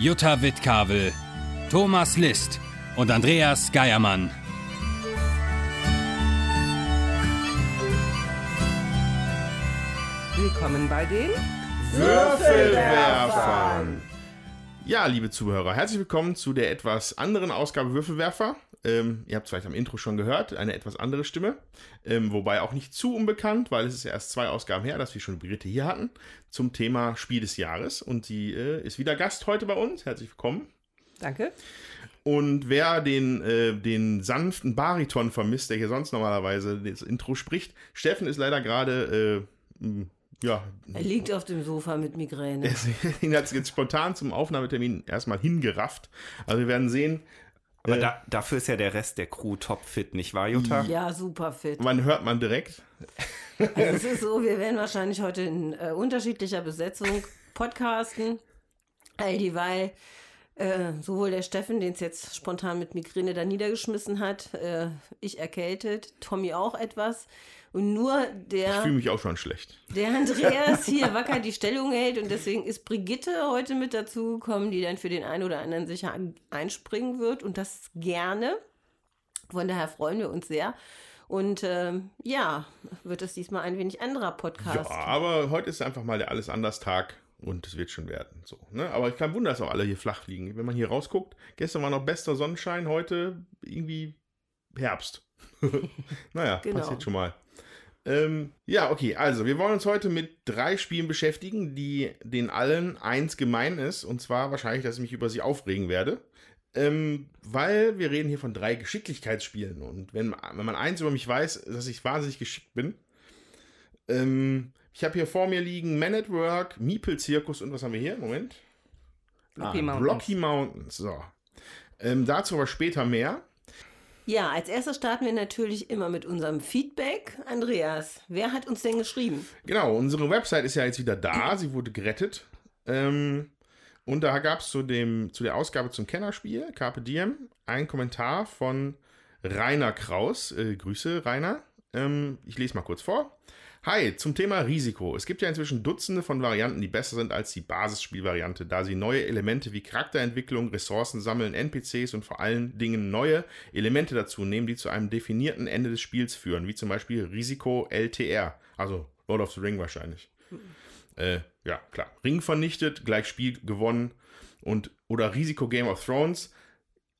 Jutta Wittkavel, Thomas List und Andreas Geiermann. Willkommen bei den Würfelwerfern. Ja, liebe Zuhörer, herzlich willkommen zu der etwas anderen Ausgabe Würfelwerfer. Ähm, ihr habt es vielleicht am Intro schon gehört, eine etwas andere Stimme. Ähm, wobei auch nicht zu unbekannt, weil es ist ja erst zwei Ausgaben her, dass wir schon Brigitte hier hatten zum Thema Spiel des Jahres. Und sie äh, ist wieder Gast heute bei uns. Herzlich willkommen. Danke. Und wer den, äh, den sanften Bariton vermisst, der hier sonst normalerweise das Intro spricht, Steffen ist leider gerade, äh, ja, Er liegt auf dem Sofa mit Migräne. ihn hat es jetzt spontan zum Aufnahmetermin erstmal hingerafft. Also wir werden sehen, Aber Äh, da, dafür ist ja der Rest der Crew topfit, nicht wahr, Jutta? Ja, super fit. man hört man direkt. Also es ist so, wir werden wahrscheinlich heute in äh, unterschiedlicher Besetzung podcasten. All dieweil äh, sowohl der Steffen, den es jetzt spontan mit Migräne da niedergeschmissen hat, äh, ich erkältet, Tommy auch etwas. Und nur Ich der, fühle mich auch schon schlecht. der Andreas hier wacker die Stellung hält. Und deswegen ist Brigitte heute mit dazu gekommen, die dann für den einen oder anderen sicher ein- einspringen wird. Und das gerne. Von daher freuen wir uns sehr. Und ähm, ja, wird es diesmal ein wenig anderer Podcast. Ja, aber heute ist einfach mal der Alles anders Tag und es wird schon werden. So, ne? Aber kein Wunder, dass auch alle hier flach liegen. Wenn man hier rausguckt, gestern war noch bester Sonnenschein, heute irgendwie Herbst. naja, Genau. passiert schon mal. Ähm, ja, okay, also wir wollen uns heute mit drei Spielen beschäftigen, die den allen eins gemein ist. Und zwar wahrscheinlich, dass ich mich über sie aufregen werde. Ähm, weil wir reden hier von drei Geschicklichkeitsspielen. Und wenn, wenn man eins über mich weiß, dass ich wahnsinnig geschickt bin, ähm, ich habe hier vor mir liegen Man at Work, Meeple Zirkus und was haben wir hier? Moment. Blocky Ah, Mountains. Blocky Mountains. So. Ähm, dazu aber später mehr. Ja, als erstes starten wir natürlich immer mit unserem Feedback. Andreas, wer hat uns denn geschrieben? Genau, unsere Website ist ja jetzt wieder da. Sie wurde gerettet. Ähm, und da gab es zu, zu der Ausgabe zum Kennerspiel, Carpe Diem, einen Kommentar von Rainer Kraus. Äh, Grüße, Rainer. Ähm, ich lese mal kurz vor. Hi, zum Thema Risiko. Es gibt ja inzwischen Dutzende von Varianten, die besser sind als die Basisspielvariante, da sie neue Elemente wie Charakterentwicklung, Ressourcen sammeln, NPCs und vor allen Dingen neue Elemente dazu nehmen, die zu einem definierten Ende des Spiels führen, wie zum Beispiel Risiko LTR, also Lord of the Ring wahrscheinlich. Äh, ja, klar. Ring vernichtet, gleich Spiel gewonnen und oder Risiko Game of Thrones,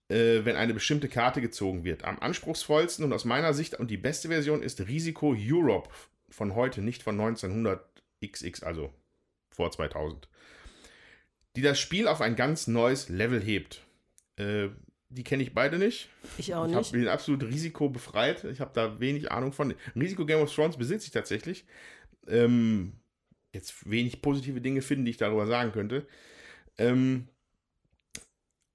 äh, wenn eine bestimmte Karte gezogen wird. Am anspruchsvollsten und aus meiner Sicht und die beste Version ist Risiko Europe von heute, nicht von 1900 XX, also vor 2000. Die das Spiel auf ein ganz neues Level hebt. Äh, die kenne ich beide nicht. Ich auch Ich nicht. bin absolut risikobefreit. Ich habe da wenig Ahnung von. Risiko Game of Thrones besitze ich tatsächlich. Ähm, jetzt wenig positive Dinge finden, die ich darüber sagen könnte. Ähm,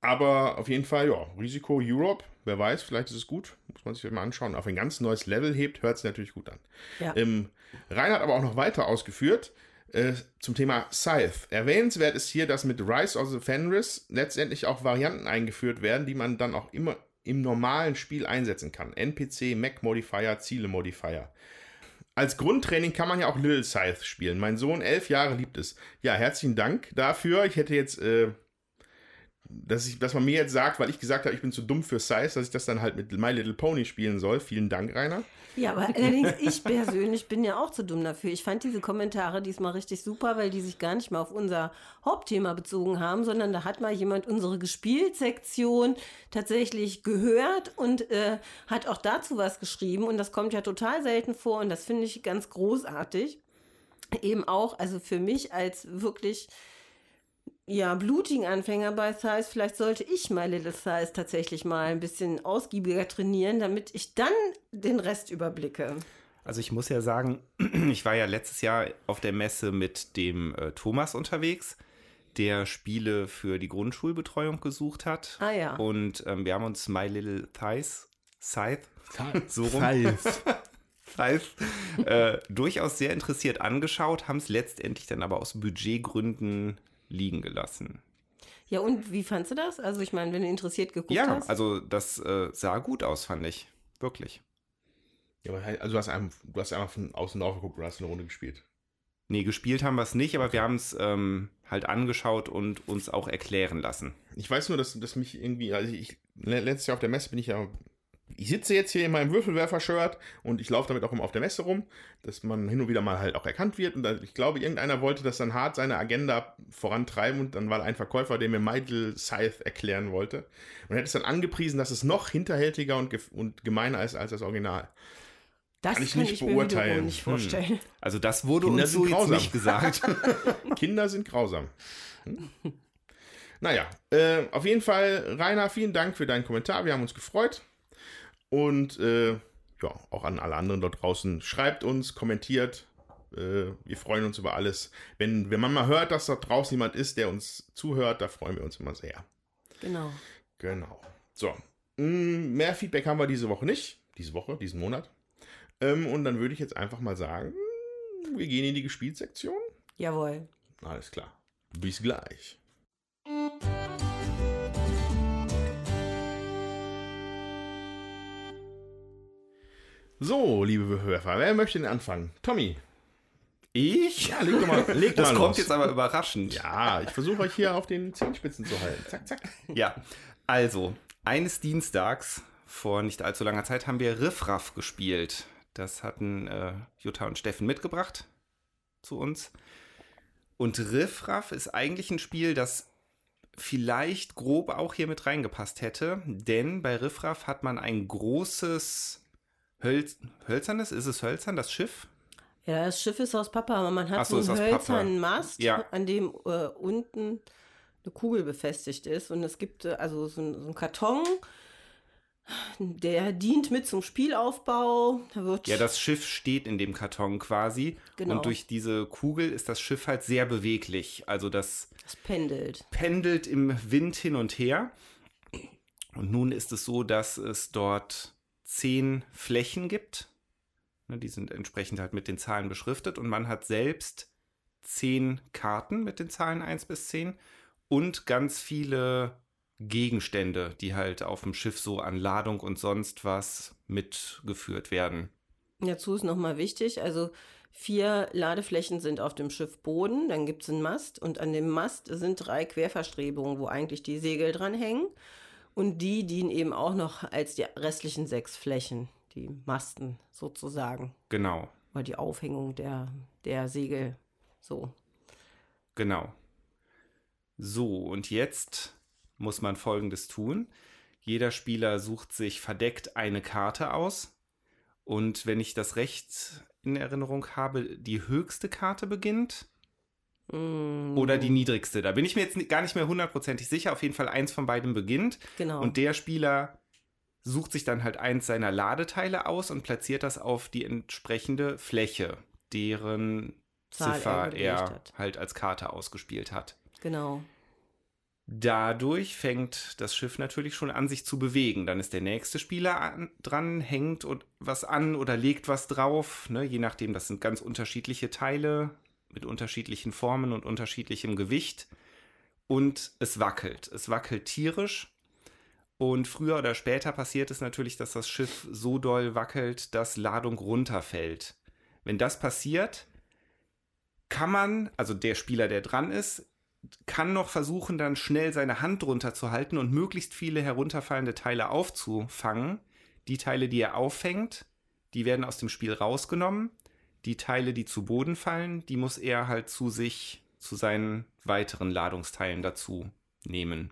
aber auf jeden Fall, ja, Risiko Europe, wer weiß, vielleicht ist es gut. Muss man sich mal anschauen. Auf ein ganz neues Level hebt, hört es natürlich gut an. Ja. Ähm, Rainer hat aber auch noch weiter ausgeführt äh, zum Thema Scythe. Erwähnenswert ist hier, dass mit Rise of the Fenris letztendlich auch Varianten eingeführt werden, die man dann auch immer im normalen Spiel einsetzen kann. NPC, Mech-Modifier, Ziele-Modifier. Als Grundtraining kann man ja auch Little Scythe spielen. Mein Sohn, elf Jahre, liebt es. Ja, herzlichen Dank dafür. Ich hätte jetzt, äh, dass, ich, dass man mir jetzt sagt, weil ich gesagt habe, ich bin zu dumm für Scythe, dass ich das dann halt mit My Little Pony spielen soll. Vielen Dank, Rainer. Ja, aber allerdings, ich persönlich bin ja auch zu dumm dafür. Ich fand diese Kommentare diesmal richtig super, weil die sich gar nicht mal auf unser Hauptthema bezogen haben, sondern da hat mal jemand unsere Gespielt-Sektion tatsächlich gehört und äh, hat auch dazu was geschrieben. Und das kommt ja total selten vor und das finde ich ganz großartig. Eben auch, also für mich als wirklich ja, blutigen Anfänger bei Size, vielleicht sollte ich My Little Size tatsächlich mal ein bisschen ausgiebiger trainieren, damit ich dann den Rest überblicke. Also ich muss ja sagen, ich war ja letztes Jahr auf der Messe mit dem äh, Thomas unterwegs, der Spiele für die Grundschulbetreuung gesucht hat. Ah ja. Und ähm, wir haben uns My Little Thighs, Scythe, so rum. Scythe, äh, durchaus sehr interessiert angeschaut, haben es letztendlich dann aber aus Budgetgründen liegen gelassen. Ja, und wie fandst du das? Also, ich meine, wenn du interessiert geguckt ja, hast. also das äh, sah gut aus, fand ich. Wirklich. Ja, aber halt- also du hast, einfach, du hast einfach von außen drauf geguckt und hast eine Runde gespielt. Nee, gespielt haben wir es nicht, aber wir haben es ähm, halt angeschaut und uns auch erklären lassen. Ich weiß nur, dass, dass mich irgendwie, also ich, le- letztes Jahr auf der Messe bin ich ja, ich sitze jetzt hier in meinem Würfelwerfer-Shirt und ich laufe damit auch immer auf der Messe rum, dass man hin und wieder mal halt auch erkannt wird. Und da, ich glaube, irgendeiner wollte das dann hart seine Agenda vorantreiben und dann war da ein Verkäufer, der mir Meidel Scythe erklären wollte und hätte es dann angepriesen, dass es noch hinterhältiger und, und gemeiner ist als das Original. das kann ich kann nicht ich mir beurteilen. wiederum nicht Hm. vorstellen. Also das wurde Kinder uns so jetzt grausam. nicht gesagt. Kinder sind grausam. Hm? Naja, äh, auf jeden Fall, Rainer, vielen Dank für deinen Kommentar. Wir haben uns gefreut. Und äh, ja, auch an alle anderen dort draußen. Schreibt uns, kommentiert. Äh, wir freuen uns über alles. Wenn, wenn man mal hört, dass da draußen jemand ist, der uns zuhört, da freuen wir uns immer sehr. Genau. Genau. So. Mm, Mehr Feedback haben wir diese Woche nicht. Diese Woche, diesen Monat. Ähm, und dann würde ich jetzt einfach mal sagen, wir gehen in die Gespielsektion. Jawohl. Alles klar. Bis gleich. So, liebe Bewerber, wer möchte denn anfangen? Tommy. Ich? Ja, leg doch mal, leg Das mal kommt los. jetzt aber überraschend. Ja, ich versuche euch hier auf den Zehenspitzen zu halten. Zack, zack. Ja, also, eines Dienstags vor nicht allzu langer Zeit haben wir Riffraff gespielt. Das hatten äh, Jutta und Steffen mitgebracht zu uns. Und Riffraff ist eigentlich ein Spiel, das vielleicht grob auch hier mit reingepasst hätte, denn bei Riffraff hat man ein großes Hölz hölzernes, ist es hölzern, das Schiff? Ja, das Schiff ist aus Pappe, aber man hat so, einen hölzernen Mast, Ja. an dem äh, unten eine Kugel befestigt ist. Und es gibt äh, also so, ein- so einen Karton, der dient mit zum Spielaufbau. Da wird Ja, das Schiff steht in dem Karton quasi. Genau. Und durch diese Kugel ist das Schiff halt sehr beweglich. Also das das pendelt. pendelt im Wind hin und her. Und nun ist es so, dass es dort zehn Flächen gibt. Ne, Die sind entsprechend halt mit den Zahlen beschriftet. Und man hat selbst zehn Karten mit den Zahlen 1 bis 10 und ganz viele Gegenstände, die halt auf dem Schiff so an Ladung und sonst was mitgeführt werden. Dazu ist nochmal wichtig, also vier Ladeflächen sind auf dem Schiffboden, dann gibt es einen Mast und an dem Mast sind drei Querverstrebungen, wo eigentlich die Segel dran hängen. Und die dienen eben auch noch als die restlichen sechs Flächen, die Masten sozusagen, Genau, oder die Aufhängung der, der Segel. So. genau. So, und jetzt muss man Folgendes tun. Jeder Spieler sucht sich verdeckt eine Karte aus. Und wenn ich das recht in Erinnerung habe, die höchste Karte beginnt Mm, oder die niedrigste. Da bin ich mir jetzt gar nicht mehr hundertprozentig sicher. Auf jeden Fall eins von beiden beginnt. Genau. Und der Spieler sucht sich dann halt eins seiner Ladeteile aus und platziert das auf die entsprechende Fläche, deren Zahl er Ziffer er halt als Karte ausgespielt hat. genau. Dadurch fängt das Schiff natürlich schon an, sich zu bewegen. Dann ist der nächste Spieler an, dran, hängt und was an oder legt was drauf. Ne? Je nachdem, das sind ganz unterschiedliche Teile mit unterschiedlichen Formen und unterschiedlichem Gewicht. Und es wackelt. Es wackelt tierisch. Und früher oder später passiert es natürlich, dass das Schiff so doll wackelt, dass Ladung runterfällt. Wenn das passiert, kann man, also der Spieler, der dran ist, kann noch versuchen, dann schnell seine Hand drunter zu halten und möglichst viele herunterfallende Teile aufzufangen. Die Teile, die er auffängt, die werden aus dem Spiel rausgenommen. Die Teile, die zu Boden fallen, die muss er halt zu sich, zu seinen weiteren Ladungsteilen dazu nehmen.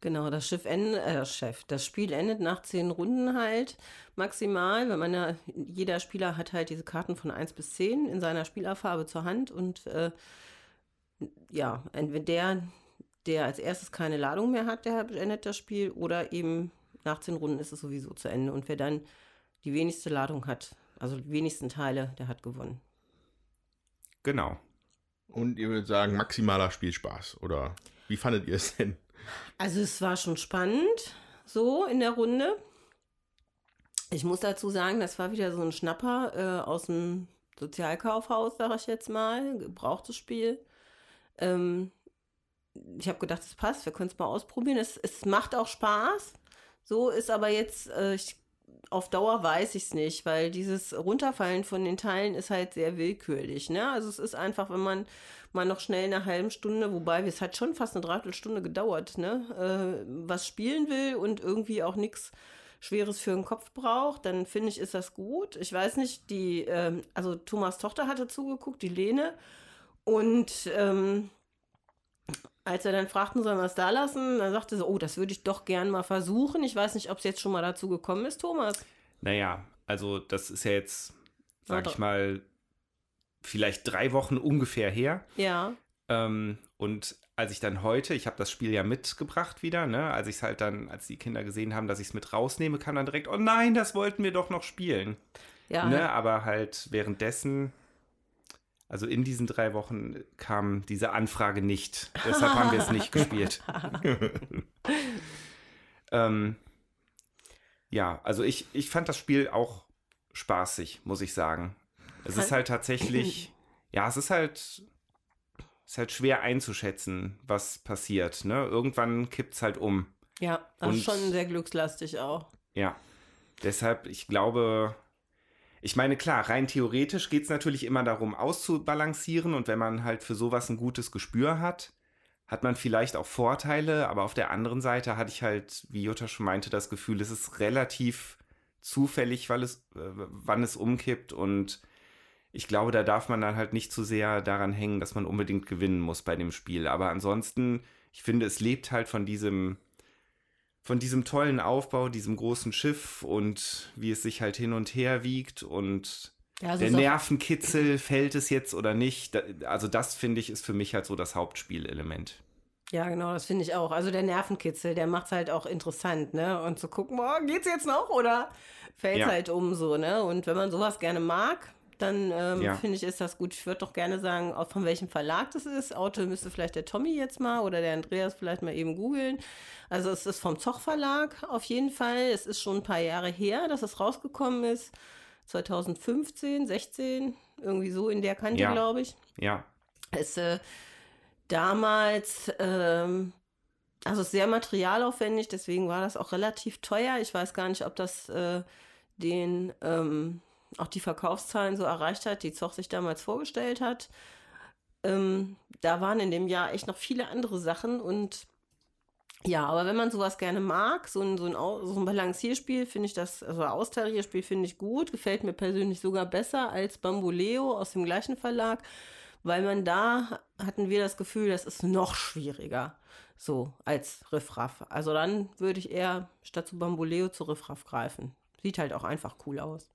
Genau, das Schiff endet, äh, Chef, das Spiel endet nach zehn Runden halt maximal, weil man ja, jeder Spieler hat halt diese Karten von 1 bis 10 in seiner Spielerfarbe zur Hand und äh, ja, entweder der, der als erstes keine Ladung mehr hat, der beendet das Spiel oder eben nach zehn Runden ist es sowieso zu Ende und wer dann die wenigste Ladung hat, also die wenigsten Teile, der hat gewonnen. Genau. Und ihr würdet sagen, maximaler Spielspaß. Oder wie fandet ihr es denn? Also es war schon spannend, so in der Runde. Ich muss dazu sagen, das war wieder so ein Schnapper äh, aus dem Sozialkaufhaus, sage ich jetzt mal, gebrauchtes Spiel. Ähm, ich habe gedacht, es passt, wir können es mal ausprobieren. Es, es macht auch Spaß. So ist aber jetzt, äh, ich, auf Dauer weiß ich es nicht, weil dieses Runterfallen von den Teilen ist halt sehr willkürlich. Ne? Also es ist einfach, wenn man mal noch schnell in einer halben Stunde, wobei es hat schon fast eine Dreiviertelstunde gedauert, ne? Äh, was spielen will und irgendwie auch nichts Schweres für den Kopf braucht, dann finde ich, ist das gut. Ich weiß nicht, die, ähm, also Thomas Tochter hatte zugeguckt, die Lene. Und ähm, als er dann fragten, sollen wir es da lassen, dann sagte sie, oh, das würde ich doch gern mal versuchen. Ich weiß nicht, ob es jetzt schon mal dazu gekommen ist, Thomas. Naja, also das ist ja jetzt, sag ich mal, vielleicht drei Wochen ungefähr her. Ja. Ähm, und als ich dann heute, ich habe das Spiel ja mitgebracht wieder, ne, als ich es halt dann, als die Kinder gesehen haben, dass ich es mit rausnehme, kam dann direkt, oh nein, das wollten wir doch noch spielen. Ja. Ne, aber halt währenddessen, also in diesen drei Wochen kam diese Anfrage nicht. Deshalb haben wir es nicht gespielt. ähm, ja, also ich, ich fand das Spiel auch spaßig, muss ich sagen. Es ist halt tatsächlich, ja, es ist halt, ist halt schwer einzuschätzen, was passiert. Ne? Irgendwann kippt es halt um. Ja, das Und- ist schon sehr glückslastig auch. Ja. Deshalb, ich glaube, ich meine, klar, rein theoretisch geht es natürlich immer darum, auszubalancieren und wenn man halt für sowas ein gutes Gespür hat, hat man vielleicht auch Vorteile, aber auf der anderen Seite hatte ich halt, wie Jutta schon meinte, das Gefühl, es ist relativ zufällig, weil es, äh, wann es umkippt und ich glaube, da darf man dann halt nicht zu sehr daran hängen, dass man unbedingt gewinnen muss bei dem Spiel. Aber ansonsten, ich finde, es lebt halt von diesem, von diesem tollen Aufbau, diesem großen Schiff und wie es sich halt hin und her wiegt und Ja, also der Nervenkitzel, fällt es jetzt oder nicht. Da- Also das finde ich ist für mich halt so das Hauptspielelement. Ja, genau, das finde ich auch. Also der Nervenkitzel, der macht es halt auch interessant, ne? Und zu gucken, oh, geht's jetzt noch oder fällt Ja. halt um so, ne? Und wenn man sowas gerne mag, dann ähm, Ja. finde ich, ist das gut. Ich würde doch gerne sagen, auch von welchem Verlag das ist. Auto müsste vielleicht der Tommy jetzt mal oder der Andreas vielleicht mal eben googeln. Also es ist vom Zoch Verlag auf jeden Fall. Es ist schon ein paar Jahre her, dass es rausgekommen ist. 2015, 16, irgendwie so in der Kante, Ja. glaube ich Ja, ist äh, damals ähm, also sehr materialaufwendig, deswegen war das auch relativ teuer. Ich weiß gar nicht, ob das äh, den ähm, auch die Verkaufszahlen so erreicht hat, die Zoch sich damals vorgestellt hat. Ähm, da waren in dem Jahr echt noch viele andere Sachen und ja, aber wenn man sowas gerne mag, so ein, so ein, so ein Balancierspiel finde ich das, also Austarierspiel finde ich gut, gefällt mir persönlich sogar besser als Bamboleo aus dem gleichen Verlag, weil man da hatten wir das Gefühl, das ist noch schwieriger, so als Riffraff. Also dann würde ich eher statt zu Bamboleo zu Riffraff greifen. Sieht halt auch einfach cool aus.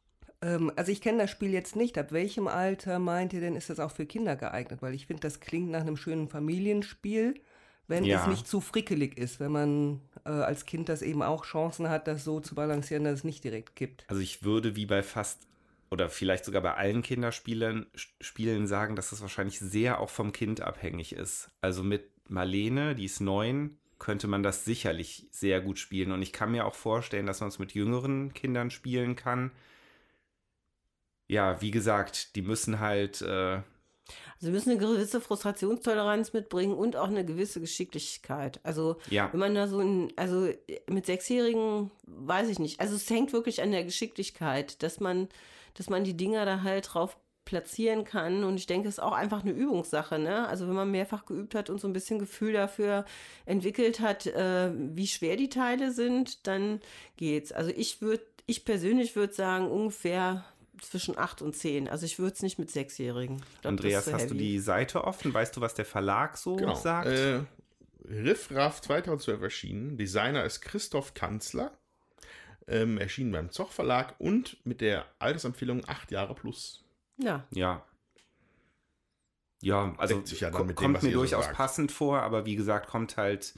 Ähm, also ich kenne das Spiel jetzt nicht. Ab welchem Alter meint ihr denn, ist das auch für Kinder geeignet? Weil ich finde, das klingt nach einem schönen Familienspiel, wenn Ja. es nicht zu frickelig ist, wenn man äh, als Kind das eben auch Chancen hat, das so zu balancieren, dass es nicht direkt kippt. also ich würde wie bei fast oder vielleicht sogar bei allen Kinderspielen Spielen sagen, dass das wahrscheinlich sehr auch vom Kind abhängig ist. Also mit Marlene, die ist neun, könnte man das sicherlich sehr gut spielen. Und ich kann mir auch vorstellen, dass man es mit jüngeren Kindern spielen kann. Ja, wie gesagt, die müssen halt, äh, Also müssen eine gewisse Frustrationstoleranz mitbringen und auch eine gewisse Geschicklichkeit. Also ja, wenn man da so ein, also mit Sechsjährigen weiß ich nicht. Also es hängt wirklich an der Geschicklichkeit, dass man, dass man die Dinger da halt drauf platzieren kann. Und ich denke, es ist auch einfach eine Übungssache, ne? Also wenn man mehrfach geübt hat und so ein bisschen Gefühl dafür entwickelt hat, äh, wie schwer die Teile sind, dann geht's. Also ich würde, ich persönlich würde sagen, ungefähr zwischen acht und zehn. Also ich würde es nicht mit Sechsjährigen. Glaub, Andreas, zu hast du heavy. die Seite offen? Weißt du, was der Verlag so Genau. sagt? Äh, Riff Raff 2012 erschienen. Designer ist Christoph Kanzler. Ähm, erschienen beim Zoch Verlag und mit der Altersempfehlung 8 Jahre plus. Ja. Ja. Ja, also ja dem, kommt was mir so durchaus sagt. passend vor, aber wie gesagt, kommt halt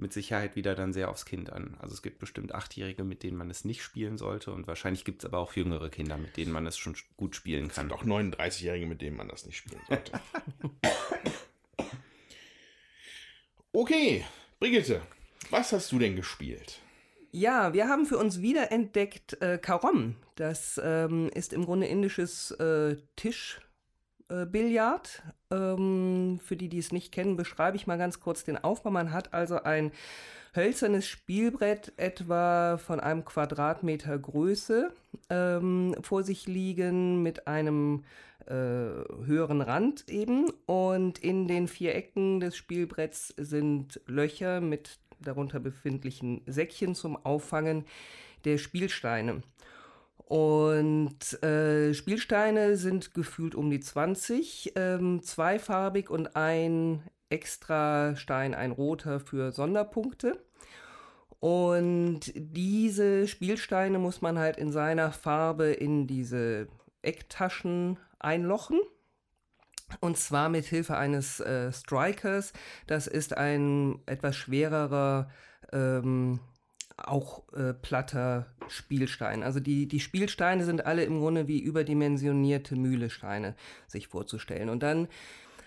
mit Sicherheit wieder dann sehr aufs Kind an. Also es gibt bestimmt Achtjährige, mit denen man es nicht spielen sollte und wahrscheinlich gibt es aber auch jüngere Kinder, mit denen man es schon gut spielen Es kann. gibt auch 39-Jährige, mit denen man das nicht spielen sollte. okay, Brigitte, was hast du denn gespielt? Ja, wir haben für uns wiederentdeckt äh, Karom. Das ähm, ist im Grunde indisches äh, Tischbillard. ähm, für die, die es nicht kennen, beschreibe ich mal ganz kurz den Aufbau. Man hat also ein hölzernes Spielbrett etwa von einem Quadratmeter Größe ähm, vor sich liegen mit einem äh, höheren Rand eben. Und in den vier Ecken des Spielbretts sind Löcher mit darunter befindlichen Säckchen zum Auffangen der Spielsteine. Und äh, Spielsteine sind gefühlt um die 20, ähm, zweifarbig und ein extra Stein, ein roter für Sonderpunkte. Und diese Spielsteine muss man halt in seiner Farbe in diese Ecktaschen einlochen. Und zwar mit Hilfe eines äh, Strikers. Das ist ein etwas schwererer, ähm, auch äh, platter Spielstein. Also die, die Spielsteine sind alle im Grunde wie überdimensionierte Mühlesteine sich vorzustellen. Und dann,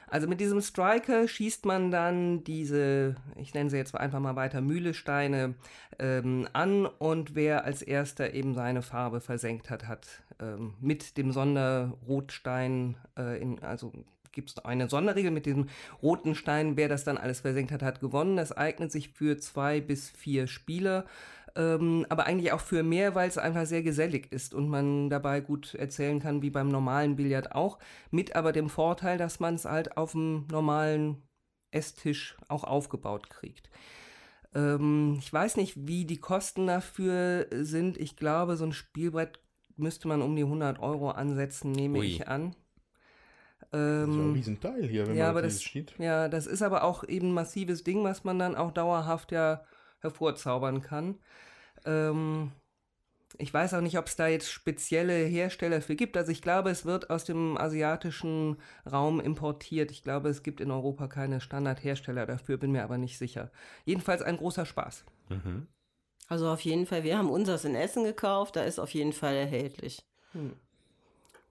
also mit diesem Striker schießt man dann diese, ich nenne sie jetzt einfach mal weiter Mühlesteine ähm, an und wer als erster eben seine Farbe versenkt hat, hat ähm, mit dem Sonderrotstein, äh, in, also gibt es eine Sonderregel mit diesem roten Stein. Wer das dann alles versenkt hat, hat gewonnen. Das eignet sich für zwei bis vier Spieler. Ähm, aber eigentlich auch für mehr, weil es einfach sehr gesellig ist und man dabei gut erzählen kann, wie beim normalen Billard auch. Mit aber dem Vorteil, dass man es halt auf dem normalen Esstisch auch aufgebaut kriegt. Ähm, ich weiß nicht, wie die Kosten dafür sind. Ich glaube, so ein Spielbrett müsste man um die 100 Euro ansetzen, nehme Ui. ich an. Das ist ja ein Ähm, Riesenteil hier, wenn ja, man das, steht. ja, das ist aber auch eben ein massives Ding, was man dann auch dauerhaft ja hervorzaubern kann. Ähm, ich weiß auch nicht, ob es da jetzt spezielle Hersteller für gibt. Also ich glaube, es wird aus dem asiatischen Raum importiert. Ich glaube, es gibt in Europa keine Standardhersteller dafür, bin mir aber nicht sicher. Jedenfalls ein großer Spaß. Mhm. Also auf jeden Fall, wir haben unseres in Essen gekauft, da ist auf jeden Fall erhältlich.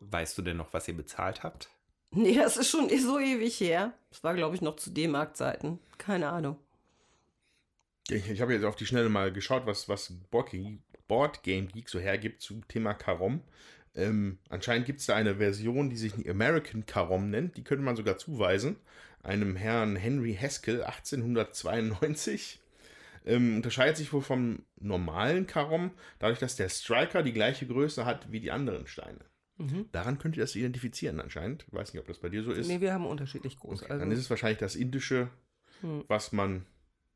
Weißt du denn noch, was ihr bezahlt habt? Nee, das ist schon so ewig her. Das war, glaube ich, noch zu D-Mark-Zeiten. Keine Ahnung. Ich, ich habe jetzt auf die Schnelle mal geschaut, was, was Board, Game Geek so hergibt zum Thema Karom. Ähm, anscheinend gibt es da eine Version, die sich American Karom nennt. Die könnte man sogar zuweisen. Einem Herrn Henry Haskell 1892. Ähm, unterscheidet sich wohl vom normalen Karom, dadurch, dass der Striker die gleiche Größe hat wie die anderen Steine. Daran könnt ihr das identifizieren anscheinend. Ich weiß nicht, ob das bei dir so ist. Nee, wir haben unterschiedlich groß. Okay, also, dann ist es wahrscheinlich das Indische, Hm. was man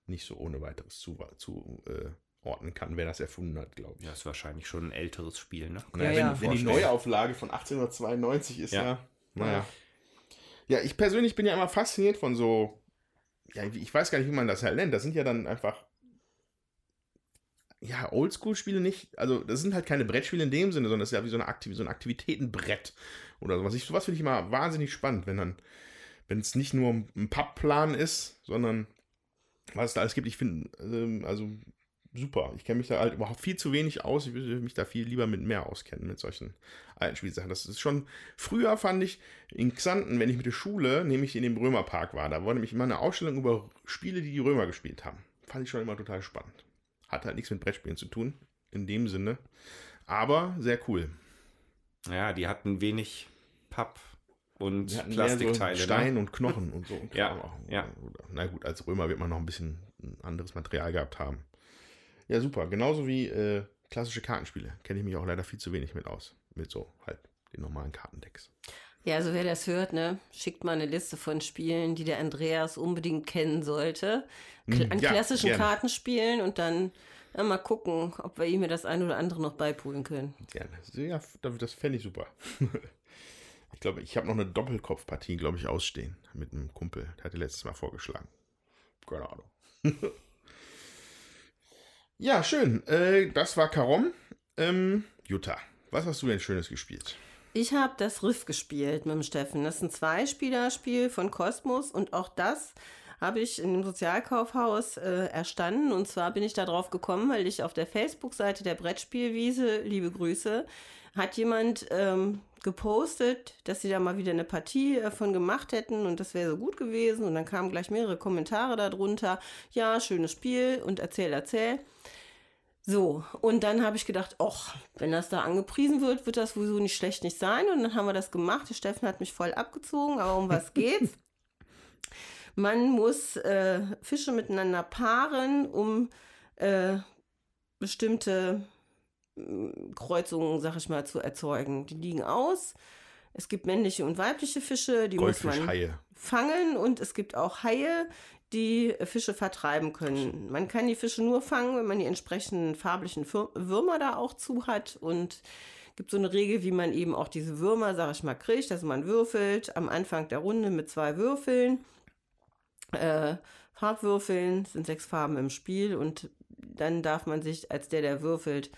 nicht so ohne weiteres zuordnen zu, äh, ordnen kann, wer das erfunden hat, glaube ich. Ja, ist wahrscheinlich schon ein älteres Spiel, ne? Naja, Ja, wenn, ja. wenn die. Neuauflage von 1892 ist, ja. Ja. Naja. Ja, ich persönlich bin ja immer fasziniert von so, ja, ich weiß gar nicht, wie man das halt nennt. Das sind ja dann einfach, ja, Oldschool-Spiele nicht. Also, das sind halt keine Brettspiele in dem Sinne, sondern das ist ja wie so, eine Aktiv so ein Aktivitätenbrett oder sowas. Ich, sowas finde ich immer wahnsinnig spannend, wenn dann, wenn es nicht nur ein Pappplan ist, sondern was es da alles gibt. Ich finde, ähm, also super. Ich kenne mich da halt überhaupt viel zu wenig aus. Ich würde mich da viel lieber mit mehr auskennen, mit solchen alten Spielsachen. Das ist schon, früher fand ich in Xanten, wenn ich mit der Schule, nämlich in dem Römerpark war, da war nämlich immer eine Ausstellung über Spiele, die die Römer gespielt haben. Fand ich schon immer total spannend. Hat halt nichts mit Brettspielen zu tun, in dem Sinne. Aber sehr cool. Ja, die hatten wenig Papp und Sie hatten mehr so Plastikteile. Stein ne? und Knochen und so. Ja, ja. Na gut, als Römer wird man noch ein bisschen ein anderes Material gehabt haben. Ja, super. Genauso wie äh, klassische Kartenspiele. Kenne ich mich auch leider viel zu wenig mit aus. Mit so halt den normalen Kartendecks. Ja, also wer das hört, ne, schickt mal eine Liste von Spielen, die der Andreas unbedingt kennen sollte. Kl Mm, an ja, klassischen gerne. Kartenspielen und dann ja, mal gucken, ob wir ihm das ein oder andere noch beipulen können. Gerne. Ja, das- das fände ich super. ich glaube, ich habe noch eine Doppelkopfpartie, glaube ich, ausstehen. Mit einem Kumpel. Der hatte letztes Mal vorgeschlagen. Keine Ahnung. ja, schön. Äh, das war Karom. Ähm, Jutta, was hast du denn Schönes gespielt? Ich habe das Riff gespielt mit dem Steffen. Das ist ein Zweispielerspiel von Kosmos und auch das habe ich in dem Sozialkaufhaus äh, erstanden. Und zwar bin ich da drauf gekommen, weil ich auf der Facebook-Seite der Brettspielwiese, liebe Grüße, hat jemand ähm, gepostet, dass sie da mal wieder eine Partie äh, von gemacht hätten und das wäre so gut gewesen. Und dann kamen gleich mehrere Kommentare darunter. Ja, schönes Spiel und erzähl, erzähl. So, und dann habe ich gedacht, ach, wenn das da angepriesen wird, wird das sowieso nicht schlecht nicht sein. Und dann haben wir das gemacht. Der Steffen hat mich voll abgezogen, aber um was geht's? Man muss äh, Fische miteinander paaren, um äh, bestimmte mm, Kreuzungen, sag ich mal, zu erzeugen. Die liegen aus. Es gibt männliche und weibliche Fische, die muss man Goldfischhaie. fangen und es gibt auch Haie, die Fische vertreiben können. Man kann die Fische nur fangen, wenn man die entsprechenden farblichen Würmer da auch zu hat und gibt so eine Regel, wie man eben auch diese Würmer, sag ich mal, kriegt. Also man würfelt am Anfang der Runde mit zwei Würfeln. Äh, Farbwürfeln sind sechs Farben im Spiel und dann darf man sich als der, der würfelt,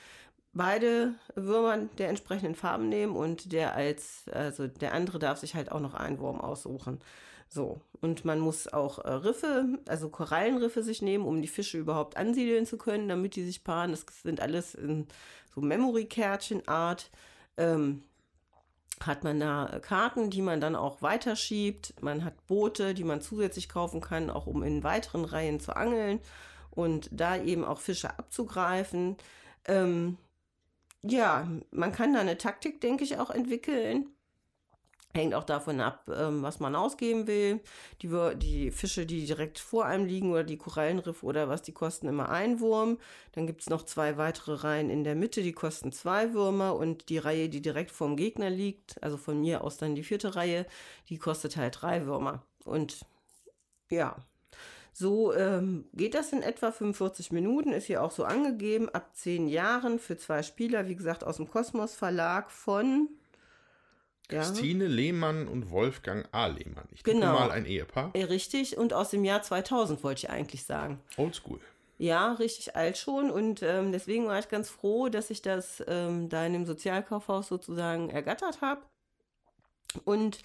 beide Würmer der entsprechenden Farben nehmen und der als, also der andere darf sich halt auch noch einen Wurm aussuchen. So. Und man muss auch äh, Riffe, also Korallenriffe sich nehmen, um die Fische überhaupt ansiedeln zu können, damit die sich paaren. Das sind alles in so Memory-Kärtchen-Art. Ähm, hat man da äh, Karten, die man dann auch weiterschiebt. Man hat Boote, die man zusätzlich kaufen kann, auch um in weiteren Reihen zu angeln und da eben auch Fische abzugreifen. Ähm, ja, man kann da eine Taktik, denke ich, auch entwickeln. Hängt auch davon ab, ähm, was man ausgeben will. Die, die Fische, die direkt vor einem liegen oder die Korallenriffe oder was, die kosten immer ein Wurm. Dann gibt es noch zwei weitere Reihen in der Mitte, die kosten zwei Würmer. Und die Reihe, die direkt vorm Gegner liegt, also von mir aus dann die vierte Reihe, die kostet halt drei Würmer. Und ja, so ähm, geht das in etwa 45 Minuten, ist hier auch so angegeben, ab 10 Jahren für zwei Spieler, wie gesagt, aus dem Kosmos Verlag von. Ja, Christine Lehmann und Wolfgang A. Lehmann. Ich Genau. mal ein Ehepaar. äh, richtig, und aus dem Jahr 2000 wollte ich eigentlich sagen. Oldschool. Ja, richtig alt schon. Und ähm, deswegen war ich ganz froh, dass ich das ähm, da in dem Sozialkaufhaus sozusagen ergattert habe. Und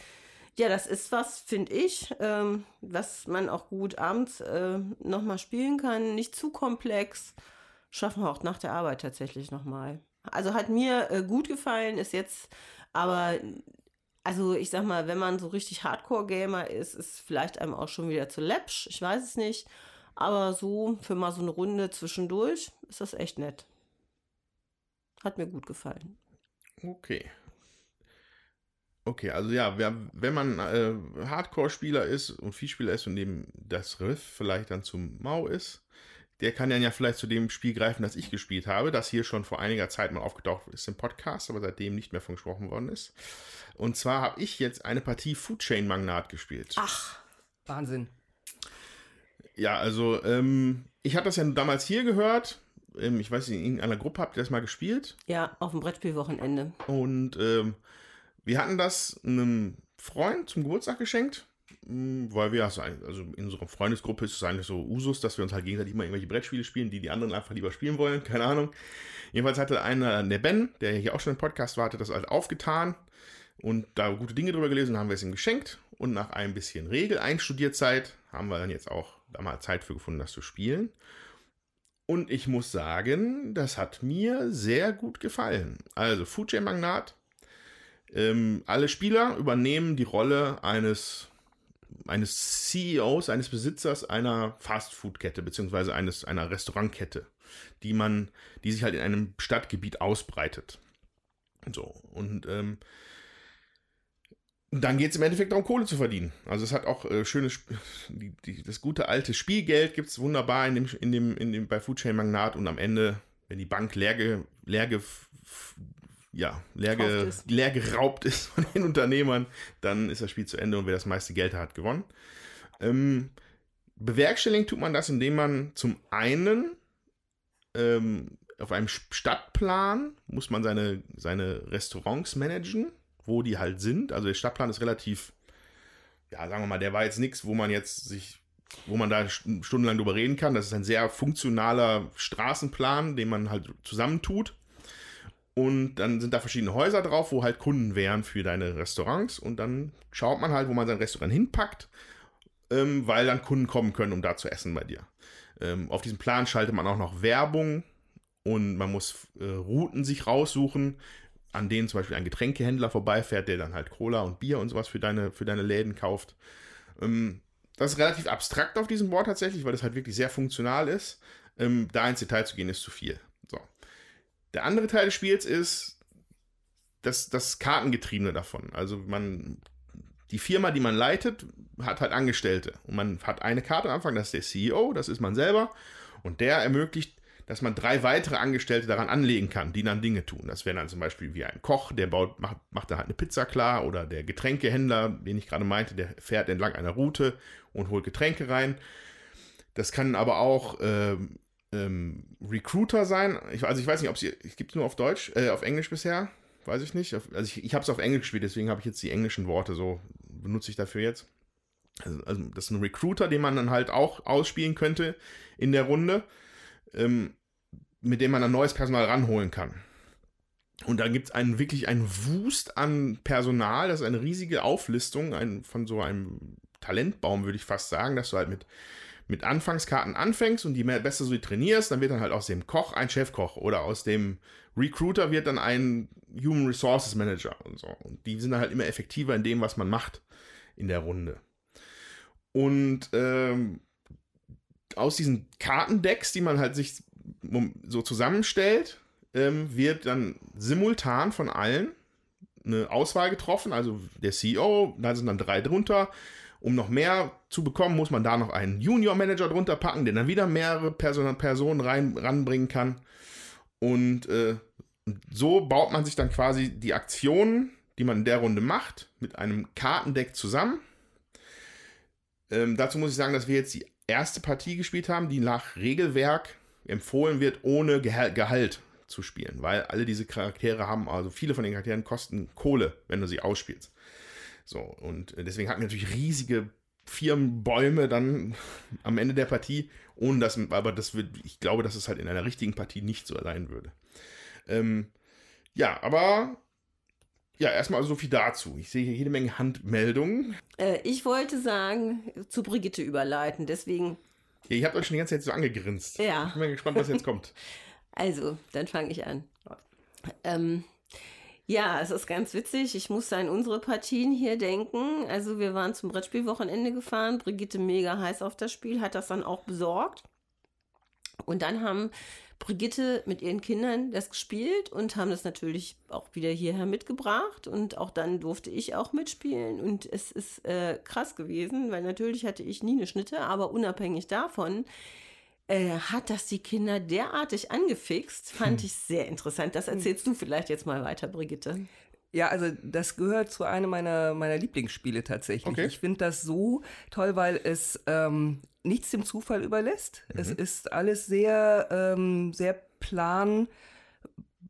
ja, das ist was, finde ich, ähm, was man auch gut abends äh, nochmal spielen kann. Nicht zu komplex. Schaffen wir auch nach der Arbeit tatsächlich nochmal. Also hat mir äh, gut gefallen, ist jetzt aber, also ich sag mal, wenn man so richtig Hardcore-Gamer ist, ist vielleicht einem auch schon wieder zu läppsch. Ich weiß es nicht. Aber so für mal so eine Runde zwischendurch ist das echt nett. Hat mir gut gefallen. Okay. Okay, also ja, wenn man äh, Hardcore-Spieler ist und Viehspieler ist und eben das Riff vielleicht dann zum Mau ist, der kann dann ja vielleicht zu dem Spiel greifen, das ich gespielt habe, das hier schon vor einiger Zeit mal aufgetaucht ist im Podcast, aber seitdem nicht mehr von gesprochen worden ist. Und zwar habe ich jetzt eine Partie Food Chain Magnat gespielt. Ach, Wahnsinn. Ja, also ähm, ich hatte das ja damals hier gehört. Ähm, ich weiß nicht, in irgendeiner Gruppe habt ihr das mal gespielt. ja, auf dem Brettspielwochenende. Und ähm, wir hatten das einem Freund zum Geburtstag geschenkt, weil wir, also also in unserer Freundesgruppe ist es eigentlich so Usus, dass wir uns halt gegenseitig immer irgendwelche Brettspiele spielen, die die anderen einfach lieber spielen wollen, keine Ahnung. Jedenfalls hatte einer, der Ben, der hier auch schon im Podcast war, hatte das halt aufgetan und da gute Dinge drüber gelesen, haben wir es ihm geschenkt und nach ein bisschen Regel-Einstudierzeit haben wir dann jetzt auch da mal Zeit für gefunden, das zu spielen. Und ich muss sagen, das hat mir sehr gut gefallen. Also, Food Magnat. Ähm, alle Spieler übernehmen die Rolle eines, eines CEOs, eines Besitzers einer Fastfood-Kette, beziehungsweise eines, einer Restaurantkette, die man, die sich halt in einem Stadtgebiet ausbreitet. So, und ähm, dann geht es im Endeffekt darum, Kohle zu verdienen. Also es hat auch äh, schönes, die, die, das gute alte Spielgeld gibt es wunderbar in dem, in dem, in dem, bei Food Chain Magnat und am Ende, wenn die Bank leer, leer, ja, leer, ge, ist. leer geraubt ist von den Unternehmern, dann ist das Spiel zu Ende und wer das meiste Geld hat, gewonnen. Ähm, bewerkstelligen tut man das, indem man zum einen ähm, auf einem Stadtplan muss man seine, seine Restaurants managen, wo die halt sind. Also der Stadtplan ist relativ, ja, sagen wir mal, der war jetzt nichts, wo man jetzt sich, wo man da st- stundenlang drüber reden kann. Das ist ein sehr funktionaler Straßenplan, den man halt zusammentut. Und dann sind da verschiedene Häuser drauf, wo halt Kunden wären für deine Restaurants. Und dann schaut man halt, wo man sein Restaurant hinpackt. ähm, weil dann Kunden kommen können, um da zu essen bei dir. Ähm, auf diesem Plan schaltet man auch noch Werbung und man muss äh, Routen sich raussuchen, an denen zum Beispiel ein Getränkehändler vorbeifährt, der dann halt Cola und Bier und sowas für deine, für deine Läden kauft. Ähm, das ist relativ abstrakt auf diesem Board tatsächlich, weil das halt wirklich sehr funktional ist. Ähm, da ins Detail zu gehen, ist zu viel. Der andere Teil des Spiels ist das, das Kartengetriebene davon. Also man, die Firma, die man leitet, hat halt Angestellte. Und man hat eine Karte am Anfang, das ist der CEO, das ist man selber. Und der ermöglicht, dass man drei weitere Angestellte daran anlegen kann, die dann Dinge tun. Das wäre dann zum Beispiel wie ein Koch, der baut, macht, macht dann halt eine Pizza klar, oder der Getränkehändler, den ich gerade meinte, der fährt entlang einer Route und holt Getränke rein. Das kann aber auch ähm, ähm, Recruiter sein. Ich, also ich weiß nicht, ob sie, gibt es nur auf Deutsch, äh, auf Englisch bisher, weiß ich nicht. Also ich, ich habe es auf Englisch gespielt, deswegen habe ich jetzt die englischen Worte so, benutze ich dafür jetzt. Also, also das ist ein Recruiter, den man dann halt auch ausspielen könnte in der Runde, ähm, mit dem man dann neues Personal ranholen kann. Und da gibt es einen wirklich einen Wust an Personal, das ist eine riesige Auflistung ein, von so einem Talentbaum, würde ich fast sagen, dass du halt mit, mit Anfangskarten anfängst und die besser so trainierst, dann wird dann halt aus dem Koch ein Chefkoch oder aus dem Recruiter wird dann ein Human Resources Manager und so. Und die sind dann halt immer effektiver in dem, was man macht in der Runde. Und ähm, aus diesen Kartendecks, die man halt sich so zusammenstellt, ähm, wird dann simultan von allen eine Auswahl getroffen. Also der CEO, da sind dann drei drunter. Um noch mehr zu bekommen, muss man da noch einen Junior Manager drunter packen, der dann wieder mehrere Person, Personen rein, ranbringen kann. Und äh, so baut man sich dann quasi die Aktionen, die man in der Runde macht, mit einem Kartendeck zusammen. Ähm, dazu muss ich sagen, dass wir jetzt die erste Partie gespielt haben, die nach Regelwerk empfohlen wird, ohne Gehalt zu spielen, weil alle diese Charaktere haben, also viele von den Charakteren kosten Kohle, wenn du sie ausspielst. So, und deswegen hatten wir natürlich riesige Firmenbäume dann am Ende der Partie, ohne dass, aber das wird, ich glaube, dass es halt in einer richtigen Partie nicht so sein würde. Ähm, ja, aber ja, erstmal so viel dazu. Ich sehe hier jede Menge Handmeldungen. Äh, ich wollte sagen, zu Brigitte überleiten, deswegen. Ja, ihr habt euch schon die ganze Zeit so angegrinst. Ja. Ich bin mal gespannt, was jetzt kommt. Also, dann fange ich an. Ähm, ja, es ist ganz witzig. Ich muss an unsere Partien hier denken. Also, wir waren zum Brettspielwochenende gefahren. Brigitte mega heiß auf das Spiel, hat das dann auch besorgt. Und dann haben Brigitte mit ihren Kindern das gespielt und haben das natürlich auch wieder hierher mitgebracht. Und auch dann durfte ich auch mitspielen. Und es ist äh, krass gewesen, weil natürlich hatte ich nie eine Schnitte, aber unabhängig davon äh, hat das die Kinder derartig angefixt, fand hm. ich sehr interessant. Das erzählst du vielleicht jetzt mal weiter, Brigitte. Ja, also das gehört zu einem meiner, meiner Lieblingsspiele tatsächlich. Okay. Ich finde das so toll, weil es ähm, nichts dem Zufall überlässt. Mhm. Es ist alles sehr, ähm, sehr plan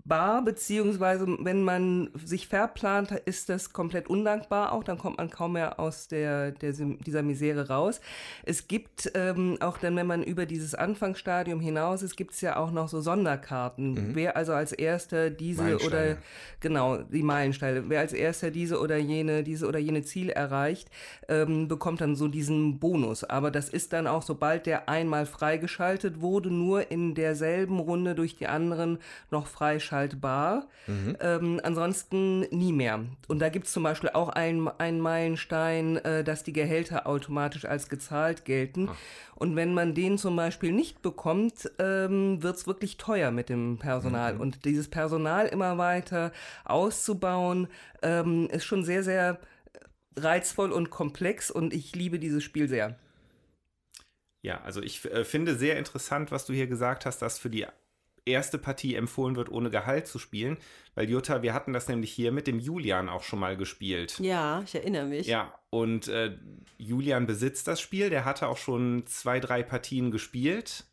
bar, beziehungsweise wenn man sich verplant, ist das komplett undankbar auch, dann kommt man kaum mehr aus der, der dieser Misere raus. Es gibt ähm, auch dann, wenn man über dieses Anfangsstadium hinaus ist, gibt es ja auch noch so Sonderkarten. Mhm. Wer also als erster diese oder genau, die Meilensteine, wer als erster diese oder jene, diese oder jene Ziel erreicht, ähm, bekommt dann so diesen Bonus. Aber das ist dann auch, sobald der einmal freigeschaltet wurde, nur in derselben Runde durch die anderen noch freischaltet freischaltbar. Mhm. Ähm, ansonsten nie mehr. Und da gibt es zum Beispiel auch einen, einen Meilenstein, äh, dass die Gehälter automatisch als gezahlt gelten. Ach. Und wenn man den zum Beispiel nicht bekommt, ähm, wird es wirklich teuer mit dem Personal. Mhm. Und dieses Personal immer weiter auszubauen, ähm, ist schon sehr, sehr reizvoll und komplex und ich liebe dieses Spiel sehr. Ja, also ich äh, finde sehr interessant, was du hier gesagt hast, dass für die erste Partie empfohlen wird, ohne Gehalt zu spielen. Weil Jutta, wir hatten das nämlich hier mit dem Julian auch schon mal gespielt. Ja, ich erinnere mich. Ja, und äh, Julian besitzt das Spiel. Der hatte auch schon zwei, drei Partien gespielt.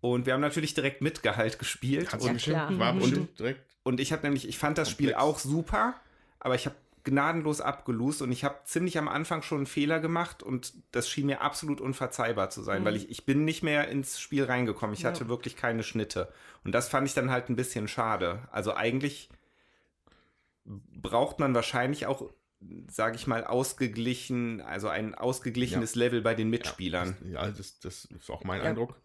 Und wir haben natürlich direkt mit Gehalt gespielt. Hat und, klar. War und, direkt. Und ich habe nämlich, ich fand das Spiel auch super, aber ich habe gnadenlos abgelost und ich habe ziemlich am Anfang schon einen Fehler gemacht und das schien mir absolut unverzeihbar zu sein, mhm. weil ich, ich bin nicht mehr ins Spiel reingekommen. Ich ja. hatte wirklich keine Schnitte. Und das fand ich dann halt ein bisschen schade. Also eigentlich braucht man wahrscheinlich auch sage ich mal, ausgeglichen, also ein ausgeglichenes ja. Level bei den Mitspielern. Ja, das, das ist auch mein ja. Eindruck.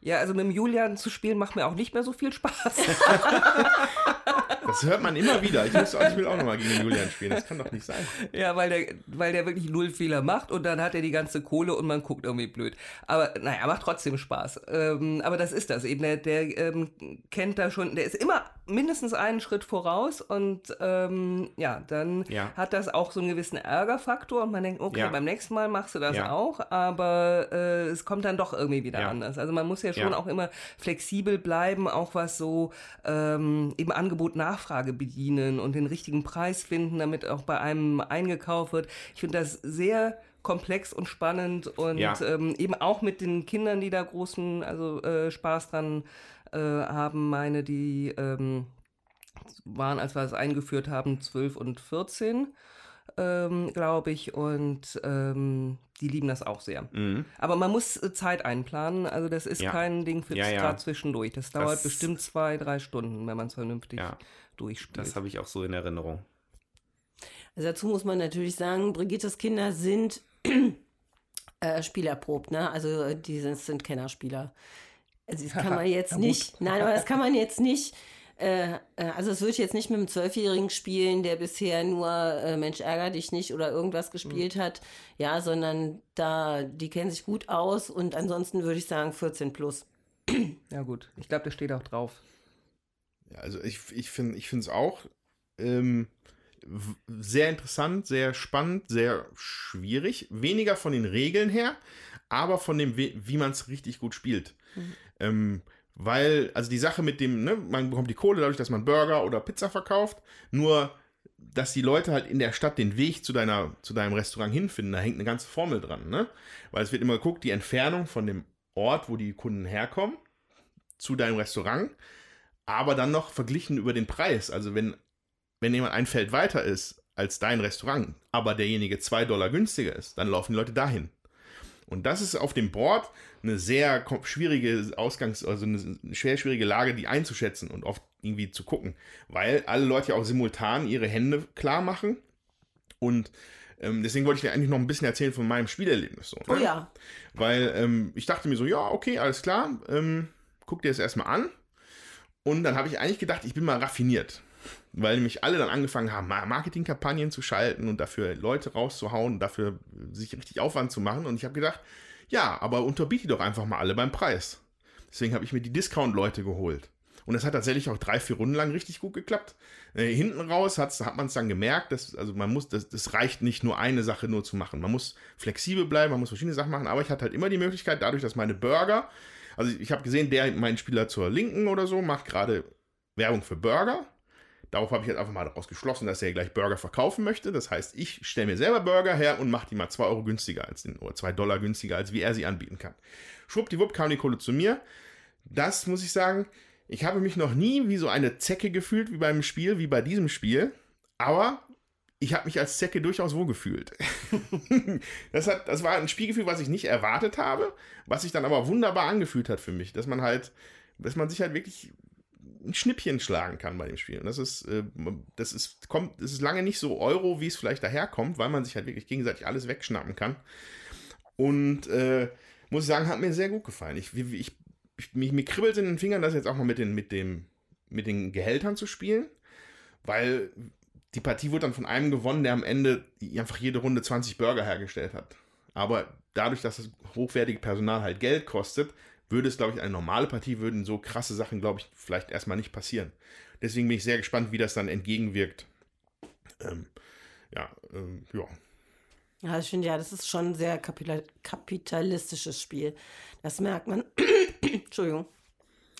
Ja, also mit dem Julian zu spielen macht mir auch nicht mehr so viel Spaß. Das hört man immer wieder. Ich, muss, ich will auch nochmal gegen Julian spielen. Das kann doch nicht sein. Ja, weil der, weil der wirklich null Fehler macht und dann hat er die ganze Kohle und man guckt irgendwie blöd. Aber naja, macht trotzdem Spaß. Ähm, aber das ist das eben. Der, der ähm, kennt da schon, der ist immer mindestens einen Schritt voraus und ähm, ja, dann ja. hat das auch so einen gewissen Ärgerfaktor und man denkt, okay, ja. beim nächsten Mal machst du das ja. auch, aber äh, es kommt dann doch irgendwie wieder anders. Also man muss ja schon auch immer flexibel bleiben, auch was so ähm, eben Angebot Nachfrage bedienen und den richtigen Preis finden, damit auch bei einem eingekauft wird. Ich finde das sehr komplex und spannend und ähm, eben auch mit den Kindern, die da großen also äh, Spaß dran äh, haben meine, die ähm, waren, als wir es eingeführt haben, 12 und 14, ähm, glaube ich, und ähm, die lieben das auch sehr. Mhm. Aber man muss äh, Zeit einplanen, also das ist ja. kein Ding für ja, ja. zwischendurch. Das dauert das bestimmt zwei, drei Stunden, wenn man es vernünftig ja. durchspielt. Das habe ich auch so in Erinnerung. Also dazu muss man natürlich sagen, Brigittes Kinder sind äh, spielerprobt, ne? Also die sind, sind Kennerspieler. Also das kann man jetzt nicht, nein, aber das kann man jetzt nicht, äh, äh also das würde ich jetzt nicht mit einem Zwölfjährigen spielen, der bisher nur äh, Mensch ärger dich nicht oder irgendwas gespielt mhm. hat, ja, sondern da, die kennen sich gut aus und ansonsten würde ich sagen 14 plus. Ja gut, ich glaube, der steht auch drauf. Ja, also ich, ich finde es auch ähm, sehr interessant, sehr spannend, sehr schwierig. Weniger von den Regeln her, aber von dem, wie man es richtig gut spielt. Mhm. Ähm, weil, also die Sache mit dem, ne, man bekommt die Kohle dadurch, dass man Burger oder Pizza verkauft, nur dass die Leute halt in der Stadt den Weg zu, deiner, zu deinem Restaurant hinfinden, da hängt eine ganze Formel dran, ne? Weil es wird immer geguckt, die Entfernung von dem Ort, wo die Kunden herkommen, zu deinem Restaurant, aber dann noch verglichen über den Preis. Also wenn, wenn jemand ein Feld weiter ist als dein Restaurant, aber derjenige zwei Dollar günstiger ist, dann laufen die Leute dahin. Und das ist auf dem Board eine sehr schwierige Ausgangs-, also eine schwer schwierige Lage, die einzuschätzen und oft irgendwie zu gucken, weil alle Leute ja auch simultan ihre Hände klar machen. Und ähm, deswegen wollte ich dir eigentlich noch ein bisschen erzählen von meinem Spielerlebnis. So, ne? Oh ja. Weil ähm, ich dachte mir so, ja, okay, alles klar, ähm, guck dir das erstmal an. Und dann habe ich eigentlich gedacht, ich bin mal raffiniert weil nämlich alle dann angefangen haben, Marketingkampagnen zu schalten und dafür Leute rauszuhauen, dafür sich richtig Aufwand zu machen. Und ich habe gedacht, ja, aber unterbiete doch einfach mal alle beim Preis. Deswegen habe ich mir die Discount-Leute geholt. Und das hat tatsächlich auch drei, vier Runden lang richtig gut geklappt. Äh, hinten raus hat man es dann gemerkt, dass, also man muss, das, das reicht nicht nur eine Sache nur zu machen. Man muss flexibel bleiben, man muss verschiedene Sachen machen, aber ich hatte halt immer die Möglichkeit, dadurch, dass meine Burger, also ich, habe gesehen, der, mein Spieler zur Linken oder so, macht gerade Werbung für Burger. Darauf habe ich jetzt einfach mal daraus geschlossen, dass er gleich Burger verkaufen möchte. Das heißt, ich stelle mir selber Burger her und mache die mal 2 Euro günstiger als den, oder 2 Dollar günstiger, als wie er sie anbieten kann. Schwuppdiwupp kam die Kohle zu mir. Das muss ich sagen, ich habe mich noch nie wie so eine Zecke gefühlt wie beim Spiel, wie bei diesem Spiel. Aber ich habe mich als Zecke durchaus wohlgefühlt. das, hat, das war ein Spielgefühl, was ich nicht erwartet habe, was sich dann aber wunderbar angefühlt hat für mich, dass man halt, dass man sich halt wirklich ein Schnippchen schlagen kann bei dem Spiel. Und das ist, äh, das ist, kommt, das ist lange nicht so Euro, wie es vielleicht daherkommt, weil man sich halt wirklich gegenseitig alles wegschnappen kann. Und äh, muss ich sagen, hat mir sehr gut gefallen. Ich, ich, ich, mich, mir kribbelt in den Fingern, das jetzt auch mal mit den, mit dem, mit den Gehältern zu spielen, weil die Partie wurde dann von einem gewonnen, der am Ende einfach jede Runde 20 Burger hergestellt hat. Aber dadurch, dass das hochwertige Personal halt Geld kostet, würde es, glaube ich, eine normale Partie, würden so krasse Sachen, glaube ich, vielleicht erstmal nicht passieren. Deswegen bin ich sehr gespannt, wie das dann entgegenwirkt. Ähm, ja, ähm, ja. Ja, ich finde ja, das ist schon ein sehr kapitalistisches Spiel. Das merkt man. Entschuldigung.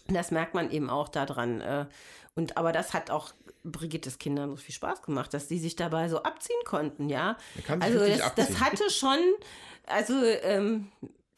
Das merkt man eben auch daran. Äh, und aber das hat auch Brigittes Kindern so viel Spaß gemacht, dass die sich dabei so abziehen konnten, ja. Also das, das, hatte schon, also ähm,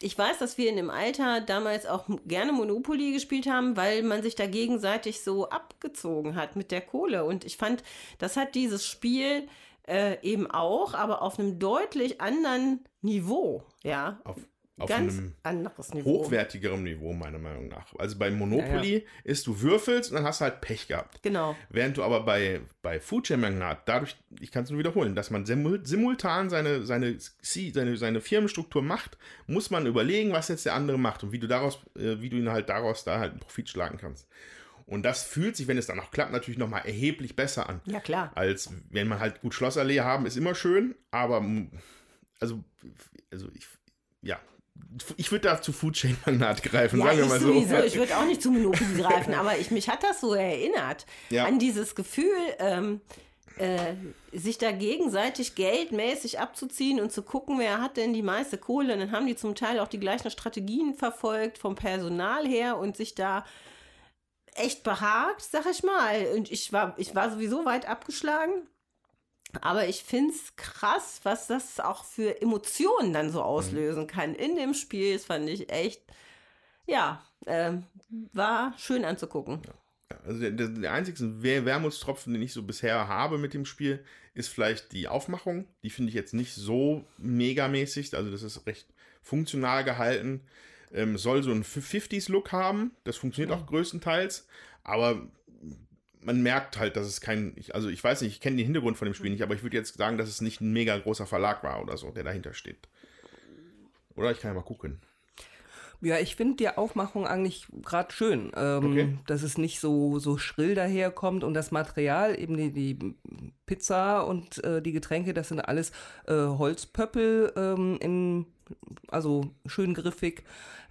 ich weiß, dass wir in dem Alter damals auch gerne Monopoly gespielt haben, weil man sich da gegenseitig so abgezogen hat mit der Kohle. Und ich fand, das hat dieses Spiel äh, eben auch, aber auf einem deutlich anderen Niveau, ja. Auf, auf Ganz einem anderes Niveau. hochwertigerem Niveau, meiner Meinung nach. Also bei Monopoly Ja, ist, du würfelst und dann hast du halt Pech gehabt. Genau. Während du aber bei, bei Food Chain Magnat, dadurch, ich kann es nur wiederholen, dass man simul simultan seine, seine, seine, seine Firmenstruktur macht, muss man überlegen, was jetzt der andere macht und wie du daraus, äh, wie du ihn halt daraus da halt einen Profit schlagen kannst. Und das fühlt sich, wenn es dann auch klappt, natürlich nochmal erheblich besser an. Ja, klar. Als wenn man halt gut Schlossallee haben, ist immer schön, aber also, also ich, ja, ich würde da zu Food Chain Magnat greifen, Ja, sagen wir mal so. sowieso. Ich würde auch nicht zu Monopoly greifen, aber ich, mich hat das so erinnert Ja. an dieses Gefühl, ähm, äh, sich da gegenseitig geldmäßig abzuziehen und zu gucken, wer hat denn die meiste Kohle. Und dann haben die zum Teil auch die gleichen Strategien verfolgt vom Personal her und sich da echt behagt, sag ich mal. Und ich war, ich war sowieso weit abgeschlagen. Aber ich finde es krass, was das auch für Emotionen dann so auslösen kann in dem Spiel. Das fand ich echt, ja, ähm, war schön anzugucken. Also der, der, der einzige Wer- Wermutstropfen, den ich so bisher habe mit dem Spiel, ist vielleicht die Aufmachung. Die finde ich jetzt nicht so megamäßig. Also das ist recht funktional gehalten. Ähm, soll so einen 50s-Look haben. Das funktioniert auch größtenteils. Aber man merkt halt, dass es kein, ich, also ich weiß nicht, ich kenne den Hintergrund von dem Spiel nicht, aber ich würde jetzt sagen, dass es nicht ein mega großer Verlag war oder so, der dahinter steht. Oder ich kann ja mal gucken. Ja, ich finde die Aufmachung eigentlich gerade schön, ähm, Okay. dass es nicht so, so schrill daherkommt und das Material, eben die, die Pizza und äh, die Getränke, das sind alles äh, Holzpöppel ähm, in, also schön griffig.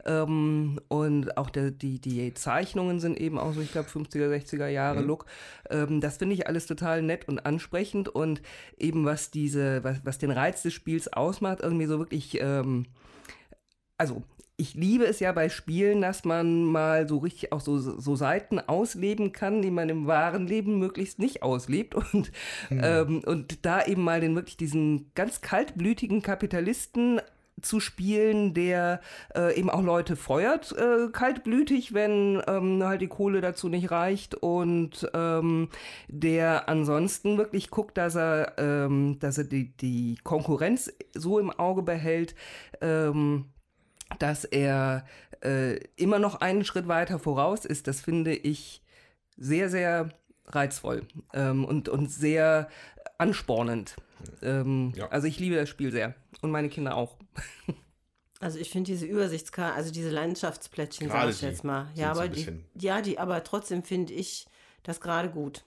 Ähm, und auch der, die, die Zeichnungen sind eben auch so, ich glaube, 50er, 60er Jahre Look. Ähm, das finde ich alles total nett und ansprechend und eben was diese, was, was den Reiz des Spiels ausmacht, irgendwie so wirklich, ähm, also ich liebe es ja bei Spielen, dass man mal so richtig auch so, so Seiten ausleben kann, die man im wahren Leben möglichst nicht auslebt. Und, ähm, und da eben mal den wirklich diesen ganz kaltblütigen Kapitalisten zu spielen, der äh, eben auch Leute feuert, äh, kaltblütig, wenn ähm, halt die Kohle dazu nicht reicht. Und ähm, der ansonsten wirklich guckt, dass er, ähm, dass er die, die Konkurrenz so im Auge behält, ähm, dass er äh, immer noch einen Schritt weiter voraus ist, das finde ich sehr, sehr reizvoll ähm, und, und sehr anspornend. Ähm, Ja. Also ich liebe das Spiel sehr und meine Kinder auch. Also ich finde diese Übersichtskarte, also diese Landschaftsplättchen, sag Gerade ich die jetzt mal. Ja, aber die, ja, die, aber trotzdem finde ich das gerade gut.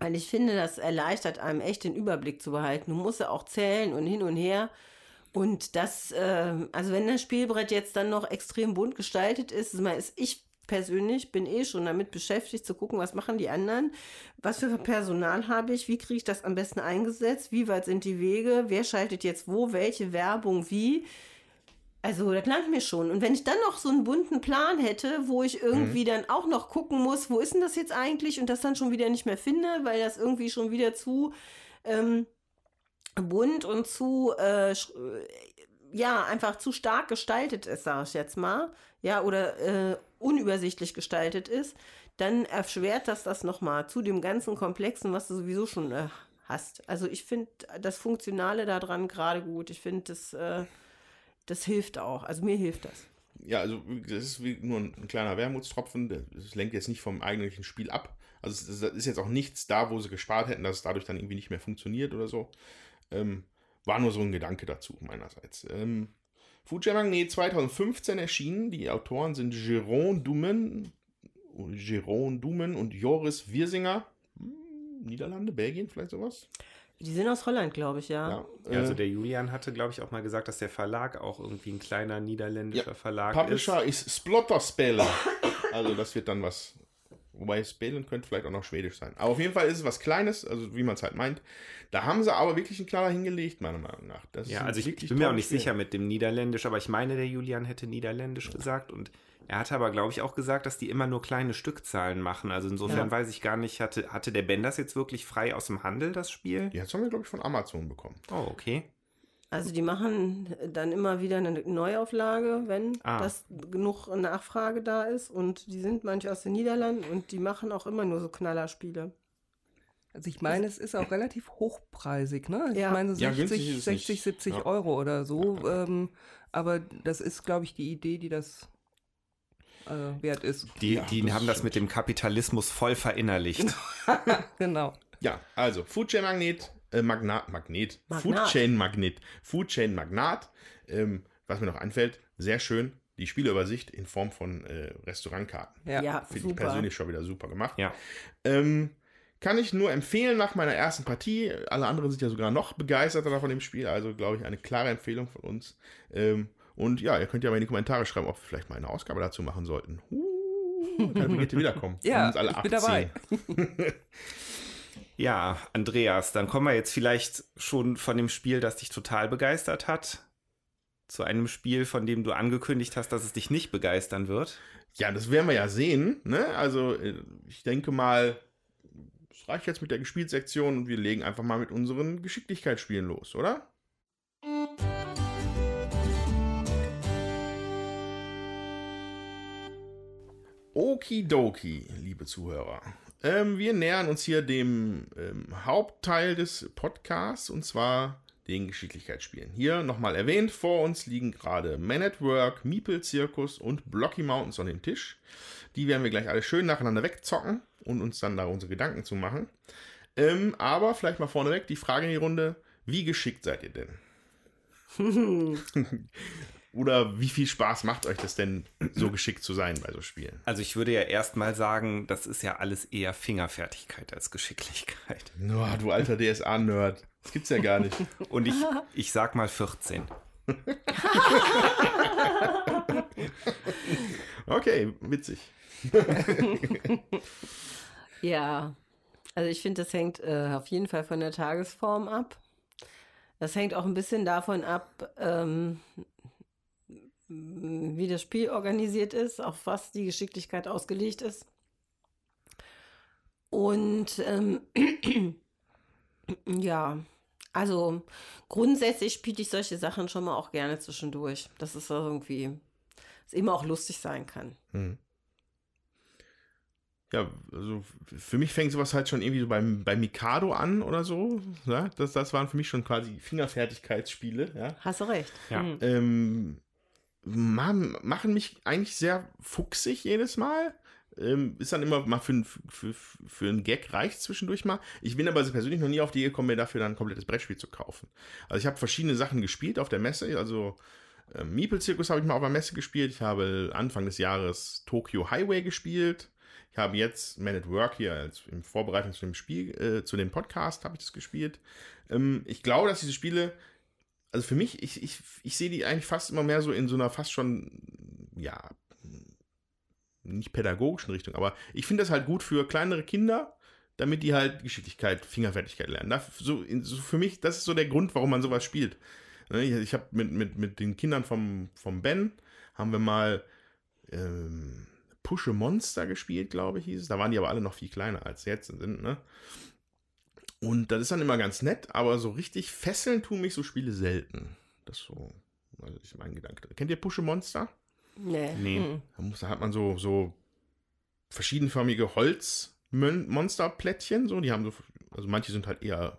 Weil ich finde, das erleichtert einem echt den Überblick zu behalten. Du musst ja auch zählen und hin und her. Und das, äh, also wenn das Spielbrett jetzt dann noch extrem bunt gestaltet ist, ist, ich persönlich bin eh schon damit beschäftigt zu gucken, was machen die anderen, was für Personal habe ich, wie kriege ich das am besten eingesetzt, wie weit sind die Wege, wer schaltet jetzt wo, welche Werbung wie. Also, das langt mir schon. Und wenn ich dann noch so einen bunten Plan hätte, wo ich irgendwie dann auch noch gucken muss, wo ist denn das jetzt eigentlich? Und das dann schon wieder nicht mehr finde, weil das irgendwie schon wieder zu ähm, bunt und zu, äh, sch- ja, einfach zu stark gestaltet ist, sage ich jetzt mal, ja, oder äh, unübersichtlich gestaltet ist, dann erschwert das das nochmal zu dem ganzen Komplexen, was du sowieso schon äh, hast. Also ich finde das Funktionale daran gerade gut. Ich finde, das, äh, das hilft auch. Also mir hilft das. Ja, also das ist wie nur ein, ein kleiner Wermutstropfen. Das lenkt jetzt nicht vom eigentlichen Spiel ab. Also es ist jetzt auch nichts da, wo sie gespart hätten, dass es dadurch dann irgendwie nicht mehr funktioniert oder so. Ähm, war nur so ein Gedanke dazu meinerseits. Ähm, Fujimang, nee, 2015 erschienen. Die Autoren sind Jérôme Dumen, Jérôme Dumen und Joris Wirsinger. Hm, Niederlande, Belgien, vielleicht sowas. Die sind aus Holland, glaube ich, ja. Ja, also äh, der Julian hatte, glaube ich, auch mal gesagt, dass der Verlag auch irgendwie ein kleiner niederländischer Ja, Verlag Publisher ist. ist Splotterspelle. Also das wird dann was. Wobei Spelen könnte vielleicht auch noch Schwedisch sein. Aber auf jeden Fall ist es was Kleines, also wie man es halt meint. Da haben sie aber wirklich einen Knaller hingelegt, meiner Meinung nach. Das Ja, also ich, bin mir auch nicht Spiel. sicher mit dem Niederländisch, aber ich meine, der Julian hätte Niederländisch gesagt und er hatte aber, glaube ich, auch gesagt, dass die immer nur kleine Stückzahlen machen. Also insofern Ja. weiß ich gar nicht, hatte, hatte der Ben das jetzt wirklich frei aus dem Handel, das Spiel? Ja, das haben wir, glaube ich, von Amazon bekommen. Oh, okay. Also die machen dann immer wieder eine Neuauflage, wenn Ah. das genug Nachfrage da ist. Und die sind manche aus den Niederlanden und die machen auch immer nur so Knallerspiele. Also ich meine, es ist auch relativ hochpreisig, ne? Ich Ja. meine Ja, günstig 60, ist es 60 nicht. 70 Ja. Euro oder so. Ähm, aber das ist, glaube ich, die Idee, die das äh, wert ist. Die, Ja, die das haben das mit dem Kapitalismus voll verinnerlicht. Genau. Ja, also Foodchain Magnet, äh, Magnat, Magnet, Magnat. Foodchain Magnet, Foodchain Magnat. Ähm, was mir noch anfällt, sehr schön, die Spieleübersicht in Form von äh, Restaurantkarten. Ja. Ja, Finde ich persönlich schon wieder super gemacht. Ja. Ähm, kann ich nur empfehlen nach meiner ersten Partie. Alle anderen sind ja sogar noch begeisterter von dem Spiel. Also, glaube ich, eine klare Empfehlung von uns. Ähm, und ja, ihr könnt ja mal in die Kommentare schreiben, ob wir vielleicht mal eine Ausgabe dazu machen sollten. Uh, kann Brigitte wiederkommen. Ja, Und uns alle ich bin dabei. Ja, Andreas, dann kommen wir jetzt vielleicht schon von dem Spiel, das dich total begeistert hat, zu einem Spiel, von dem du angekündigt hast, dass es dich nicht begeistern wird. Ja, das werden wir ja sehen. Ne? Also, äh, ich denke mal, es reicht jetzt mit der Gespielsektion und wir legen einfach mal mit unseren Geschicklichkeitsspielen los, oder? Okidoki, liebe Zuhörer. Ähm, wir nähern uns hier dem ähm, Hauptteil des Podcasts und zwar den Geschicklichkeitsspielen. Hier nochmal erwähnt, vor uns liegen gerade Man at Work, Meeple Circus und Blocky Mountains an dem Tisch. Die werden wir gleich alle schön nacheinander wegzocken und uns dann da unsere Gedanken zu machen. Ähm, aber vielleicht mal vorneweg die Frage in die Runde: Wie geschickt seid ihr denn? Oder wie viel Spaß macht euch das denn, so geschickt zu sein bei so Spielen? Also ich würde ja erstmal sagen, das ist ja alles eher Fingerfertigkeit als Geschicklichkeit. Oh, du alter DSA-Nerd. Das gibt's ja gar nicht. Und ich, ich sag mal 14. Okay, witzig. Ja, also ich finde, das hängt äh, auf jeden Fall von der Tagesform ab. Das hängt auch ein bisschen davon ab, ähm, wie das Spiel organisiert ist, auf was die Geschicklichkeit ausgelegt ist. Und ähm, ja, also grundsätzlich spiele ich solche Sachen schon mal auch gerne zwischendurch. Das ist irgendwie, es immer auch lustig sein kann. Hm. Ja, also für mich fängt sowas halt schon irgendwie so beim, beim Mikado an oder so. Ja? Das, das waren für mich schon quasi Fingerfertigkeitsspiele. Ja? Hast du recht. Ja. Hm. ähm, machen mich eigentlich sehr fuchsig jedes Mal. Ähm, ist dann immer mal für, für, für einen Gag reicht zwischendurch mal. Ich bin aber persönlich noch nie auf die Idee gekommen, mir dafür dann ein komplettes Brettspiel zu kaufen. Also ich habe verschiedene Sachen gespielt auf der Messe. Also ähm, Meeple Circus habe ich mal auf der Messe gespielt. Ich habe Anfang des Jahres Tokyo Highway gespielt. Ich habe jetzt Man at Work hier als in Vorbereitung zu dem Spiel, äh, zu dem Podcast habe ich das gespielt. Ähm, ich glaube, dass diese Spiele also für mich, ich, ich, ich sehe die eigentlich fast immer mehr so in so einer fast schon, ja, nicht pädagogischen Richtung, aber ich finde das halt gut für kleinere Kinder, damit die halt Geschicklichkeit, Fingerfertigkeit lernen. Das, so, so für mich, das ist so der Grund, warum man sowas spielt. Ne, Ich, ich habe mit, mit, mit den Kindern vom, vom Ben, haben wir mal ähm, Pushe Monster gespielt, glaube ich, hieß es. Da waren die aber alle noch viel kleiner als jetzt sind, ne? Und das ist dann immer ganz nett, aber so richtig fesseln tun mich so Spiele selten. Das ist so, also ist mein Gedanke. Kennt ihr Pushe Monster? Nee. Nee. Hm. Da, muss, da hat man so, so verschiedenförmige Holzmonsterplättchen, so, die haben so, also manche sind halt eher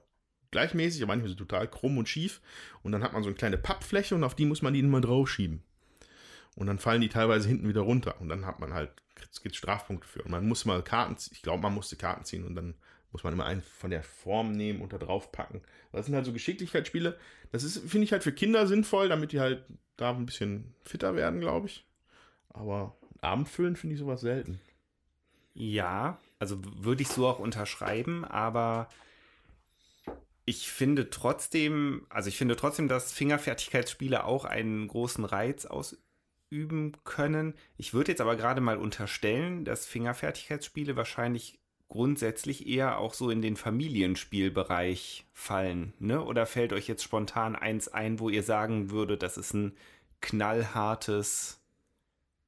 gleichmäßig, aber manche sind total krumm und schief. Und dann hat man so eine kleine Pappfläche und auf die muss man die immer draufschieben. Und dann fallen die teilweise hinten wieder runter. Und dann hat man halt, es gibt Strafpunkte für. Und man muss mal Karten, ich glaube, man musste Karten ziehen und dann muss man immer einen von der Form nehmen und da drauf packen. Das sind halt so Geschicklichkeitsspiele. Das ist, finde ich halt für Kinder sinnvoll, damit die halt da ein bisschen fitter werden, glaube ich. Aber Abendfüllen finde ich sowas selten. Ja, also würde ich so auch unterschreiben, aber ich finde trotzdem, also ich finde trotzdem, dass Fingerfertigkeitsspiele auch einen großen Reiz ausüben können. Ich würde jetzt aber gerade mal unterstellen, dass Fingerfertigkeitsspiele wahrscheinlich grundsätzlich eher auch so in den Familienspielbereich fallen, ne? Oder fällt euch jetzt spontan eins ein, wo ihr sagen würdet, das ist ein knallhartes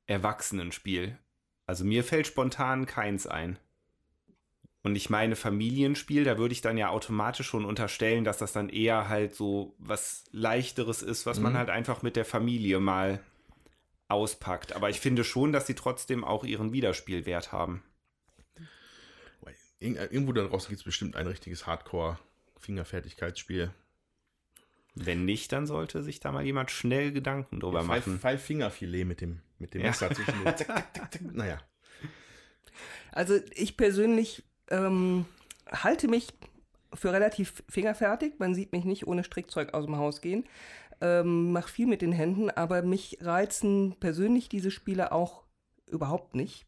Erwachsenenspiel? Also mir fällt spontan keins ein. Und ich meine Familienspiel, da würde ich dann ja automatisch schon unterstellen, dass das dann eher halt so was leichteres ist, was man Mhm. halt einfach mit der Familie mal auspackt. Aber ich finde schon, dass sie trotzdem auch ihren Wiederspielwert haben. Irgendwo da draußen gibt es bestimmt ein richtiges Hardcore-Fingerfertigkeitsspiel. Wenn nicht, dann sollte sich da mal jemand schnell Gedanken drüber Ja, machen. Five, Fingerfilet mit dem, mit dem Ja. Messer zwischen den. Zack, zack, zack, zack. Naja. Also ich persönlich ähm, halte mich für relativ fingerfertig. Man sieht mich nicht ohne Strickzeug aus dem Haus gehen. Ähm, mach viel mit den Händen, aber mich reizen persönlich diese Spiele auch überhaupt nicht.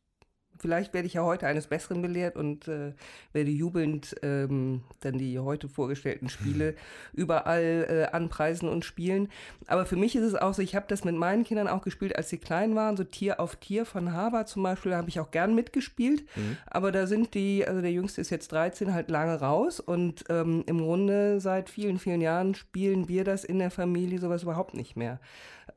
Vielleicht werde ich ja heute eines Besseren belehrt und äh, werde jubelnd ähm, dann die heute vorgestellten Spiele überall äh, anpreisen und spielen. Aber für mich ist es auch so, ich habe das mit meinen Kindern auch gespielt, als sie klein waren. So Tier auf Tier von Haber zum Beispiel habe ich auch gern mitgespielt. Aber da sind die, also der Jüngste ist jetzt 13, halt lange raus. Und ähm, im Grunde seit vielen, vielen Jahren spielen wir das in der Familie sowas überhaupt nicht mehr.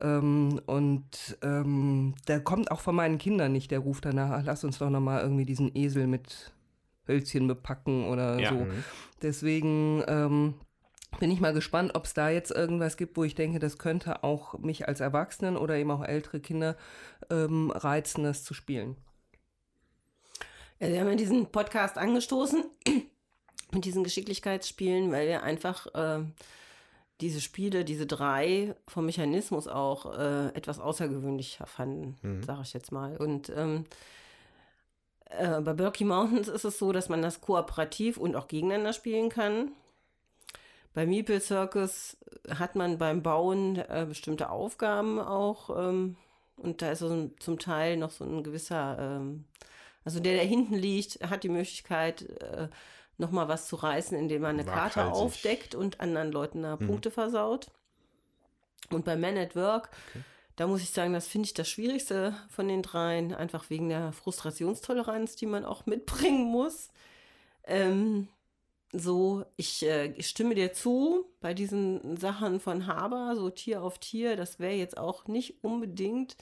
Ähm, und ähm, da kommt auch von meinen Kindern nicht der Ruf danach, ach, lass uns doch nochmal irgendwie diesen Esel mit Hölzchen bepacken oder Ja. so. Deswegen ähm, bin ich mal gespannt, ob es da jetzt irgendwas gibt, wo ich denke, das könnte auch mich als Erwachsenen oder eben auch ältere Kinder ähm, reizen, das zu spielen. Ja, wir haben ja diesen Podcast angestoßen mit diesen Geschicklichkeitsspielen, weil wir einfach äh, diese Spiele, diese drei vom Mechanismus auch äh, etwas außergewöhnlicher fanden, Mhm. sage ich jetzt mal. Und ähm, äh, bei Berkey Mountains ist es so, dass man das kooperativ und auch gegeneinander spielen kann. Bei Meeple Circus hat man beim Bauen äh, bestimmte Aufgaben auch ähm, und da ist so ein, zum Teil noch so ein gewisser, ähm, also der, der hinten liegt, hat die Möglichkeit, äh, nochmal was zu reißen, indem man eine Karte aufdeckt und anderen Leuten da Punkte versaut. Und bei Man at Work, da muss ich sagen, das finde ich das Schwierigste von den dreien, einfach wegen der Frustrationstoleranz, die man auch mitbringen muss. Ähm, so, ich, äh, ich stimme dir zu bei diesen Sachen von Haber, so Tier auf Tier, das wäre jetzt auch nicht unbedingt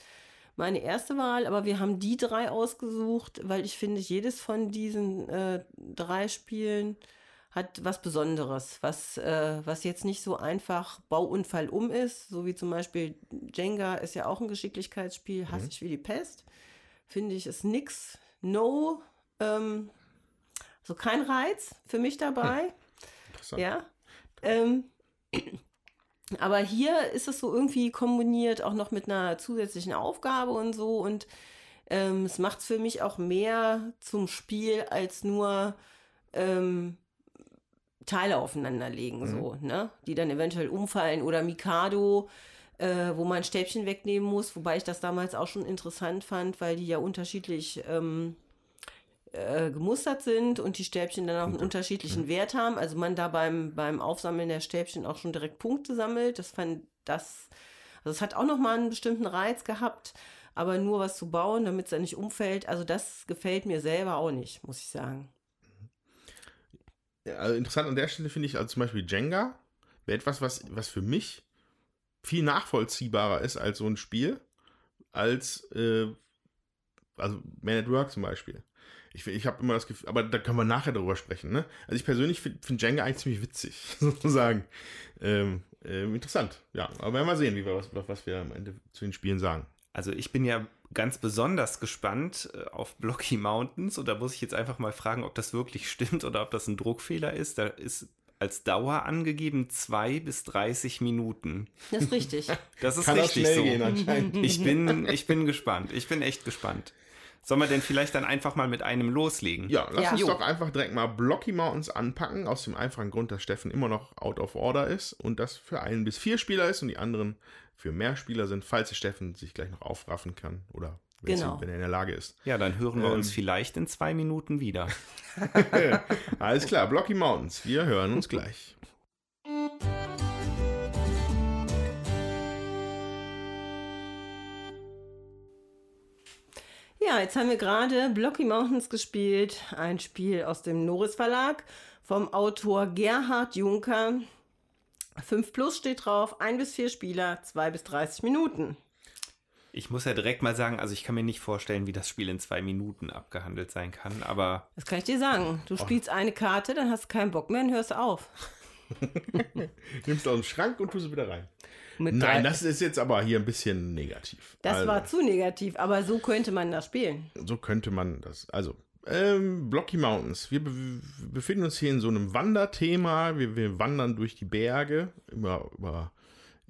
meine erste Wahl, aber wir haben die drei ausgesucht, weil ich finde, jedes von diesen äh, drei Spielen hat was Besonderes, was, äh, was jetzt nicht so einfach Bauunfall um ist, so wie zum Beispiel Jenga ist ja auch ein Geschicklichkeitsspiel, hasse ich wie die Pest. Finde ich, ist nix, no, ähm, so kein Reiz für mich dabei. Interessant. Ja. Ähm, aber hier ist es so irgendwie kombiniert, auch noch mit einer zusätzlichen Aufgabe und so. Und ähm, es macht es für mich auch mehr zum Spiel als nur ähm, Teile aufeinanderlegen, so, ne? Die dann eventuell umfallen oder Mikado, äh, wo man Stäbchen wegnehmen muss, wobei ich das damals auch schon interessant fand, weil die ja unterschiedlich ähm, äh, gemustert sind und die Stäbchen dann auch einen unterschiedlichen Wert haben. Also man da beim, beim Aufsammeln der Stäbchen auch schon direkt Punkte sammelt. Das fand das, also es hat auch nochmal einen bestimmten Reiz gehabt, aber nur was zu bauen, damit es dann nicht umfällt, also das gefällt mir selber auch nicht, muss ich sagen. Ja, also interessant an der Stelle finde ich, also zum Beispiel Jenga wäre etwas, was, was für mich viel nachvollziehbarer ist als so ein Spiel, als äh, also Man at Work zum Beispiel. Ich, ich habe immer das Gefühl, aber da können wir nachher darüber sprechen. Ne? Also ich persönlich finde find Jenga eigentlich ziemlich witzig, sozusagen. Ähm, ähm, interessant, ja. Aber werden wir mal sehen, wie wir was, was wir am Ende zu den Spielen sagen. Also ich bin ja ganz besonders gespannt äh, auf Blocky Mountains und da muss ich jetzt einfach mal fragen, ob das wirklich stimmt oder ob das ein Druckfehler ist. Da ist als Dauer angegeben 2 bis 30 Minuten. Das ist richtig. Das ist Kann auch richtig schnell so. gehen anscheinend. Ich bin, ich bin gespannt. Ich bin echt gespannt. Sollen wir denn vielleicht dann einfach mal mit einem loslegen? Ja, lass Ja. uns Jo. doch einfach direkt mal Blocky Mountains anpacken, aus dem einfachen Grund, dass Steffen immer noch out of order ist und das für einen bis vier Spieler ist und die anderen für mehr Spieler sind, falls Steffen sich gleich noch aufraffen kann oder wenn Genau. wenn er in der Lage ist. Ja, dann hören wir uns Ähm. vielleicht in zwei Minuten wieder. Alles klar, Blocky Mountains, wir hören uns gleich. Ja, jetzt haben wir gerade Blocky Mountains gespielt, ein Spiel aus dem Norris Verlag vom Autor Gerhard Juncker. 5 plus steht drauf, ein bis vier Spieler, 2 bis 30 Minuten. Ich muss ja direkt mal sagen, also ich kann mir nicht vorstellen, wie das Spiel in zwei Minuten abgehandelt sein kann, aber Das kann ich dir sagen. Du spielst eine Karte, dann hast du keinen Bock mehr und hörst auf. Nimmst aus dem Schrank und tust es wieder rein. Mit Nein, drei- das ist jetzt aber hier ein bisschen negativ. Das also, war zu negativ, aber so könnte man das spielen. So könnte man das. Also, Ähm, Blocky Mountains. Wir be befinden uns hier in so einem Wanderthema. Wir, wir wandern durch die Berge, immer, immer,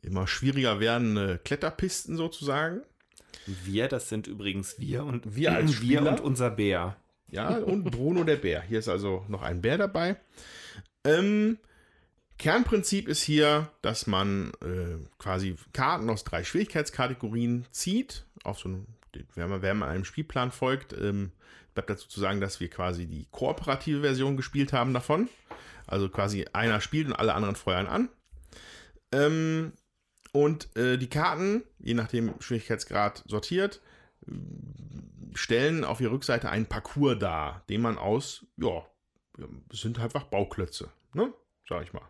immer schwieriger werdende Kletterpisten sozusagen. Wir, das sind übrigens wir und Wir als wir und unser Bär. Ja, und Bruno der Bär. Hier ist also noch ein Bär dabei. Ähm, Kernprinzip ist hier, dass man äh, quasi Karten aus drei Schwierigkeitskategorien zieht. Auf so einem, wenn man, wenn man einem Spielplan folgt, ähm, bleibt dazu zu sagen, dass wir quasi die kooperative Version gespielt haben davon. Also quasi einer spielt und alle anderen feuern an. Ähm, und äh, die Karten, je nachdem Schwierigkeitsgrad sortiert, stellen auf ihrer Rückseite einen Parcours dar, den man aus, ja, sind einfach Bauklötze, ne? Sag ich mal.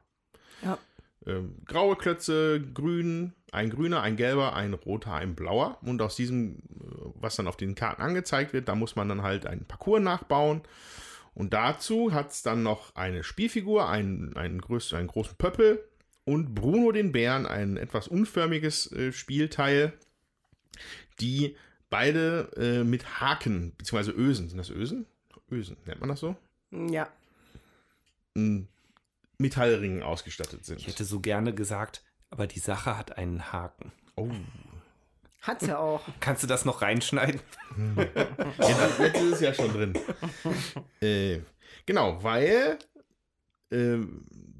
Ja. Ähm, graue Klötze, grün, ein grüner, ein gelber, ein roter, ein blauer. Und aus diesem, äh, was dann auf den Karten angezeigt wird, da muss man dann halt einen Parcours nachbauen. Und dazu hat es dann noch eine Spielfigur, einen, einen, größten, einen großen Pöppel und Bruno den Bären, ein etwas unförmiges äh, Spielteil, die beide äh, mit Haken, beziehungsweise Ösen, sind das Ösen? Ösen, nennt man das so? Ja. m, Metallringen ausgestattet sind. Ich hätte so gerne gesagt, aber die Sache hat einen Haken. oh. Hat's ja auch. Kannst du das noch reinschneiden? Jetzt, jetzt ist es ja schon drin. äh, genau, weil äh,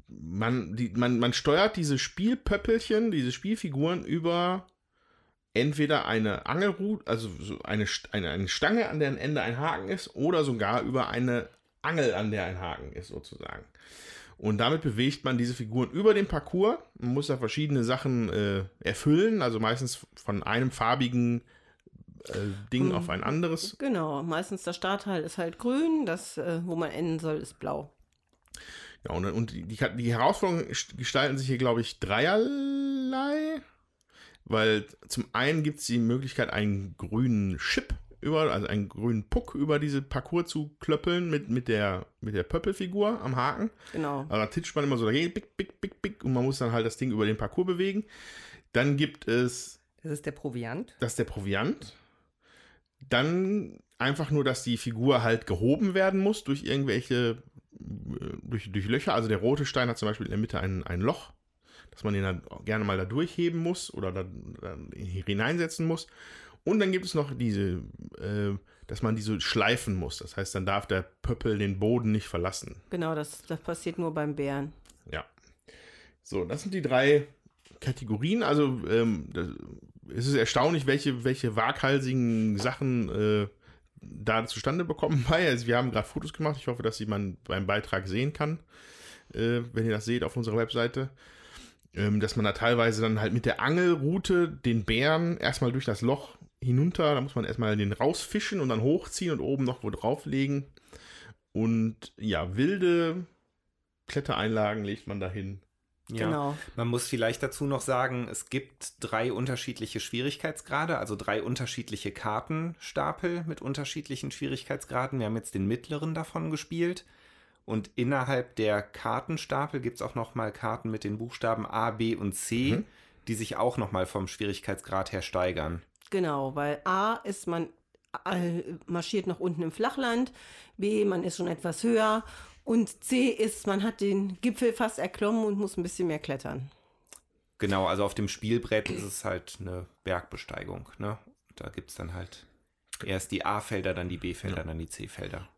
man, die, man, man steuert diese Spielpöppelchen, diese Spielfiguren über entweder eine Angelrute, also so eine, eine, eine Stange, an deren Ende ein Haken ist, oder sogar über eine Angel, an der ein Haken ist, sozusagen. Und damit bewegt man diese Figuren über den Parcours. Man muss da verschiedene Sachen äh, erfüllen, also meistens von einem farbigen äh, Ding auf ein anderes. Genau. Meistens der Startteil ist halt grün, das, äh, wo man enden soll, ist blau. Ja, und, und die, die, die Herausforderungen gestalten sich hier, glaube ich, dreierlei. Weil zum einen gibt es die Möglichkeit, einen grünen Chip über, also einen grünen Puck über diese Parcours zu klöppeln mit, mit der, mit der Pöppelfigur am Haken. Genau. Also da titscht man immer so dagegen, bick, bick, bick, bick, und man muss dann halt das Ding über den Parcours bewegen. Dann gibt es Das ist der Proviant. das ist der Proviant. Dann einfach nur, dass die Figur halt gehoben werden muss durch irgendwelche, äh, durch, durch Löcher. Also der rote Stein hat zum Beispiel in der Mitte ein, ein Loch, dass man den dann gerne mal da durchheben muss oder da, da hineinsetzen muss. Und dann gibt es noch diese, äh, dass man diese schleifen muss. Das heißt, dann darf der Pöppel den Boden nicht verlassen. Genau, das, das passiert nur beim Bären. Ja. So, das sind die drei Kategorien. Also ähm, das, es ist erstaunlich, welche, welche waghalsigen Sachen äh, da zustande bekommen. Also wir haben gerade Fotos gemacht. Ich hoffe, dass sie man beim Beitrag sehen kann, äh, wenn ihr das seht auf unserer Webseite. Ähm, dass man da teilweise dann halt mit der Angelrute den Bären erstmal durch das Loch hinunter, da muss man erstmal den rausfischen und dann hochziehen und oben noch wo drauflegen. Und ja, wilde Klettereinlagen legt man dahin. Ja. Genau. Man muss vielleicht dazu noch sagen, es gibt drei unterschiedliche Schwierigkeitsgrade, also drei unterschiedliche Kartenstapel mit unterschiedlichen Schwierigkeitsgraden. Wir haben jetzt den mittleren davon gespielt. Und innerhalb der Kartenstapel gibt es auch nochmal Karten mit den Buchstaben A, B und C, Mhm. die sich auch nochmal vom Schwierigkeitsgrad her steigern. Genau, weil A ist man äh, marschiert nach unten im Flachland, B man ist schon etwas höher und C ist man hat den Gipfel fast erklommen und muss ein bisschen mehr klettern. Genau, also auf dem Spielbrett ist es halt eine Bergbesteigung. Ne? Da gibt es dann halt erst die A-Felder, dann die B-Felder, dann die C-Felder.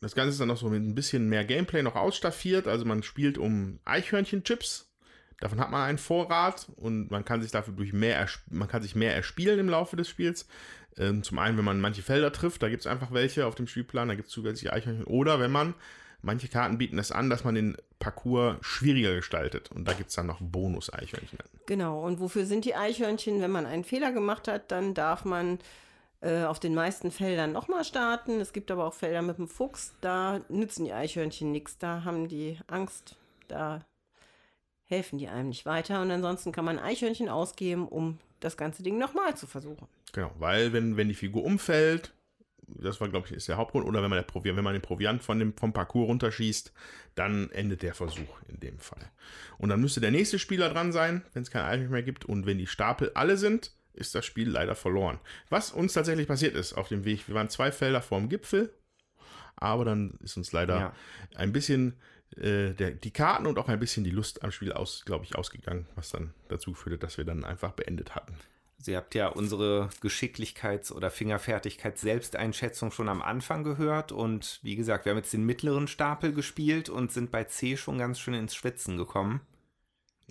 Das Ganze ist dann noch so mit ein bisschen mehr Gameplay noch ausstaffiert. Also man spielt um Eichhörnchen-Chips. Davon hat man einen Vorrat und man kann sich dafür durch mehr, man kann sich mehr erspielen im Laufe des Spiels. Ähm, zum einen, wenn man manche Felder trifft, da gibt es einfach welche auf dem Spielplan, da gibt es zusätzliche Eichhörnchen. Oder wenn man, manche Karten bieten es an, dass man den Parcours schwieriger gestaltet. Und da gibt es dann noch Bonus-Eichhörnchen. Genau, und wofür sind die Eichhörnchen? Wenn man einen Fehler gemacht hat, dann darf man äh, auf den meisten Feldern nochmal starten. Es gibt aber auch Felder mit dem Fuchs, da nützen die Eichhörnchen nichts, da haben die Angst, da helfen die einem nicht weiter. Und ansonsten kann man Eichhörnchen ausgeben, um das ganze Ding nochmal zu versuchen. Genau, weil wenn, wenn die Figur umfällt, das war, glaube ich, ist der Hauptgrund, oder wenn man, Proviant, wenn man den Proviant von dem, vom Parcours runterschießt, dann endet der Versuch in dem Fall. Und dann müsste der nächste Spieler dran sein, wenn es kein Eichhörnchen mehr gibt. Und wenn die Stapel alle sind, ist das Spiel leider verloren. Was uns tatsächlich passiert ist auf dem Weg, wir waren zwei Felder vorm Gipfel, aber dann ist uns leider Ja. ein bisschen äh, der, die Karten und auch ein bisschen die Lust am Spiel aus, glaube ich, ausgegangen, was dann dazu führte, dass wir dann einfach beendet hatten. Sie habt ja unsere Geschicklichkeits- oder Fingerfertigkeits-Selbsteinschätzung schon am Anfang gehört und wie gesagt, wir haben jetzt den mittleren Stapel gespielt und sind bei C schon ganz schön ins Schwitzen gekommen.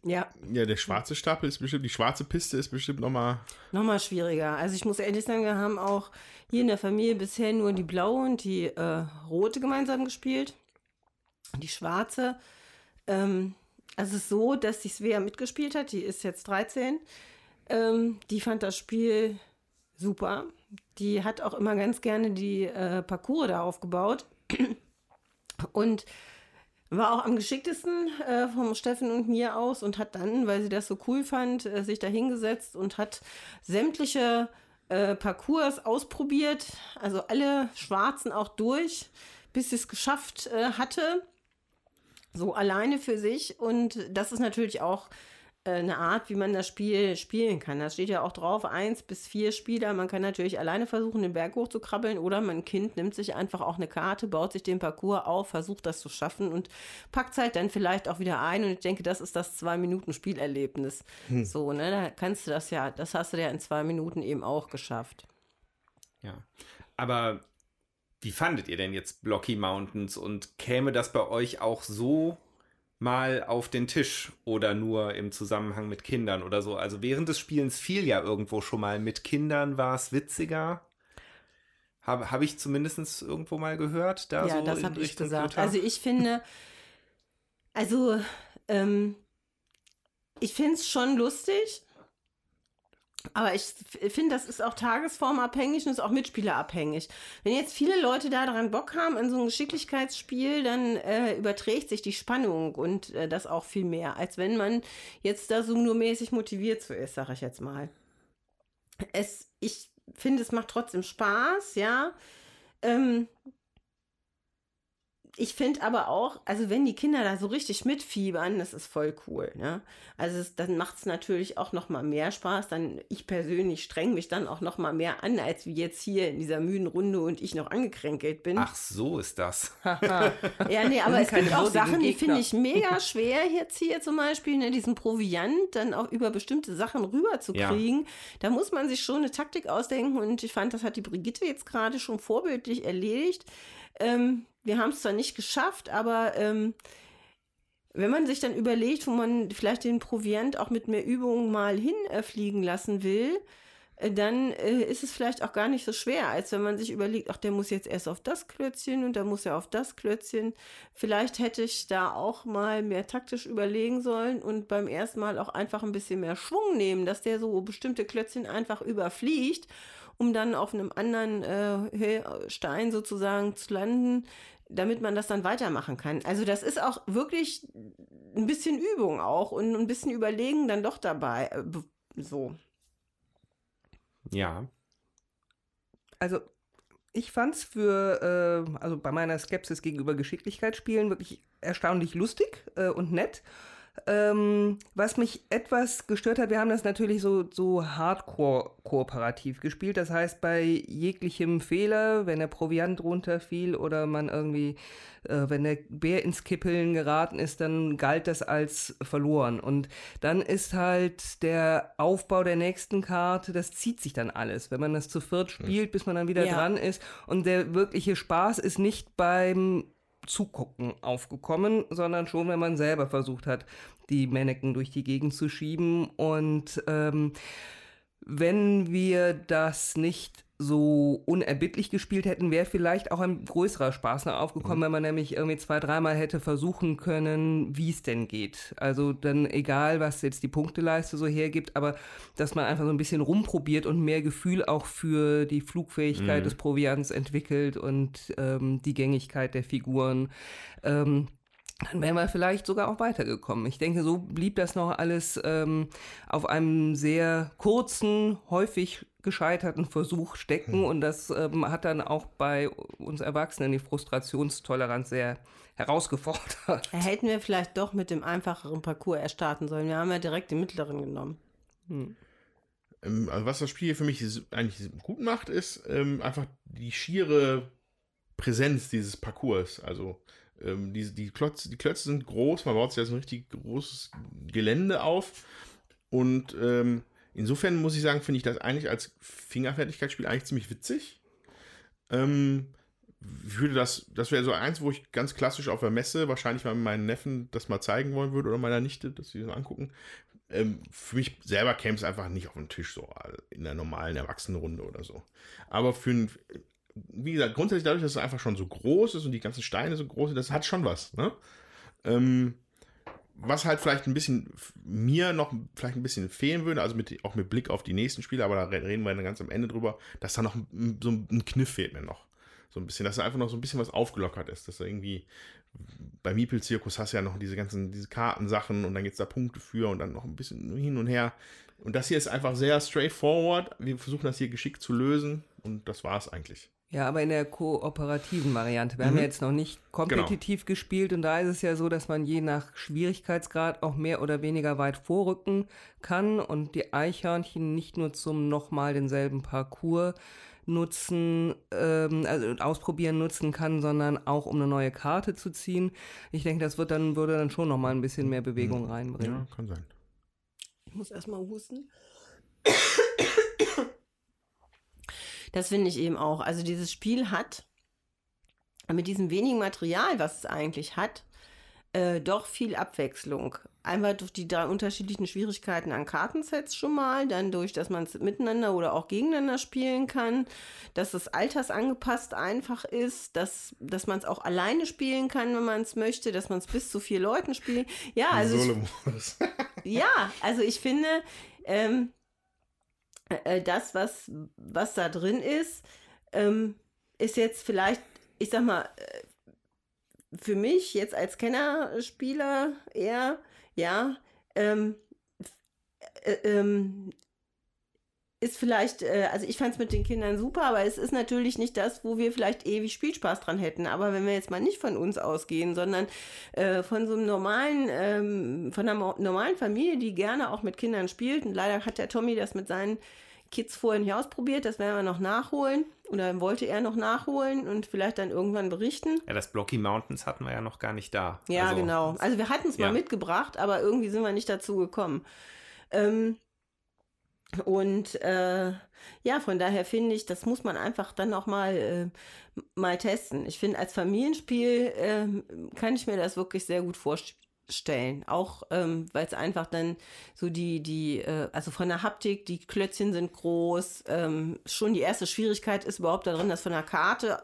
Ja, Ja, der schwarze Stapel ist bestimmt, die schwarze Piste ist bestimmt nochmal. nochmal schwieriger. Also ich muss ehrlich sagen, wir haben auch hier in der Familie bisher nur die blaue und die äh, rote gemeinsam gespielt. Die schwarze, ähm, also es ist so, dass die Svea mitgespielt hat, die ist jetzt 13. Ähm, die fand das Spiel super. Die hat auch immer ganz gerne die äh, Parcours da aufgebaut. Und war auch am geschicktesten äh, vom Steffen und mir aus und hat dann, weil sie das so cool fand, äh, sich da hingesetzt und hat sämtliche äh, Parcours ausprobiert, also alle Schwarzen auch durch, bis sie es geschafft äh, hatte. So alleine für sich. Und das ist natürlich auch äh, eine Art, wie man das Spiel spielen kann. Da steht ja auch drauf, eins bis vier Spieler. Man kann natürlich alleine versuchen, den Berg hochzukrabbeln oder mein Kind nimmt sich einfach auch eine Karte, baut sich den Parcours auf, versucht das zu schaffen und packt es halt dann vielleicht auch wieder ein. Und ich denke, das ist das Zwei-Minuten-Spielerlebnis. So, ne, da kannst du das ja, das hast du ja in zwei Minuten eben auch geschafft. Ja. Aber wie fandet ihr denn jetzt Blocky Mountains und käme das bei euch auch so mal auf den Tisch oder nur im Zusammenhang mit Kindern oder so? Also während des Spielens fiel ja irgendwo schon mal mit Kindern war es witziger. Habe hab ich zumindest irgendwo mal gehört. Da ja, so das habe ich gesagt. Twitter? Also ich finde, also ähm, ich finde es schon lustig, aber ich finde, das ist auch tagesformabhängig und ist auch mitspielerabhängig. Wenn jetzt viele Leute da daran Bock haben an so ein Geschicklichkeitsspiel, dann äh, überträgt sich die Spannung und äh, das auch viel mehr, als wenn man jetzt da so nur mäßig motiviert so ist, sage ich jetzt mal. Es, ich finde, es macht trotzdem Spaß, ja. Ähm, ich finde aber auch, also wenn die Kinder da so richtig mitfiebern, das ist voll cool. Ne? Also es, dann macht es natürlich auch noch mal mehr Spaß. Dann ich persönlich streng mich dann auch noch mal mehr an, als wie jetzt hier in dieser müden Runde und ich noch angekränkelt bin. Ach, so ist das. Ja, nee, aber es gibt auch Sachen, die finde ich mega schwer jetzt hier zum Beispiel, ne, diesen Proviant dann auch über bestimmte Sachen rüberzukriegen. Da muss man sich schon eine Taktik ausdenken und ich fand, das hat die Brigitte jetzt gerade schon vorbildlich erledigt. Ähm, wir haben es zwar nicht geschafft, aber ähm, wenn man sich dann überlegt, wo man vielleicht den Proviant auch mit mehr Übung mal hinfliegen lassen will, äh, dann äh, ist es vielleicht auch gar nicht so schwer, als wenn man sich überlegt, ach, der muss jetzt erst auf das Klötzchen und dann muss er auf das Klötzchen. Vielleicht hätte ich da auch mal mehr taktisch überlegen sollen und beim ersten Mal auch einfach ein bisschen mehr Schwung nehmen, dass der so bestimmte Klötzchen einfach überfliegt, um dann auf einem anderen äh, Stein sozusagen zu landen, damit man das dann weitermachen kann. Also das ist auch wirklich ein bisschen Übung auch und ein bisschen Überlegen dann doch dabei. äh, So. Ja. Also ich fand es für, äh, also bei meiner Skepsis gegenüber Geschicklichkeitsspielen wirklich erstaunlich lustig äh, und nett. Ähm, was mich etwas gestört hat, wir haben das natürlich so, so hardcore kooperativ gespielt. Das heißt, bei jeglichem Fehler, wenn der Proviant runterfiel oder man irgendwie, äh, wenn der Bär ins Kippeln geraten ist, dann galt das als verloren. Und dann ist halt der Aufbau der nächsten Karte, das zieht sich dann alles. Wenn man das zu viert spielt, bis man dann wieder Ja. dran ist. Und der wirkliche Spaß ist nicht beim Zugucken aufgekommen, sondern schon, wenn man selber versucht hat, die Mannequin durch die Gegend zu schieben. Und ähm, wenn wir das nicht so unerbittlich gespielt hätten, wäre vielleicht auch ein größerer Spaß noch aufgekommen, wenn man nämlich irgendwie zwei, dreimal hätte versuchen können, wie es denn geht. Also dann egal, was jetzt die Punkteleiste so hergibt, aber dass man einfach so ein bisschen rumprobiert und mehr Gefühl auch für die Flugfähigkeit des Proviants entwickelt und ähm, die Gängigkeit der Figuren. Ähm, dann wären wir vielleicht sogar auch weitergekommen. Ich denke, so blieb das noch alles ähm, auf einem sehr kurzen, häufig gescheiterten Versuch stecken und das ähm, hat dann auch bei uns Erwachsenen die Frustrationstoleranz sehr herausgefordert. Hätten wir vielleicht doch mit dem einfacheren Parcours erst starten sollen. Wir haben ja direkt den mittleren genommen. Ähm, also was das Spiel für mich eigentlich gut macht, ist ähm, einfach die schiere Präsenz dieses Parcours. Also ähm, die, die, Klötze, die Klötze sind groß, man baut sich ja so ein richtig großes Gelände auf. Und ähm, insofern muss ich sagen, finde ich das eigentlich als Fingerfertigkeitsspiel eigentlich ziemlich witzig. Ähm, würde das, das wäre so eins, wo ich ganz klassisch auf der Messe wahrscheinlich mal meinen Neffen das mal zeigen wollen würde oder meiner Nichte, dass sie das angucken. Ähm, für mich selber käme es einfach nicht auf den Tisch, so in der normalen Erwachsenenrunde oder so. Aber für ein, wie gesagt, grundsätzlich dadurch, dass es einfach schon so groß ist und die ganzen Steine so groß sind, das hat schon was, ne? Ähm, was halt vielleicht ein bisschen mir noch vielleicht ein bisschen fehlen würde, also mit, auch mit Blick auf die nächsten Spiele, aber da reden wir dann ganz am Ende drüber, dass da noch so ein Kniff fehlt mir noch. So ein bisschen, dass da einfach noch so ein bisschen was aufgelockert ist, dass da irgendwie bei Miepel-Zirkus hast du ja noch diese ganzen, diese Kartensachen und dann gibt es da Punkte für und dann noch ein bisschen hin und her. Und das hier ist einfach sehr straightforward. Wir versuchen das hier geschickt zu lösen und das war es eigentlich. Ja, aber in der kooperativen Variante. Wir mhm. haben ja jetzt noch nicht kompetitiv genau. gespielt und da ist es ja so, dass man je nach Schwierigkeitsgrad auch mehr oder weniger weit vorrücken kann und die Eichhörnchen nicht nur zum nochmal denselben Parcours nutzen, ähm, also ausprobieren nutzen kann, sondern auch um eine neue Karte zu ziehen. Ich denke, das wird dann, würde dann schon nochmal ein bisschen mehr Bewegung mhm. reinbringen. Ja, kann sein. Ich muss erstmal husten. Das finde ich eben auch. Also dieses Spiel hat mit diesem wenigen Material, was es eigentlich hat, äh, doch viel Abwechslung. Einmal durch die drei unterschiedlichen Schwierigkeiten an Kartensets schon mal, dann durch, dass man es miteinander oder auch gegeneinander spielen kann, dass es altersangepasst einfach ist, dass, dass man es auch alleine spielen kann, wenn man es möchte, dass man es bis zu vier Leuten spielt. Ja, also ich, ja, also ich finde, ähm, äh, das, was, was da drin ist, ähm, ist jetzt vielleicht, ich sag mal, äh, für mich jetzt als Kennerspieler eher, ja, ähm, äh, ähm, ist vielleicht, äh, also ich fand es mit den Kindern super, aber es ist natürlich nicht das, wo wir vielleicht ewig Spielspaß dran hätten. Aber wenn wir jetzt mal nicht von uns ausgehen, sondern äh, von so einem normalen, ähm, von einer normalen Familie, die gerne auch mit Kindern spielt, und leider hat der Tommy das mit seinen Kids vorher nicht ausprobiert, das werden wir noch nachholen. Oder wollte er noch nachholen und vielleicht dann irgendwann berichten. Ja, das Blocky Mountains hatten wir ja noch gar nicht da. Ja, also, genau. Also wir hatten es ja. mal mitgebracht, aber irgendwie sind wir nicht dazu gekommen. Ähm, und äh, ja, von daher finde ich, das muss man einfach dann auch mal, äh, mal testen. Ich finde, als Familienspiel äh, kann ich mir das wirklich sehr gut vorstellen. Auch ähm, weil es einfach dann so die, die, äh, also von der Haptik, die Klötzchen sind groß. Ähm, schon die erste Schwierigkeit ist überhaupt darin, dass von der Karte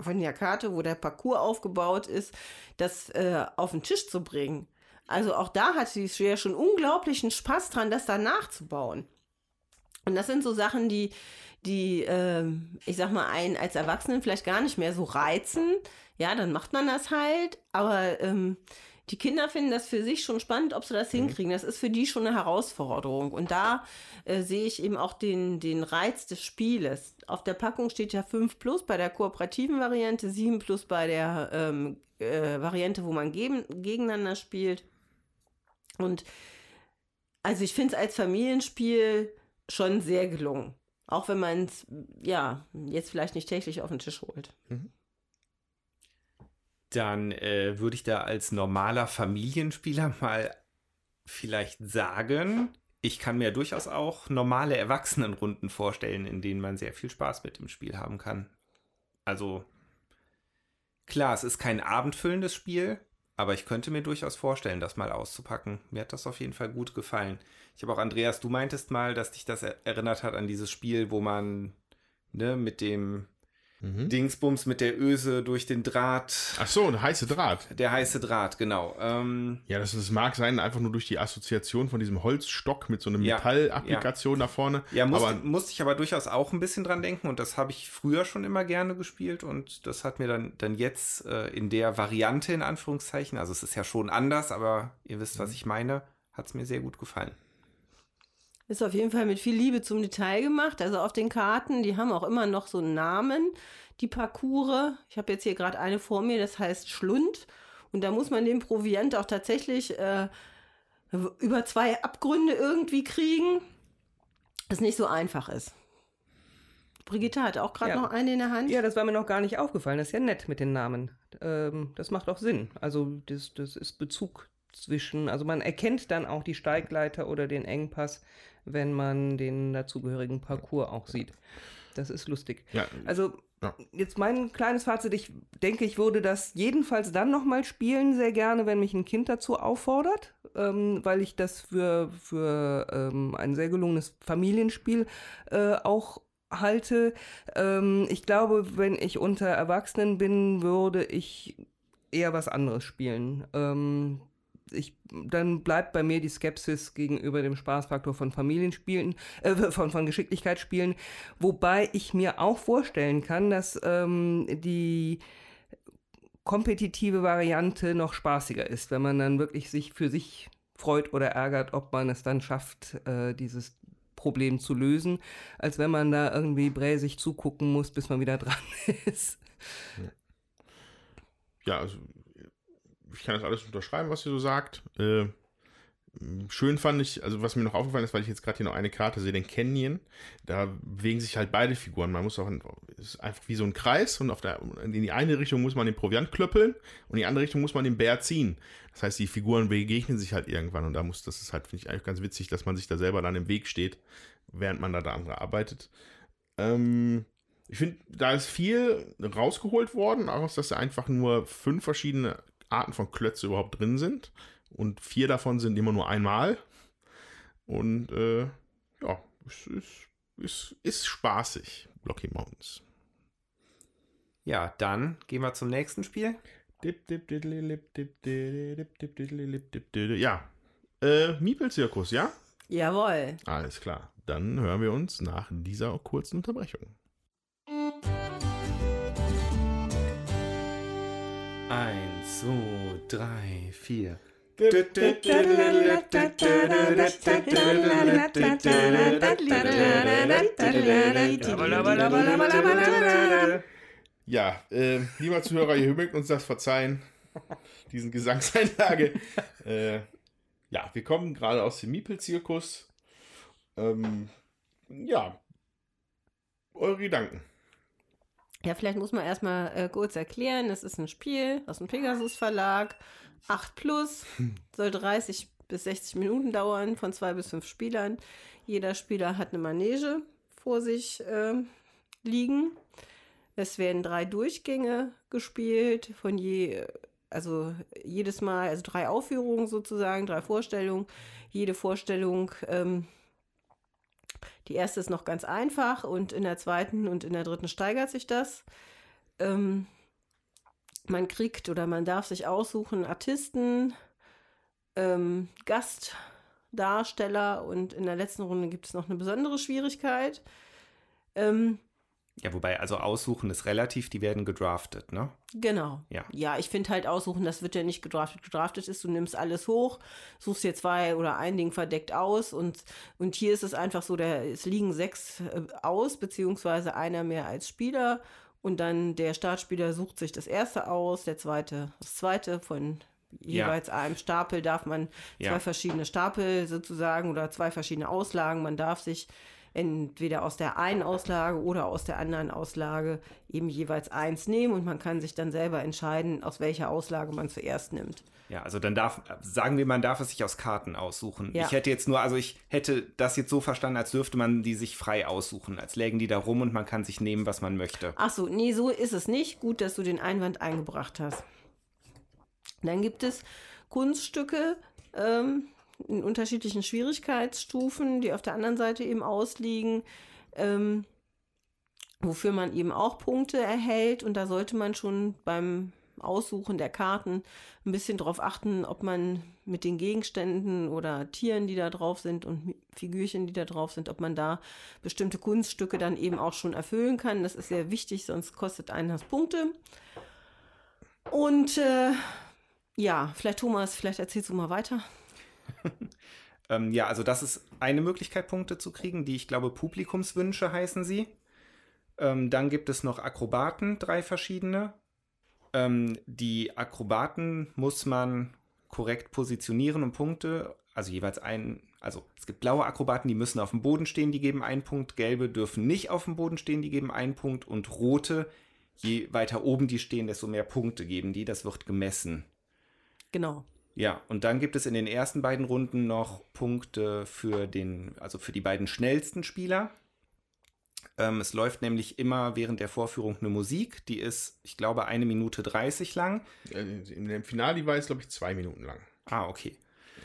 von der Karte, wo der Parcours aufgebaut ist, das äh, auf den Tisch zu bringen. Also auch da hat sie ja schon unglaublichen Spaß dran, das da nachzubauen. Und das sind so Sachen, die, die, äh, ich sag mal, einen als Erwachsenen vielleicht gar nicht mehr so reizen. Ja, dann macht man das halt, aber ähm, die Kinder finden das für sich schon spannend, ob sie das mhm. hinkriegen. Das ist für die schon eine Herausforderung. Und da äh, sehe ich eben auch den, den Reiz des Spieles. Auf der Packung steht ja 5 plus bei der kooperativen Variante, 7 plus bei der ähm, äh, Variante, wo man gegen, gegeneinander spielt. Und also ich finde es als Familienspiel schon sehr gelungen. Auch wenn man es, ja, jetzt vielleicht nicht täglich auf den Tisch holt. Mhm. Dann äh, würde ich da als normaler Familienspieler mal vielleicht sagen, ich kann mir durchaus auch normale Erwachsenenrunden vorstellen, in denen man sehr viel Spaß mit dem Spiel haben kann. Also klar, es ist kein abendfüllendes Spiel, aber ich könnte mir durchaus vorstellen, das mal auszupacken. Mir hat das auf jeden Fall gut gefallen. Ich habe auch, Andreas, du meintest mal, dass dich das erinnert hat an dieses Spiel, wo man ne, mit dem Mhm. Dingsbums mit der Öse durch den Draht. Ach so, ein heißer Draht. Der heiße Draht, genau. Ähm, ja, das, das mag sein, einfach nur durch die Assoziation von diesem Holzstock mit so einer ja, Metallapplikation ja. da vorne. Ja, musste, aber, musste ich aber durchaus auch ein bisschen dran denken und das habe ich früher schon immer gerne gespielt und das hat mir dann, dann jetzt äh, in der Variante in Anführungszeichen, also es ist ja schon anders, aber ihr wisst, was mhm. ich meine, hat es mir sehr gut gefallen. Ist auf jeden Fall mit viel Liebe zum Detail gemacht. Also auf den Karten, die haben auch immer noch so einen Namen, die Parcours. Ich habe jetzt hier gerade eine vor mir, das heißt Schlund. Und da muss man den Proviant auch tatsächlich äh, über zwei Abgründe irgendwie kriegen, was nicht so einfach ist. Brigitte hat auch gerade Ja. noch eine in der Hand. Ja, das war mir noch gar nicht aufgefallen. Das ist ja nett mit den Namen. Ähm, das macht auch Sinn. Also das, das ist Bezug zwischen, also man erkennt dann auch die Steigleiter oder den Engpass, wenn man den dazugehörigen Parcours auch sieht. Das ist lustig. Ja. Also Ja. jetzt mein kleines Fazit. Ich denke, ich würde das jedenfalls dann nochmal spielen, sehr gerne, wenn mich ein Kind dazu auffordert, ähm, weil ich das für, für ähm, ein sehr gelungenes Familienspiel äh, auch halte. Ähm, ich glaube, wenn ich unter Erwachsenen bin, würde ich eher was anderes spielen. Ähm, ich, dann bleibt bei mir die Skepsis gegenüber dem Spaßfaktor von Familienspielen, äh, von, von Geschicklichkeitsspielen, wobei ich mir auch vorstellen kann, dass ähm, die kompetitive Variante noch spaßiger ist, wenn man dann wirklich sich für sich freut oder ärgert, ob man es dann schafft, äh, dieses Problem zu lösen, als wenn man da irgendwie bräsig zugucken muss, bis man wieder dran ist. Ja, also ich kann das alles unterschreiben, was ihr so sagt. Äh, schön fand ich, also was mir noch aufgefallen ist, weil ich jetzt gerade hier noch eine Karte sehe, den Canyon, da bewegen sich halt beide Figuren. Man muss auch, es ist einfach wie so ein Kreis und auf der, in die eine Richtung muss man den Proviant klöppeln und in die andere Richtung muss man den Bär ziehen. Das heißt, die Figuren begegnen sich halt irgendwann und da muss, das ist halt, finde ich eigentlich ganz witzig, dass man sich da selber dann im Weg steht, während man da da andere arbeitet. Ähm, ich finde, da ist viel rausgeholt worden, auch dass da einfach nur fünf verschiedene Arten von Klötze überhaupt drin sind. Und vier davon sind immer nur einmal. Und äh, ja, es ist, ist, ist spaßig, Blocky Mountains. Ja, dann gehen wir zum nächsten Spiel. Dip, dip, diddlilip, dip, dip, dip, diddlilip, dip, dip. Ja. Äh, Miepelzirkus, ja? Jawohl. Alles klar. Dann hören wir uns nach dieser kurzen Unterbrechung. Eins, zwei, drei, vier. Ja, äh, lieber Zuhörer, ihr mögt uns das verzeihen, diesen Gesangseinlage. äh, ja, wir kommen gerade aus dem Miepel-Zirkus. Ähm, ja, eure Gedanken. Ja, vielleicht muss man erstmal äh, kurz erklären, es ist ein Spiel aus dem Pegasus Verlag, 8 plus, soll 30 bis 60 Minuten dauern, von zwei bis fünf Spielern. Jeder Spieler hat eine Manege vor sich ähm, liegen. Es werden drei Durchgänge gespielt, von je, also jedes Mal, also drei Aufführungen sozusagen, drei Vorstellungen. Jede Vorstellung ähm, die erste ist noch ganz einfach und in der zweiten und in der dritten steigert sich das. Ähm, man kriegt oder man darf sich aussuchen Artisten, ähm, Gastdarsteller und in der letzten Runde gibt es noch eine besondere Schwierigkeit. Ähm, Ja, wobei, also aussuchen ist relativ, die werden gedraftet, ne? Genau. Ja. Ja, ich finde halt aussuchen, das wird ja nicht gedraftet. Gedraftet ist, du nimmst alles hoch, suchst dir zwei oder ein Ding verdeckt aus und, und hier ist es einfach so, der, es liegen sechs äh, aus, beziehungsweise einer mehr als Spieler und dann der Startspieler sucht sich das erste aus, der zweite das zweite von Ja. jeweils einem Stapel darf man Ja. zwei verschiedene Stapel sozusagen oder zwei verschiedene Auslagen. Man darf sich entweder aus der einen Auslage oder aus der anderen Auslage eben jeweils eins nehmen und man kann sich dann selber entscheiden, aus welcher Auslage man zuerst nimmt. Ja, also dann darf, sagen wir, man darf es sich aus Karten aussuchen. Ja. Ich hätte jetzt nur, also ich hätte das jetzt so verstanden, als dürfte man die sich frei aussuchen, als lägen die da rum und man kann sich nehmen, was man möchte. Ach so, nee, so ist es nicht. Gut, dass du den Einwand eingebracht hast. Dann gibt es Kunststücke ähm, in unterschiedlichen Schwierigkeitsstufen, die auf der anderen Seite eben ausliegen, ähm, wofür man eben auch Punkte erhält. Und da sollte man schon beim Aussuchen der Karten ein bisschen darauf achten, ob man mit den Gegenständen oder Tieren, die da drauf sind und Figürchen, die da drauf sind, ob man da bestimmte Kunststücke dann eben auch schon erfüllen kann. Das ist sehr wichtig, sonst kostet einen das Punkte. Und äh, ja, vielleicht Thomas, vielleicht erzählst du mal weiter. Ähm, ja, also das ist eine Möglichkeit, Punkte zu kriegen, die ich glaube Publikumswünsche heißen sie. Ähm, dann gibt es noch Akrobaten, drei verschiedene. Ähm, die Akrobaten muss man korrekt positionieren und Punkte, also jeweils ein Also es gibt blaue Akrobaten, die müssen auf dem Boden stehen, die geben einen Punkt. Gelbe dürfen nicht auf dem Boden stehen, die geben einen Punkt. Und rote, je weiter oben die stehen, desto mehr Punkte geben die. Das wird gemessen. Genau. Ja, und dann gibt es in den ersten beiden Runden noch Punkte für den, also für die beiden schnellsten Spieler. Ähm, es läuft nämlich immer während der Vorführung eine Musik, die ist, ich glaube, eine Minute 30 lang. In dem Finale die war es, glaube ich, zwei Minuten lang. Ah, okay.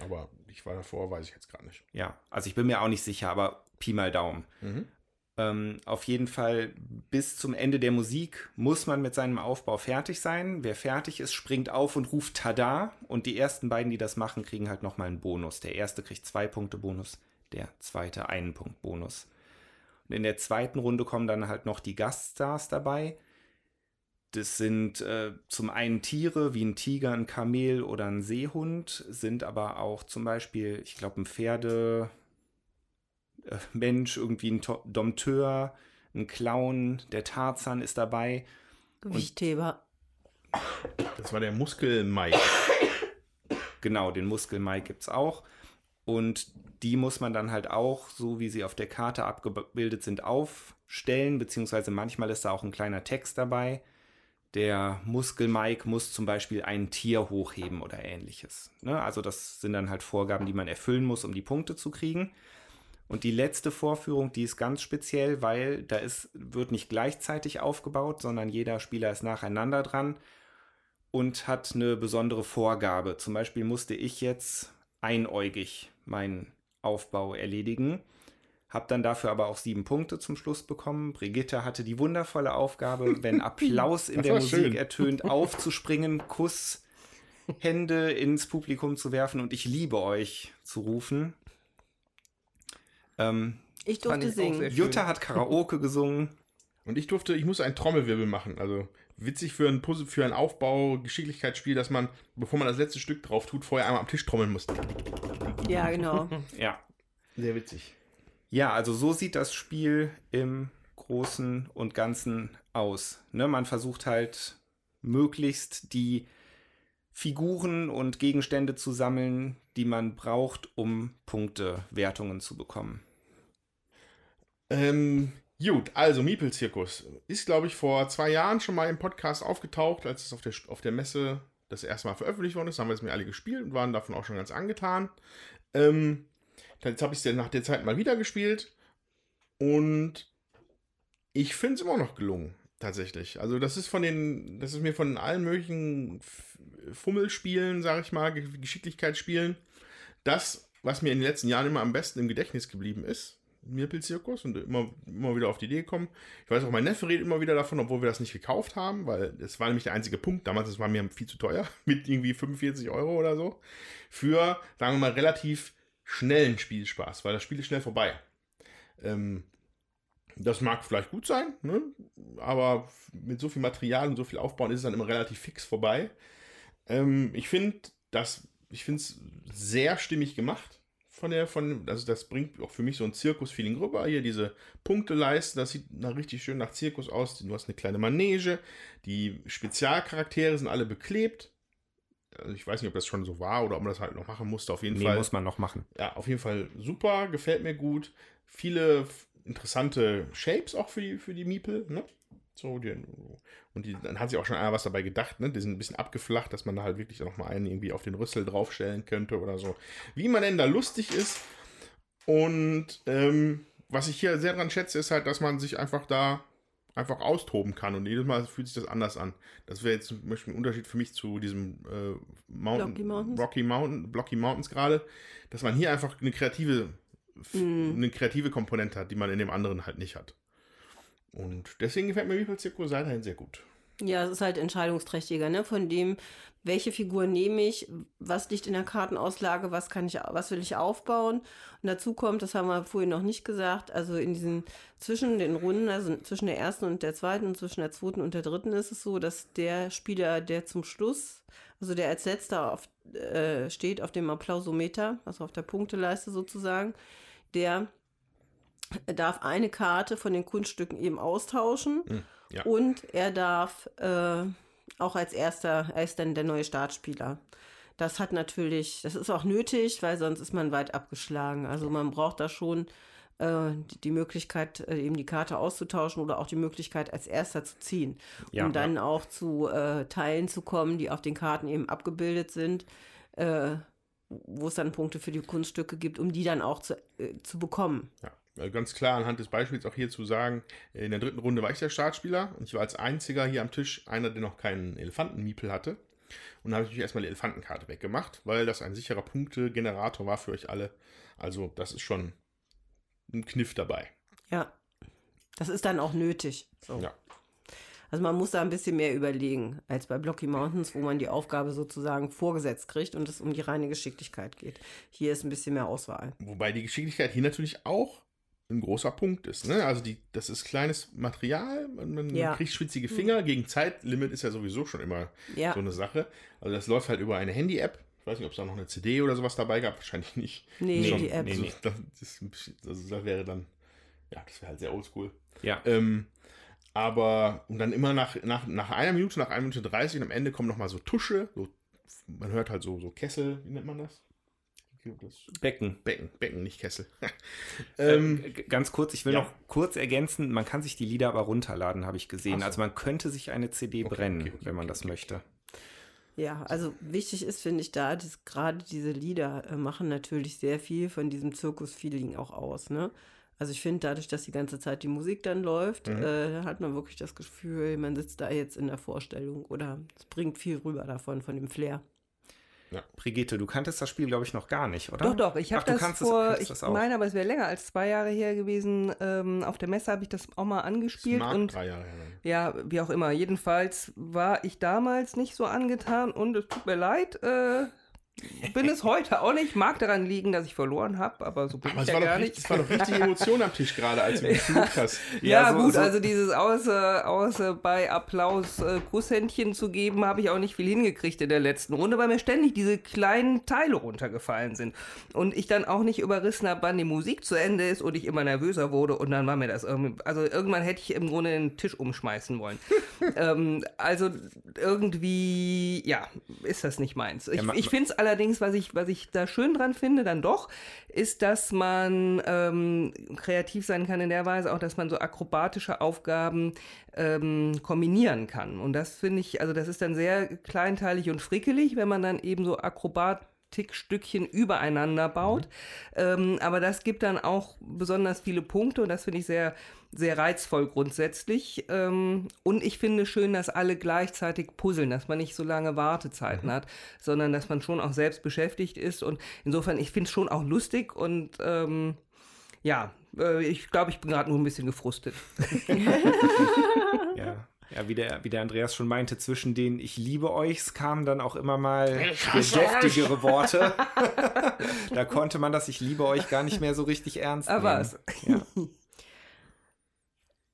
Aber ich war davor, weiß ich jetzt gerade nicht. Ja, also ich bin mir auch nicht sicher, aber Pi mal Daumen. Mhm. Ähm, auf jeden Fall bis zum Ende der Musik muss man mit seinem Aufbau fertig sein. Wer fertig ist, springt auf und ruft Tada. Und die ersten beiden, die das machen, kriegen halt nochmal einen Bonus. Der erste kriegt zwei Punkte Bonus, der zweite einen Punkt Bonus. Und in der zweiten Runde kommen dann halt noch die Gaststars dabei. Das sind äh, zum einen Tiere wie ein Tiger, ein Kamel oder ein Seehund, sind aber auch zum Beispiel, ich glaube, ein Pferde, Mensch, irgendwie ein To Dompteur, ein Clown, der Tarzan ist dabei. Gewichtheber. Das war der Muskel-Mike. Genau, den Muskel Mike gibt es auch. Und die muss man dann halt auch, so wie sie auf der Karte abgebildet sind, aufstellen, beziehungsweise manchmal ist da auch ein kleiner Text dabei. Der Muskel Mike muss zum Beispiel ein Tier hochheben oder ähnliches. Ne? Also das sind dann halt Vorgaben, die man erfüllen muss, um die Punkte zu kriegen. Und die letzte Vorführung, die ist ganz speziell, weil da ist, wird nicht gleichzeitig aufgebaut, sondern jeder Spieler ist nacheinander dran und hat eine besondere Vorgabe. Zum Beispiel musste ich jetzt einäugig meinen Aufbau erledigen, habe dann dafür aber auch sieben Punkte zum Schluss bekommen. Brigitte hatte die wundervolle Aufgabe, wenn Applaus in der Musik schön. ertönt, aufzuspringen, Kuss, Hände ins Publikum zu werfen und ich liebe euch zu rufen. Ähm, Ich durfte ich singen. Jutta hat Karaoke gesungen. Und ich durfte, ich muss einen Trommelwirbel machen. Also witzig für ein Puzzle, für ein Aufbau, Geschicklichkeitsspiel, dass man, bevor man das letzte Stück drauf tut, vorher einmal am Tisch trommeln muss. Ja, genau. Ja. Sehr witzig. Ja, also so sieht das Spiel im Großen und Ganzen aus. Ne, man versucht halt möglichst die Figuren und Gegenstände zu sammeln, die man braucht, um Punktewertungen zu bekommen. Ähm, gut, also Miepel-Zirkus ist, glaube ich, vor zwei Jahren schon mal im Podcast aufgetaucht, als es auf der, auf der Messe das erste Mal veröffentlicht worden ist. Haben wir es mir alle gespielt und waren davon auch schon ganz angetan. Ähm, jetzt habe ich es nach der Zeit mal wieder gespielt und ich finde es immer noch gelungen, tatsächlich. Also das ist von den, das ist mir von allen möglichen Fummelspielen, sage ich mal, Ge- Geschicklichkeitsspielen, das, was mir in den letzten Jahren immer am besten im Gedächtnis geblieben ist. Mirpel-Zirkus und immer, immer wieder auf die Idee gekommen. Ich weiß auch, mein Neffe redet immer wieder davon, obwohl wir das nicht gekauft haben, weil es war nämlich der einzige Punkt. Damals, das war mir viel zu teuer, mit irgendwie 45 Euro oder so. Für, sagen wir mal, relativ schnellen Spielspaß, weil das Spiel ist schnell vorbei. Ähm, das mag vielleicht gut sein, ne? aber mit so viel Material und so viel Aufbauen ist es dann immer relativ fix vorbei. Ähm, ich finde das, ich finde es sehr stimmig gemacht von der, von, also das bringt auch für mich so ein Zirkus-Feeling rüber. Hier diese Punkteleiste, das sieht nach, richtig schön nach Zirkus aus. Du hast eine kleine Manege, die Spezialcharaktere sind alle beklebt. Also ich weiß nicht, ob das schon so war oder ob man das halt noch machen musste. Auf jeden Nee, Fall muss man noch machen. ja, auf jeden Fall super, gefällt mir gut. Viele interessante Shapes auch für die, für die Miepel, ne? So, die, und die, dann hat sich auch schon einer was dabei gedacht, ne? Die sind ein bisschen abgeflacht, dass man da halt wirklich noch mal einen irgendwie auf den Rüssel draufstellen könnte oder so. Wie man denn da lustig ist. Und ähm, was ich hier sehr dran schätze, ist halt, dass man sich einfach da einfach austoben kann und jedes Mal fühlt sich das anders an. Das wäre jetzt zum Beispiel ein Unterschied für mich zu diesem äh, Mountain, Blocky Mountains? Rocky Mountain, Blocky Mountains gerade, dass man hier einfach eine kreative, Mhm. eine kreative Komponente hat, die man in dem anderen halt nicht hat. Und deswegen gefällt mir Meeple weiterhin sehr gut. Ja, es ist halt entscheidungsträchtiger, ne? Von dem, welche Figur nehme ich, was liegt in der Kartenauslage, was kann ich, was will ich aufbauen. Und dazu kommt, das haben wir vorhin noch nicht gesagt, also in diesen zwischen den Runden, also zwischen der ersten und der zweiten und zwischen der zweiten und der dritten ist es so, dass der Spieler, der zum Schluss, also der als letzter auf, äh, steht auf dem Applausometer, also auf der Punkteleiste sozusagen, der darf eine Karte von den Kunststücken eben austauschen Hm, ja. und er darf äh, auch als erster, er ist dann der neue Startspieler. das hat natürlich, das ist auch nötig, weil sonst ist man weit abgeschlagen. Also man braucht da schon äh, die, die Möglichkeit, äh, eben die Karte auszutauschen oder auch die Möglichkeit, als erster zu ziehen. Ja, um dann auch zu äh, Teilen zu kommen, die auf den Karten eben abgebildet sind, äh, wo es dann Punkte für die Kunststücke gibt, um die dann auch zu, äh, zu bekommen. Ja, ganz klar anhand des Beispiels auch hier zu sagen, in der dritten Runde war ich der Startspieler und ich war als einziger hier am Tisch einer, der noch keinen Elefantenmiepel hatte. Und da habe ich natürlich erstmal die Elefantenkarte weggemacht, weil das ein sicherer Punktegenerator war für euch alle. Also das ist schon ein Kniff dabei. Ja, das ist dann auch nötig. So. Ja. Also man muss da ein bisschen mehr überlegen als bei Blocky Mountains, wo man die Aufgabe sozusagen vorgesetzt kriegt und es um die reine Geschicklichkeit geht. Hier ist ein bisschen mehr Auswahl. Wobei die Geschicklichkeit hier natürlich auch ein großer Punkt ist. Ne? Also die, das ist kleines Material, man, man Ja. kriegt schwitzige Finger. Gegen Zeitlimit ist ja sowieso schon immer Ja. so eine Sache. Also das läuft halt über eine Handy-App. Ich weiß nicht, ob es da noch eine CD oder sowas dabei gab. Wahrscheinlich nicht. Nee, Schon- die App. Also, das, bisschen, also das wäre dann, ja, das wäre halt sehr oldschool. Ja. Ähm, aber und dann immer nach, nach, nach einer Minute, nach einer Minute 30 und am Ende kommen nochmal so Tusche. So, man hört halt so, so Kessel, wie nennt man das? Das Becken. Becken, Becken, nicht Kessel. Ähm, ähm, g- ganz kurz, ich will ja. noch kurz ergänzen, man kann sich die Lieder aber runterladen, habe ich gesehen. So. Also man könnte sich eine CD Okay, brennen, okay, okay, wenn man okay, das okay. möchte. Ja, also wichtig ist, finde ich, da, dass gerade diese Lieder äh, machen natürlich sehr viel von diesem Zirkus-Feeling auch aus, ne? Also ich finde, dadurch, dass die ganze Zeit die Musik dann läuft, Mhm. äh, hat man wirklich das Gefühl, man sitzt da jetzt in der Vorstellung oder es bringt viel rüber davon, von dem Flair. Brigitte, du kanntest das Spiel, glaube ich, noch gar nicht, oder? Doch, doch, ich Ach, habe du das kannst es- vor, ich das auch. meine, aber es wäre länger als zwei Jahre her gewesen. Ähm, auf der Messe habe ich das auch mal das angespielt mag und drei Jahre her sein. ja, wie auch immer. Jedenfalls war ich damals nicht so angetan und es tut mir leid. Äh, bin es heute auch nicht. Mag daran liegen, dass ich verloren habe, aber so bin Aber ich ja gar nicht. es war doch richtig Emotion am Tisch gerade, als du geflucht hast. Ja, Ja, so- gut, so- also dieses außer, außer bei Applaus äh, Kusshändchen zu geben, habe ich auch nicht viel hingekriegt in der letzten Runde, weil mir ständig diese kleinen Teile runtergefallen sind. Und ich dann auch nicht überrissen habe, wann die Musik zu Ende ist und ich immer nervöser wurde und dann war mir das irgendwie, also irgendwann hätte ich im Grunde den Tisch umschmeißen wollen. ähm, also irgendwie, ja, ist das nicht meins. Ich, Ja, ich finde es allerdings, was ich, was ich da schön dran finde, dann doch, ist, dass man ähm, kreativ sein kann in der Weise auch, dass man so akrobatische Aufgaben ähm, kombinieren kann. Und das finde ich, also das ist dann sehr kleinteilig und frickelig, wenn man dann eben so Akrobatikstückchen übereinander baut. Ähm, aber das gibt dann auch besonders viele Punkte und das finde ich sehr, sehr reizvoll grundsätzlich. Ähm, und ich finde schön, dass alle gleichzeitig puzzeln, dass man nicht so lange Wartezeiten hat, sondern dass man schon auch selbst beschäftigt ist. Und insofern, ich finde es schon auch lustig und ähm, ja, äh, ich glaube, ich bin gerade nur ein bisschen gefrustet. Ja. Ja, wie der, wie der Andreas schon meinte, zwischen den Ich liebe euch kamen dann auch immer mal deftigere Worte. da konnte man das Ich liebe euch gar nicht mehr so richtig ernst Aber nehmen. was? Ja.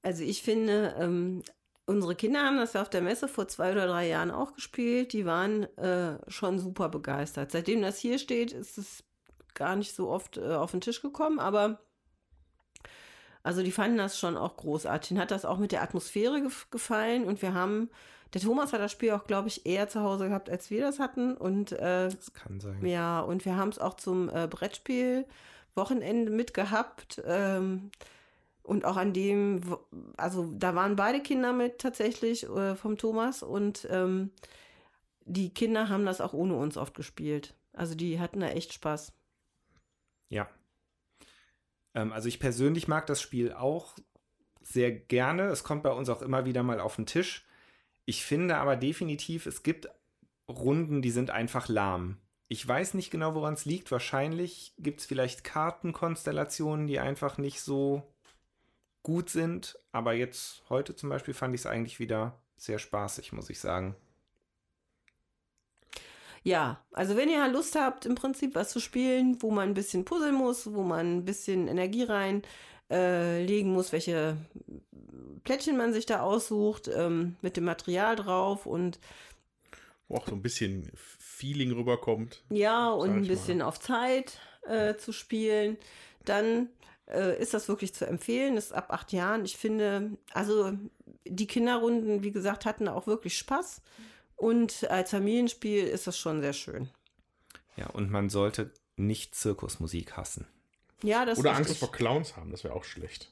Also ich finde, ähm, unsere Kinder haben das ja auf der Messe vor zwei oder drei Jahren auch gespielt. Die waren äh, schon super begeistert. Seitdem das hier steht, ist es gar nicht so oft äh, auf den Tisch gekommen, aber also die fanden das schon auch großartig. Ihnen hat das auch mit der Atmosphäre gef gefallen und wir haben, der Thomas hat das Spiel auch, glaube ich, eher zu Hause gehabt, als wir das hatten und äh, Das kann sein. ja, und wir haben es auch zum äh, Brettspiel Wochenende mitgehabt. Ähm, und auch an dem, also da waren beide Kinder mit tatsächlich äh, vom Thomas und ähm, die Kinder haben das auch ohne uns oft gespielt. Also die hatten da echt Spaß. Ja. Ähm, also ich persönlich mag das Spiel auch sehr gerne. Es kommt bei uns auch immer wieder mal auf den Tisch. Ich finde aber definitiv, es gibt Runden, die sind einfach lahm. Ich weiß nicht genau, woran es liegt. Wahrscheinlich gibt es vielleicht Kartenkonstellationen, die einfach nicht so gut sind. Aber jetzt heute zum Beispiel fand ich es eigentlich wieder sehr spaßig, muss ich sagen. Ja, also wenn ihr Lust habt, im Prinzip was zu spielen, wo man ein bisschen puzzeln muss, wo man ein bisschen Energie rein äh, legen muss, welche Plättchen man sich da aussucht, ähm, mit dem Material drauf und Wo auch so ein bisschen Feeling rüberkommt. Ja, und ein ich mal. bisschen auf Zeit äh, zu spielen, dann äh, ist das wirklich zu empfehlen. Ist ab acht Jahren. Ich finde, also die Kinderrunden, wie gesagt, hatten auch wirklich Spaß. Und als Familienspiel ist das schon sehr schön. Ja, und man sollte nicht Zirkusmusik hassen. Ja, das Oder ist Angst richtig. vor Clowns haben, das wäre auch schlecht.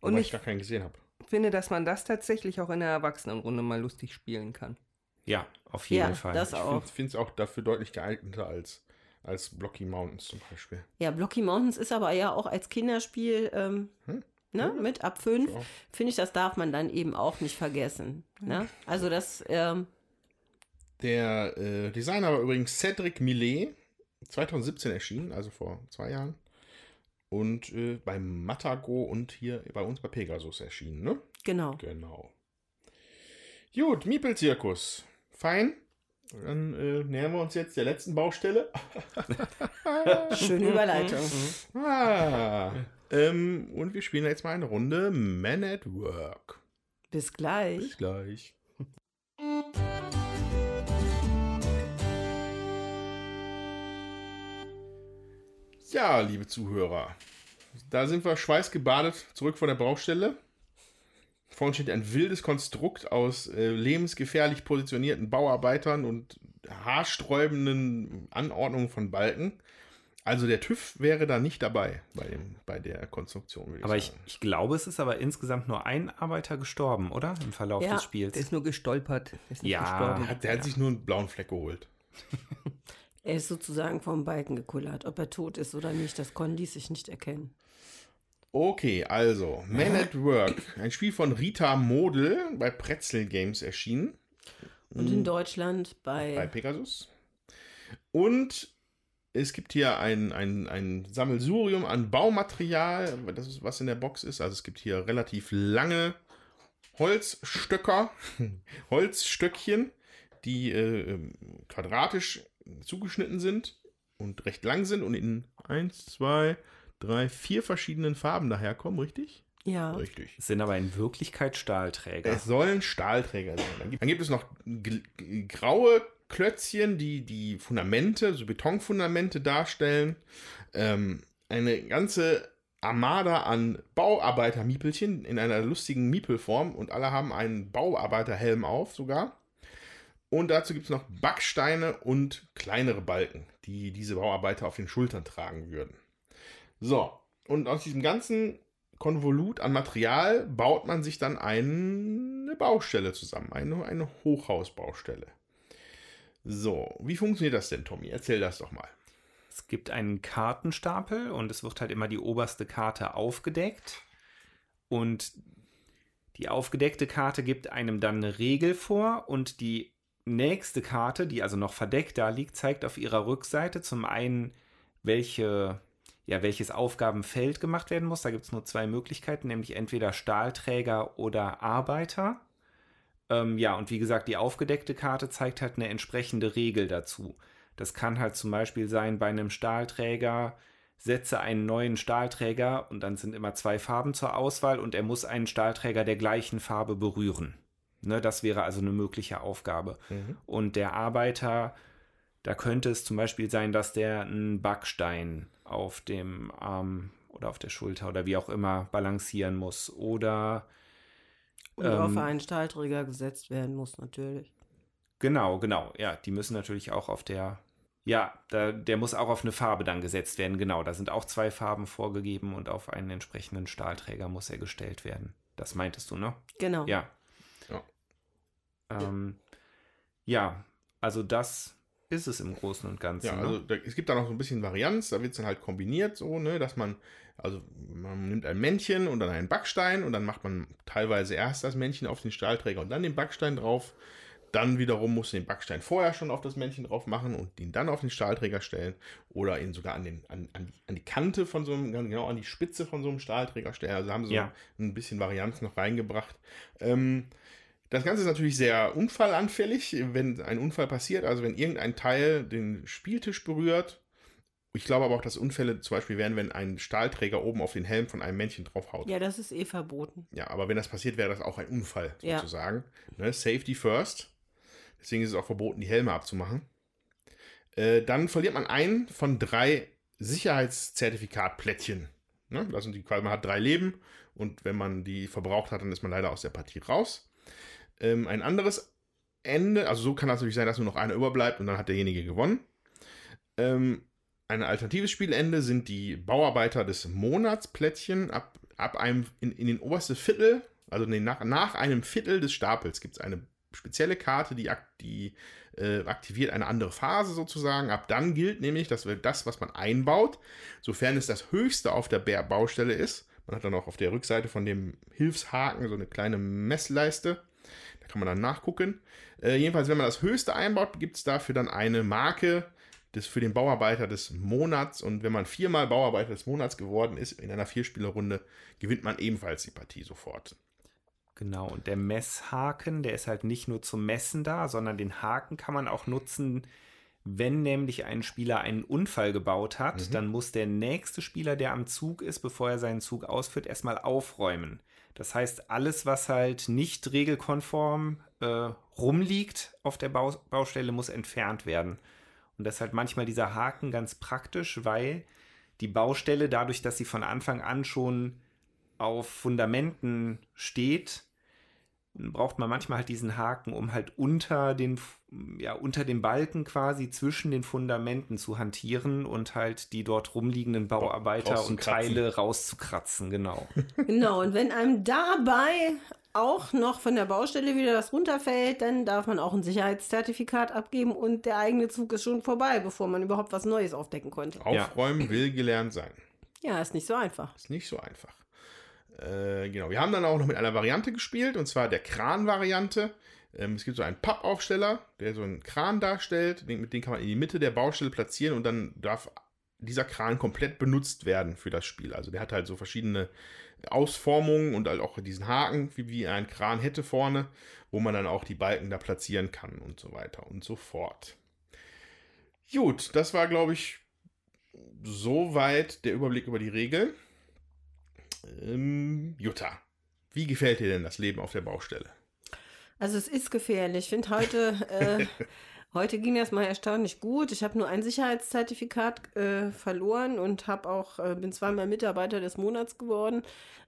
Und Wobei ich ich gar keinen gesehen habe. finde, dass man das tatsächlich auch in der Erwachsenenrunde mal lustig spielen kann. Ja, auf jeden Ja, Fall. das auch. Ich finde es auch dafür deutlich geeigneter als, als Blocky Mountains zum Beispiel. Ja, Blocky Mountains ist aber ja auch als Kinderspiel ähm, Hm? ne, mit ab fünf. Ja. Finde ich, das darf man dann eben auch nicht vergessen. Ne? Also das, ähm, Der äh, Designer war übrigens Cedric Millet, 2017 erschienen, also vor zwei Jahren. Und äh, bei Matago und hier bei uns bei Pegasus erschienen, ne? genau. Genau. Gut, Miepel-Zirkus. Fein. Dann äh, nähern wir uns jetzt der letzten Baustelle. Schöne Überleitung. Ah. Ähm, und wir spielen jetzt mal eine Runde Man at Work. Bis gleich. Bis gleich. Ja, liebe Zuhörer, da sind wir schweißgebadet zurück von der Baustelle. Vor uns steht ein wildes Konstrukt aus äh, lebensgefährlich positionierten Bauarbeitern und haarsträubenden Anordnungen von Balken. Also der TÜV wäre da nicht dabei bei, dem, bei der Konstruktion. würde aber ich, sagen. ich glaube, es ist aber insgesamt nur ein Arbeiter gestorben, oder? Im Verlauf Ja, des Spiels. Der ist nur gestolpert. Ist nicht Ja. gestorben. Der hat, der hat sich nur einen blauen Fleck geholt. Er ist sozusagen vom Balken gekullert. Ob er tot ist oder nicht, das konnten die sich nicht erkennen. Okay, also Man at Work, ein Spiel von Rita Model bei Pretzel Games erschienen, Und in Deutschland bei, bei Pegasus. Und es gibt hier ein, ein, ein Sammelsurium an Baumaterial, das ist, was in der Box ist. Also es gibt hier relativ lange Holzstöcker, Holzstöckchen, die äh, ähm, quadratisch zugeschnitten sind und recht lang sind und in eins, zwei, drei, vier verschiedenen Farben daherkommen, richtig? ja, Richtig. Es sind aber in Wirklichkeit Stahlträger. Es sollen Stahlträger sein. Dann gibt, dann gibt es noch graue Klötzchen, die die Fundamente, so Betonfundamente darstellen. Ähm, eine ganze Armada an Bauarbeiter-Miepelchen in einer lustigen Miepelform und alle haben einen Bauarbeiterhelm auf sogar. Und dazu gibt es noch Backsteine und kleinere Balken, die diese Bauarbeiter auf den Schultern tragen würden. So, und aus diesem ganzen Konvolut an Material baut man sich dann eine Baustelle zusammen, eine, eine Hochhausbaustelle. So, wie funktioniert das denn, Tommy? Erzähl das doch mal. Es gibt einen Kartenstapel und es wird halt immer die oberste Karte aufgedeckt. Und die aufgedeckte Karte gibt einem dann eine Regel vor und die nächste Karte, die also noch verdeckt da liegt, zeigt auf ihrer Rückseite zum einen, welche, ja, welches Aufgabenfeld gemacht werden muss. Da gibt es nur zwei Möglichkeiten, nämlich entweder Stahlträger oder Arbeiter. Ähm, ja, und wie gesagt, die aufgedeckte Karte zeigt halt eine entsprechende Regel dazu. Das kann halt zum Beispiel sein, bei einem Stahlträger setze einen neuen Stahlträger und dann sind immer zwei Farben zur Auswahl und er muss einen Stahlträger der gleichen Farbe berühren. Ne, das wäre also eine mögliche Aufgabe. Und der Arbeiter, da könnte es zum Beispiel sein, dass der einen Backstein auf dem Arm oder auf der Schulter oder wie auch immer balancieren muss. Oder und ähm, auf einen Stahlträger gesetzt werden muss natürlich. Genau, genau. Ja, die müssen natürlich auch auf der. Ja, da, der muss auch auf eine Farbe dann gesetzt werden. Genau, da sind auch zwei Farben vorgegeben und auf einen entsprechenden Stahlträger muss er gestellt werden. Das meintest du, ne? Genau. Ja. Ähm, ja, also das ist es im Großen und Ganzen. Ja, ne? also da, es gibt da noch so ein bisschen Varianz, da wird es dann halt kombiniert, so, ne, dass man, also man nimmt ein Männchen und dann einen Backstein und dann macht man teilweise erst das Männchen auf den Stahlträger und dann den Backstein drauf. Dann wiederum musst du den Backstein vorher schon auf das Männchen drauf machen und ihn dann auf den Stahlträger stellen oder ihn sogar an, den, an, an, die, an die Kante von so einem, genau an die Spitze von so einem Stahlträger stellen. Also haben sie Ja. so ein bisschen Varianz noch reingebracht. Ähm, das Ganze ist natürlich sehr unfallanfällig, wenn ein Unfall passiert, also wenn irgendein Teil den Spieltisch berührt. Ich glaube aber auch, dass Unfälle zum Beispiel wären, wenn ein Stahlträger oben auf den Helm von einem Männchen draufhaut. Ja, das ist eh verboten. Ja, aber wenn das passiert, wäre das auch ein Unfall Ja. sozusagen. Ne? Safety first. Deswegen ist es auch verboten, die Helme abzumachen. Äh, dann verliert man ein von drei Sicherheitszertifikatplättchen. Ne? Das sind die man hat drei Leben und wenn man die verbraucht hat, dann ist man leider aus der Partie raus. Ähm, ein anderes Ende, also so kann das natürlich sein, dass nur noch einer überbleibt und dann hat derjenige gewonnen. Ähm, ein alternatives Spielende sind die Bauarbeiter des Monatsplättchen. Ab, ab einem in, in den oberste Viertel, also nee, nach, nach einem Viertel des Stapels gibt es eine spezielle Karte, die, die äh, aktiviert eine andere Phase sozusagen. Ab dann gilt nämlich, dass das, was man einbaut, sofern es das höchste auf der Baustelle ist, man hat dann auch auf der Rückseite von dem Hilfshaken so eine kleine Messleiste. Kann man dann nachgucken. Äh, jedenfalls, wenn man das höchste einbaut, gibt es dafür dann eine Marke des, für den Bauarbeiter des Monats. Und wenn man viermal Bauarbeiter des Monats geworden ist in einer Vierspielerrunde, gewinnt man ebenfalls die Partie sofort. Genau, und der Messhaken, der ist halt nicht nur zum Messen da, sondern den Haken kann man auch nutzen, wenn nämlich ein Spieler einen Unfall gebaut hat, mhm. dann muss der nächste Spieler, der am Zug ist, bevor er seinen Zug ausführt, erstmal aufräumen. Das heißt, alles, was halt nicht regelkonform äh, rumliegt auf der Bau Baustelle, muss entfernt werden. Und das ist halt manchmal dieser Haken ganz praktisch, weil die Baustelle, dadurch, dass sie von Anfang an schon auf Fundamenten steht, braucht man manchmal halt diesen Haken, um halt unter den, ja, unter den Balken quasi zwischen den Fundamenten zu hantieren und halt die dort rumliegenden Bauarbeiter und Teile rauszukratzen, genau. Genau, und wenn einem dabei auch noch von der Baustelle wieder das runterfällt, dann darf man auch ein Sicherheitszertifikat abgeben und der eigene Zug ist schon vorbei, bevor man überhaupt was Neues aufdecken konnte. Aufräumen ja. will gelernt sein. Ja, ist nicht so einfach. Ist nicht so einfach. Äh, genau, wir haben dann auch noch mit einer Variante gespielt, und zwar der Kran-Variante. Ähm, es gibt so einen Pappaufsteller, der so einen Kran darstellt. Den, mit dem kann man in die Mitte der Baustelle platzieren und dann darf dieser Kran komplett benutzt werden für das Spiel. Also der hat halt so verschiedene Ausformungen und halt auch diesen Haken, wie, wie ein Kran hätte vorne, wo man dann auch die Balken da platzieren kann und so weiter und so fort. Gut, das war, glaube ich, soweit der Überblick über die Regeln. Ähm, Jutta, wie gefällt dir denn das Leben auf der Baustelle? Also es ist gefährlich. Ich finde heute, äh, heute ging das mal erstaunlich gut. Ich habe nur ein Sicherheitszertifikat äh, verloren und habe auch äh, bin zweimal Mitarbeiter des Monats geworden.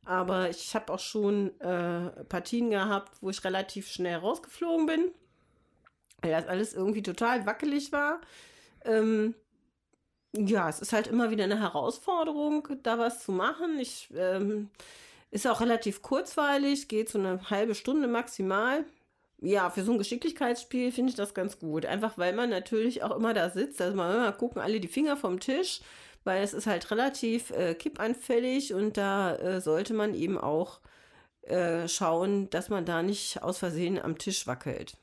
Aber ich habe auch schon äh, Partien gehabt, wo ich relativ schnell rausgeflogen bin, weil das alles irgendwie total wackelig war. Ähm, ja, es ist halt immer wieder eine Herausforderung, da was zu machen. Ich ähm, ist auch relativ kurzweilig, geht so eine halbe Stunde maximal. Ja, für so ein Geschicklichkeitsspiel finde ich das ganz gut. Einfach weil man natürlich auch immer da sitzt. Also man immer gucken alle die Finger vom Tisch, weil es ist halt relativ äh, kippanfällig und da äh, sollte man eben auch äh, schauen, dass man da nicht aus Versehen am Tisch wackelt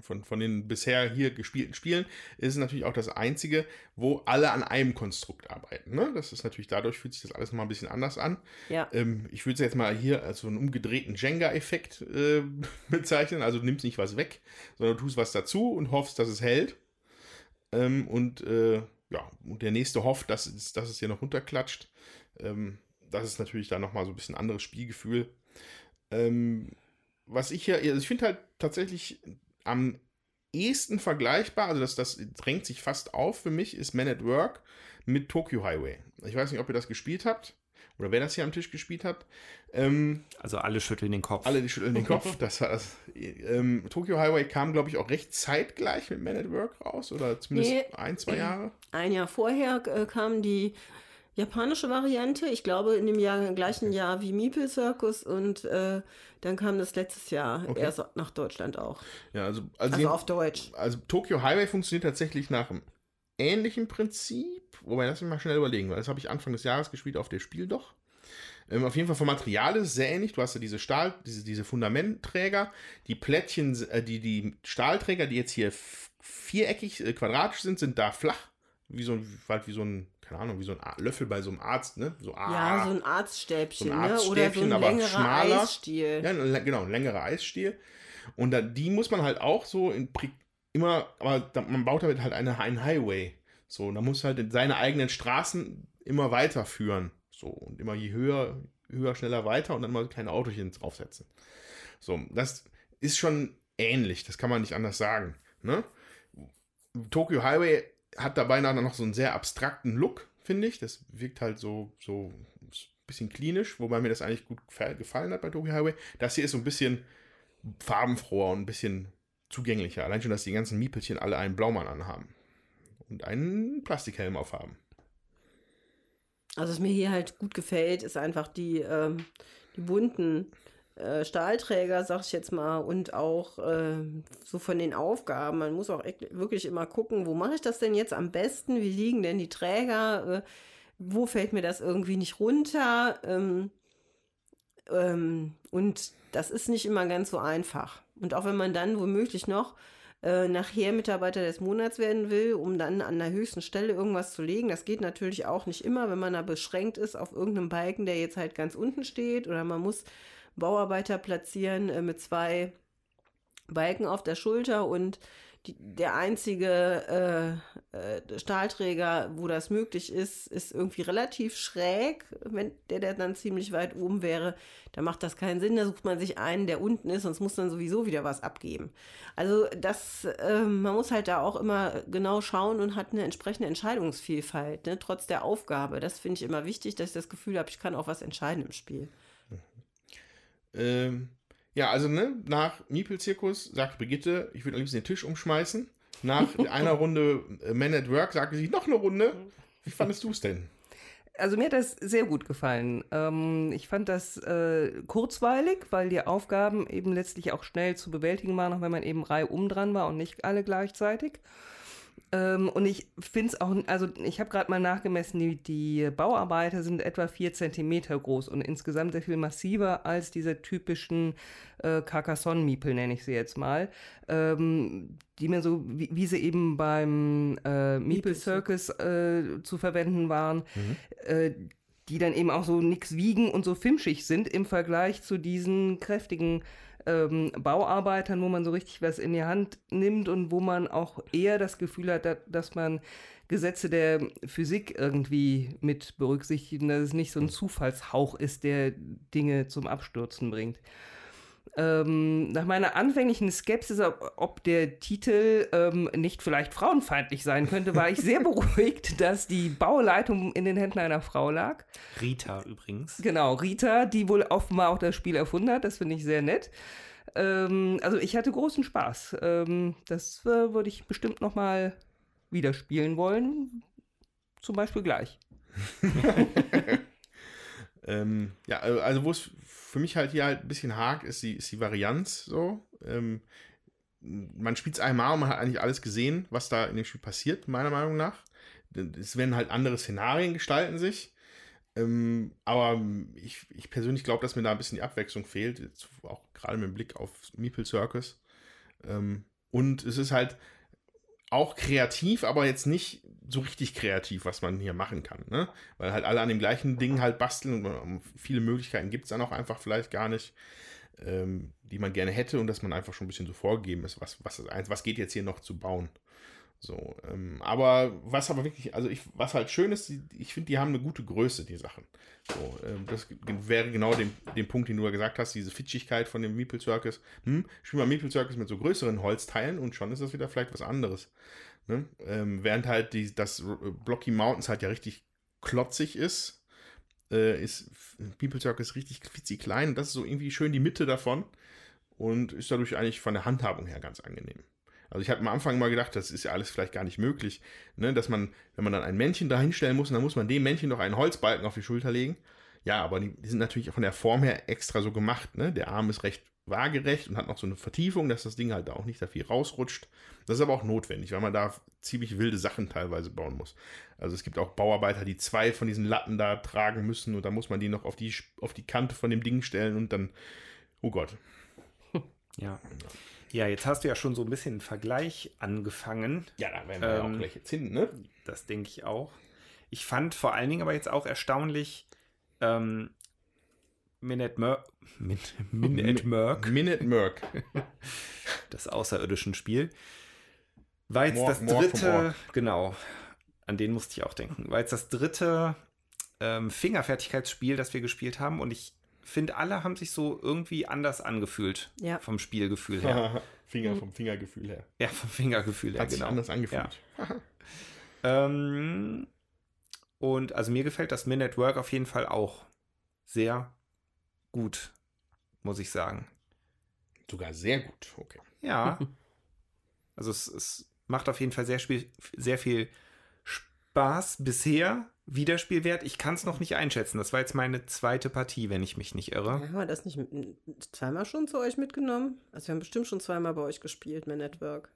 von, von den bisher hier gespielten Spielen ist es natürlich auch das einzige, wo alle an einem Konstrukt arbeiten. Ne? Das ist natürlich, dadurch fühlt sich das alles nochmal ein bisschen anders an. Ja. Ähm, ich würde es jetzt mal hier als so einen umgedrehten Jenga-Effekt äh, bezeichnen. Also du nimmst nicht was weg, sondern du tust was dazu und hoffst, dass es hält. Ähm, und äh, ja, und der nächste hofft, dass es, dass es hier noch runterklatscht. Ähm, das ist natürlich dann nochmal so ein bisschen anderes Spielgefühl. Ähm, was ich hier, also ich finde halt tatsächlich am ehesten vergleichbar, also das, das drängt sich fast auf für mich, ist Man at Work mit Tokyo Highway. Ich weiß nicht, ob ihr das gespielt habt oder wer das hier am Tisch gespielt hat. Ähm, also alle schütteln den Kopf. Alle schütteln den Kopf. Das, das, ähm, Tokyo Highway kam, glaube ich, auch recht zeitgleich mit Man at Work raus oder zumindest nee, ein, zwei Jahre. Ein Jahr vorher äh, kam die japanische Variante. Ich glaube, in dem Jahr, gleichen Jahr wie Meeple Circus und äh, dann kam das letztes Jahr okay. erst nach Deutschland auch. Ja, also, also, also auf Deutsch. Also Tokyo Highway funktioniert tatsächlich nach einem ähnlichen Prinzip, wobei das ich mal schnell überlegen, weil das habe ich Anfang des Jahres gespielt auf der Spiel doch. Ähm, auf jeden Fall vom Material ist es sehr ähnlich. Du hast ja diese Stahl, diese, diese Fundamentträger, die Plättchen, äh, die, die Stahlträger, die jetzt hier viereckig, äh, quadratisch sind, sind da flach, wie so, halt wie so ein keine Ahnung, wie so ein Löffel bei so einem Arzt, ne? So, ah, ja, so ein Arztstäbchen, so ein Arztstäbchen ne? Oder so ein längerer schmaler, Eisstiel. Ja, genau, ein längerer Eisstiel. Und da, die muss man halt auch so in, immer, aber da, man baut damit halt eine, einen Highway. So, da muss halt seine eigenen Straßen immer weiterführen. So, und immer je höher, höher, schneller weiter und dann mal kleine Autochen draufsetzen. So, das ist schon ähnlich, das kann man nicht anders sagen. Ne? Tokyo Highway hat dabei noch so einen sehr abstrakten Look, finde ich. Das wirkt halt so, so ein bisschen klinisch, wobei mir das eigentlich gut gefallen hat bei Tokyo Highway. Das hier ist so ein bisschen farbenfroher und ein bisschen zugänglicher. Allein schon, dass die ganzen Miepelchen alle einen Blaumann anhaben. und einen Plastikhelm aufhaben. Also was mir hier halt gut gefällt, ist einfach die, ähm, die bunten äh, Stahlträger, sag ich jetzt mal, und auch äh, so von den Aufgaben. Man muss auch wirklich immer gucken, wo mache ich das denn jetzt am besten? Wie liegen denn die Träger? Äh, wo fällt mir das irgendwie nicht runter? Ähm, ähm, und das ist nicht immer ganz so einfach. Und auch wenn man dann womöglich noch äh, nachher Mitarbeiter des Monats werden will, um dann an der höchsten Stelle irgendwas zu legen. Das geht natürlich auch nicht immer, wenn man da beschränkt ist auf irgendeinem Balken, der jetzt halt ganz unten steht oder man muss Bauarbeiter platzieren äh, mit zwei Balken auf der Schulter und die, der einzige äh, äh, Stahlträger, wo das möglich ist, ist irgendwie relativ schräg. Wenn der, der dann ziemlich weit oben wäre, da macht das keinen Sinn. Da sucht man sich einen, der unten ist, sonst muss dann sowieso wieder was abgeben. Also das, äh, man muss halt da auch immer genau schauen und hat eine entsprechende Entscheidungsvielfalt, ne, trotz der Aufgabe. Das finde ich immer wichtig, dass ich das Gefühl habe, ich kann auch was entscheiden im Spiel. Ähm, ja, also ne, nach Miepel-Zirkus sagt Brigitte, ich würde am liebsten den Tisch umschmeißen. Nach einer Runde äh, Man at Work sagte sie, noch eine Runde. Wie fandest du es denn? Also mir hat das sehr gut gefallen. Ähm, ich fand das äh, kurzweilig, weil die Aufgaben eben letztlich auch schnell zu bewältigen waren, auch wenn man eben reihum dran war und nicht alle gleichzeitig. Ähm, und ich finde es auch, also ich habe gerade mal nachgemessen, die, die Bauarbeiter sind etwa vier Zentimeter groß und insgesamt sehr viel massiver als diese typischen äh, Carcassonne-Miepel, nenne ich sie jetzt mal, ähm, die mir so, wie, wie, sie eben beim äh, Meeple Circus äh, zu verwenden waren, mhm. äh, die dann eben auch so nix wiegen und so finchig sind im Vergleich zu diesen kräftigen ähm, Bauarbeitern, wo man so richtig was in die Hand nimmt und wo man auch eher das Gefühl hat, dass, dass man Gesetze der Physik irgendwie mit berücksichtigt und dass es nicht so ein Zufallshauch ist, der Dinge zum Abstürzen bringt. Ähm, nach meiner anfänglichen Skepsis, ob, ob der Titel ähm, nicht vielleicht frauenfeindlich sein könnte, war ich sehr beruhigt, dass die Bauleitung in den Händen einer Frau lag. Rita übrigens. Genau, Rita, die wohl offenbar auch das Spiel erfunden hat. Das finde ich sehr nett. Ähm, also ich hatte großen Spaß. Ähm, das äh, würde ich bestimmt noch mal wieder spielen wollen. Zum Beispiel gleich. ähm, ja, also wo es für mich halt hier halt ein bisschen hakt, ist die, ist die Varianz so. Ähm, man spielt es einmal und man hat eigentlich alles gesehen, was da in dem Spiel passiert, meiner Meinung nach. Es werden halt andere Szenarien gestalten sich. Ähm, aber ich, ich persönlich glaube, dass mir da ein bisschen die Abwechslung fehlt, auch gerade mit Blick auf Meeple Circus. Ähm, und es ist halt auch kreativ, aber jetzt nicht so richtig kreativ, was man hier machen kann. Ne? Weil halt alle an dem gleichen Ding halt basteln und viele Möglichkeiten gibt es dann auch einfach vielleicht gar nicht, ähm, die man gerne hätte und dass man einfach schon ein bisschen so vorgegeben ist, was, was, was geht jetzt hier noch zu bauen. So, ähm, aber was aber wirklich, also ich, was halt schön ist, ich finde, die haben eine gute Größe, die Sachen. So, ähm, das wäre genau dem, dem Punkt, den du ja gesagt hast, diese Fitschigkeit von dem Meeple Circus. Hm, spiel mal Meeple Circus mit so größeren Holzteilen und schon ist das wieder vielleicht was anderes. Ne? Ähm, während halt die, das Blocky Mountains halt ja richtig klotzig ist, äh, ist People Circus richtig fitzi klein. Das ist so irgendwie schön die Mitte davon und ist dadurch eigentlich von der Handhabung her ganz angenehm. Also ich hatte am Anfang mal gedacht, das ist ja alles vielleicht gar nicht möglich, ne? dass man, wenn man dann ein Männchen da hinstellen muss, dann muss man dem Männchen noch einen Holzbalken auf die Schulter legen. Ja, aber die, die sind natürlich von der Form her extra so gemacht. Ne? Der Arm ist recht waagerecht und hat noch so eine Vertiefung, dass das Ding halt da auch nicht da viel rausrutscht. Das ist aber auch notwendig, weil man da ziemlich wilde Sachen teilweise bauen muss. Also es gibt auch Bauarbeiter, die zwei von diesen Latten da tragen müssen und da muss man die noch auf die, auf die Kante von dem Ding stellen und dann, oh Gott. Ja. Ja, jetzt hast du ja schon so ein bisschen einen Vergleich angefangen. Ja, da werden wir ähm, ja auch gleich jetzt hin, ne? Das denke ich auch. Ich fand vor allen Dingen aber jetzt auch erstaunlich, ähm, Minute Merc. Min, Minute Merc. Minute Merc. das außerirdischen Spiel. War jetzt more, das dritte, genau, an den musste ich auch denken, war jetzt das dritte ähm, Fingerfertigkeitsspiel, das wir gespielt haben und ich finde, alle haben sich so irgendwie anders angefühlt ja. vom Spielgefühl her. Finger vom Fingergefühl her. Ja, vom Fingergefühl her, Hat genau. Sich anders angefühlt. Ja. ähm, und also mir gefällt das Minute Work auf jeden Fall auch sehr gut, muss ich sagen. Sogar sehr gut, okay. Ja. Also es, es macht auf jeden Fall sehr, spiel, sehr viel Spaß bisher. Wiederspielwert, ich kann es noch nicht einschätzen. Das war jetzt meine zweite Partie, wenn ich mich nicht irre. Haben wir das nicht zweimal schon zu euch mitgenommen? Also wir haben bestimmt schon zweimal bei euch gespielt, Man Network.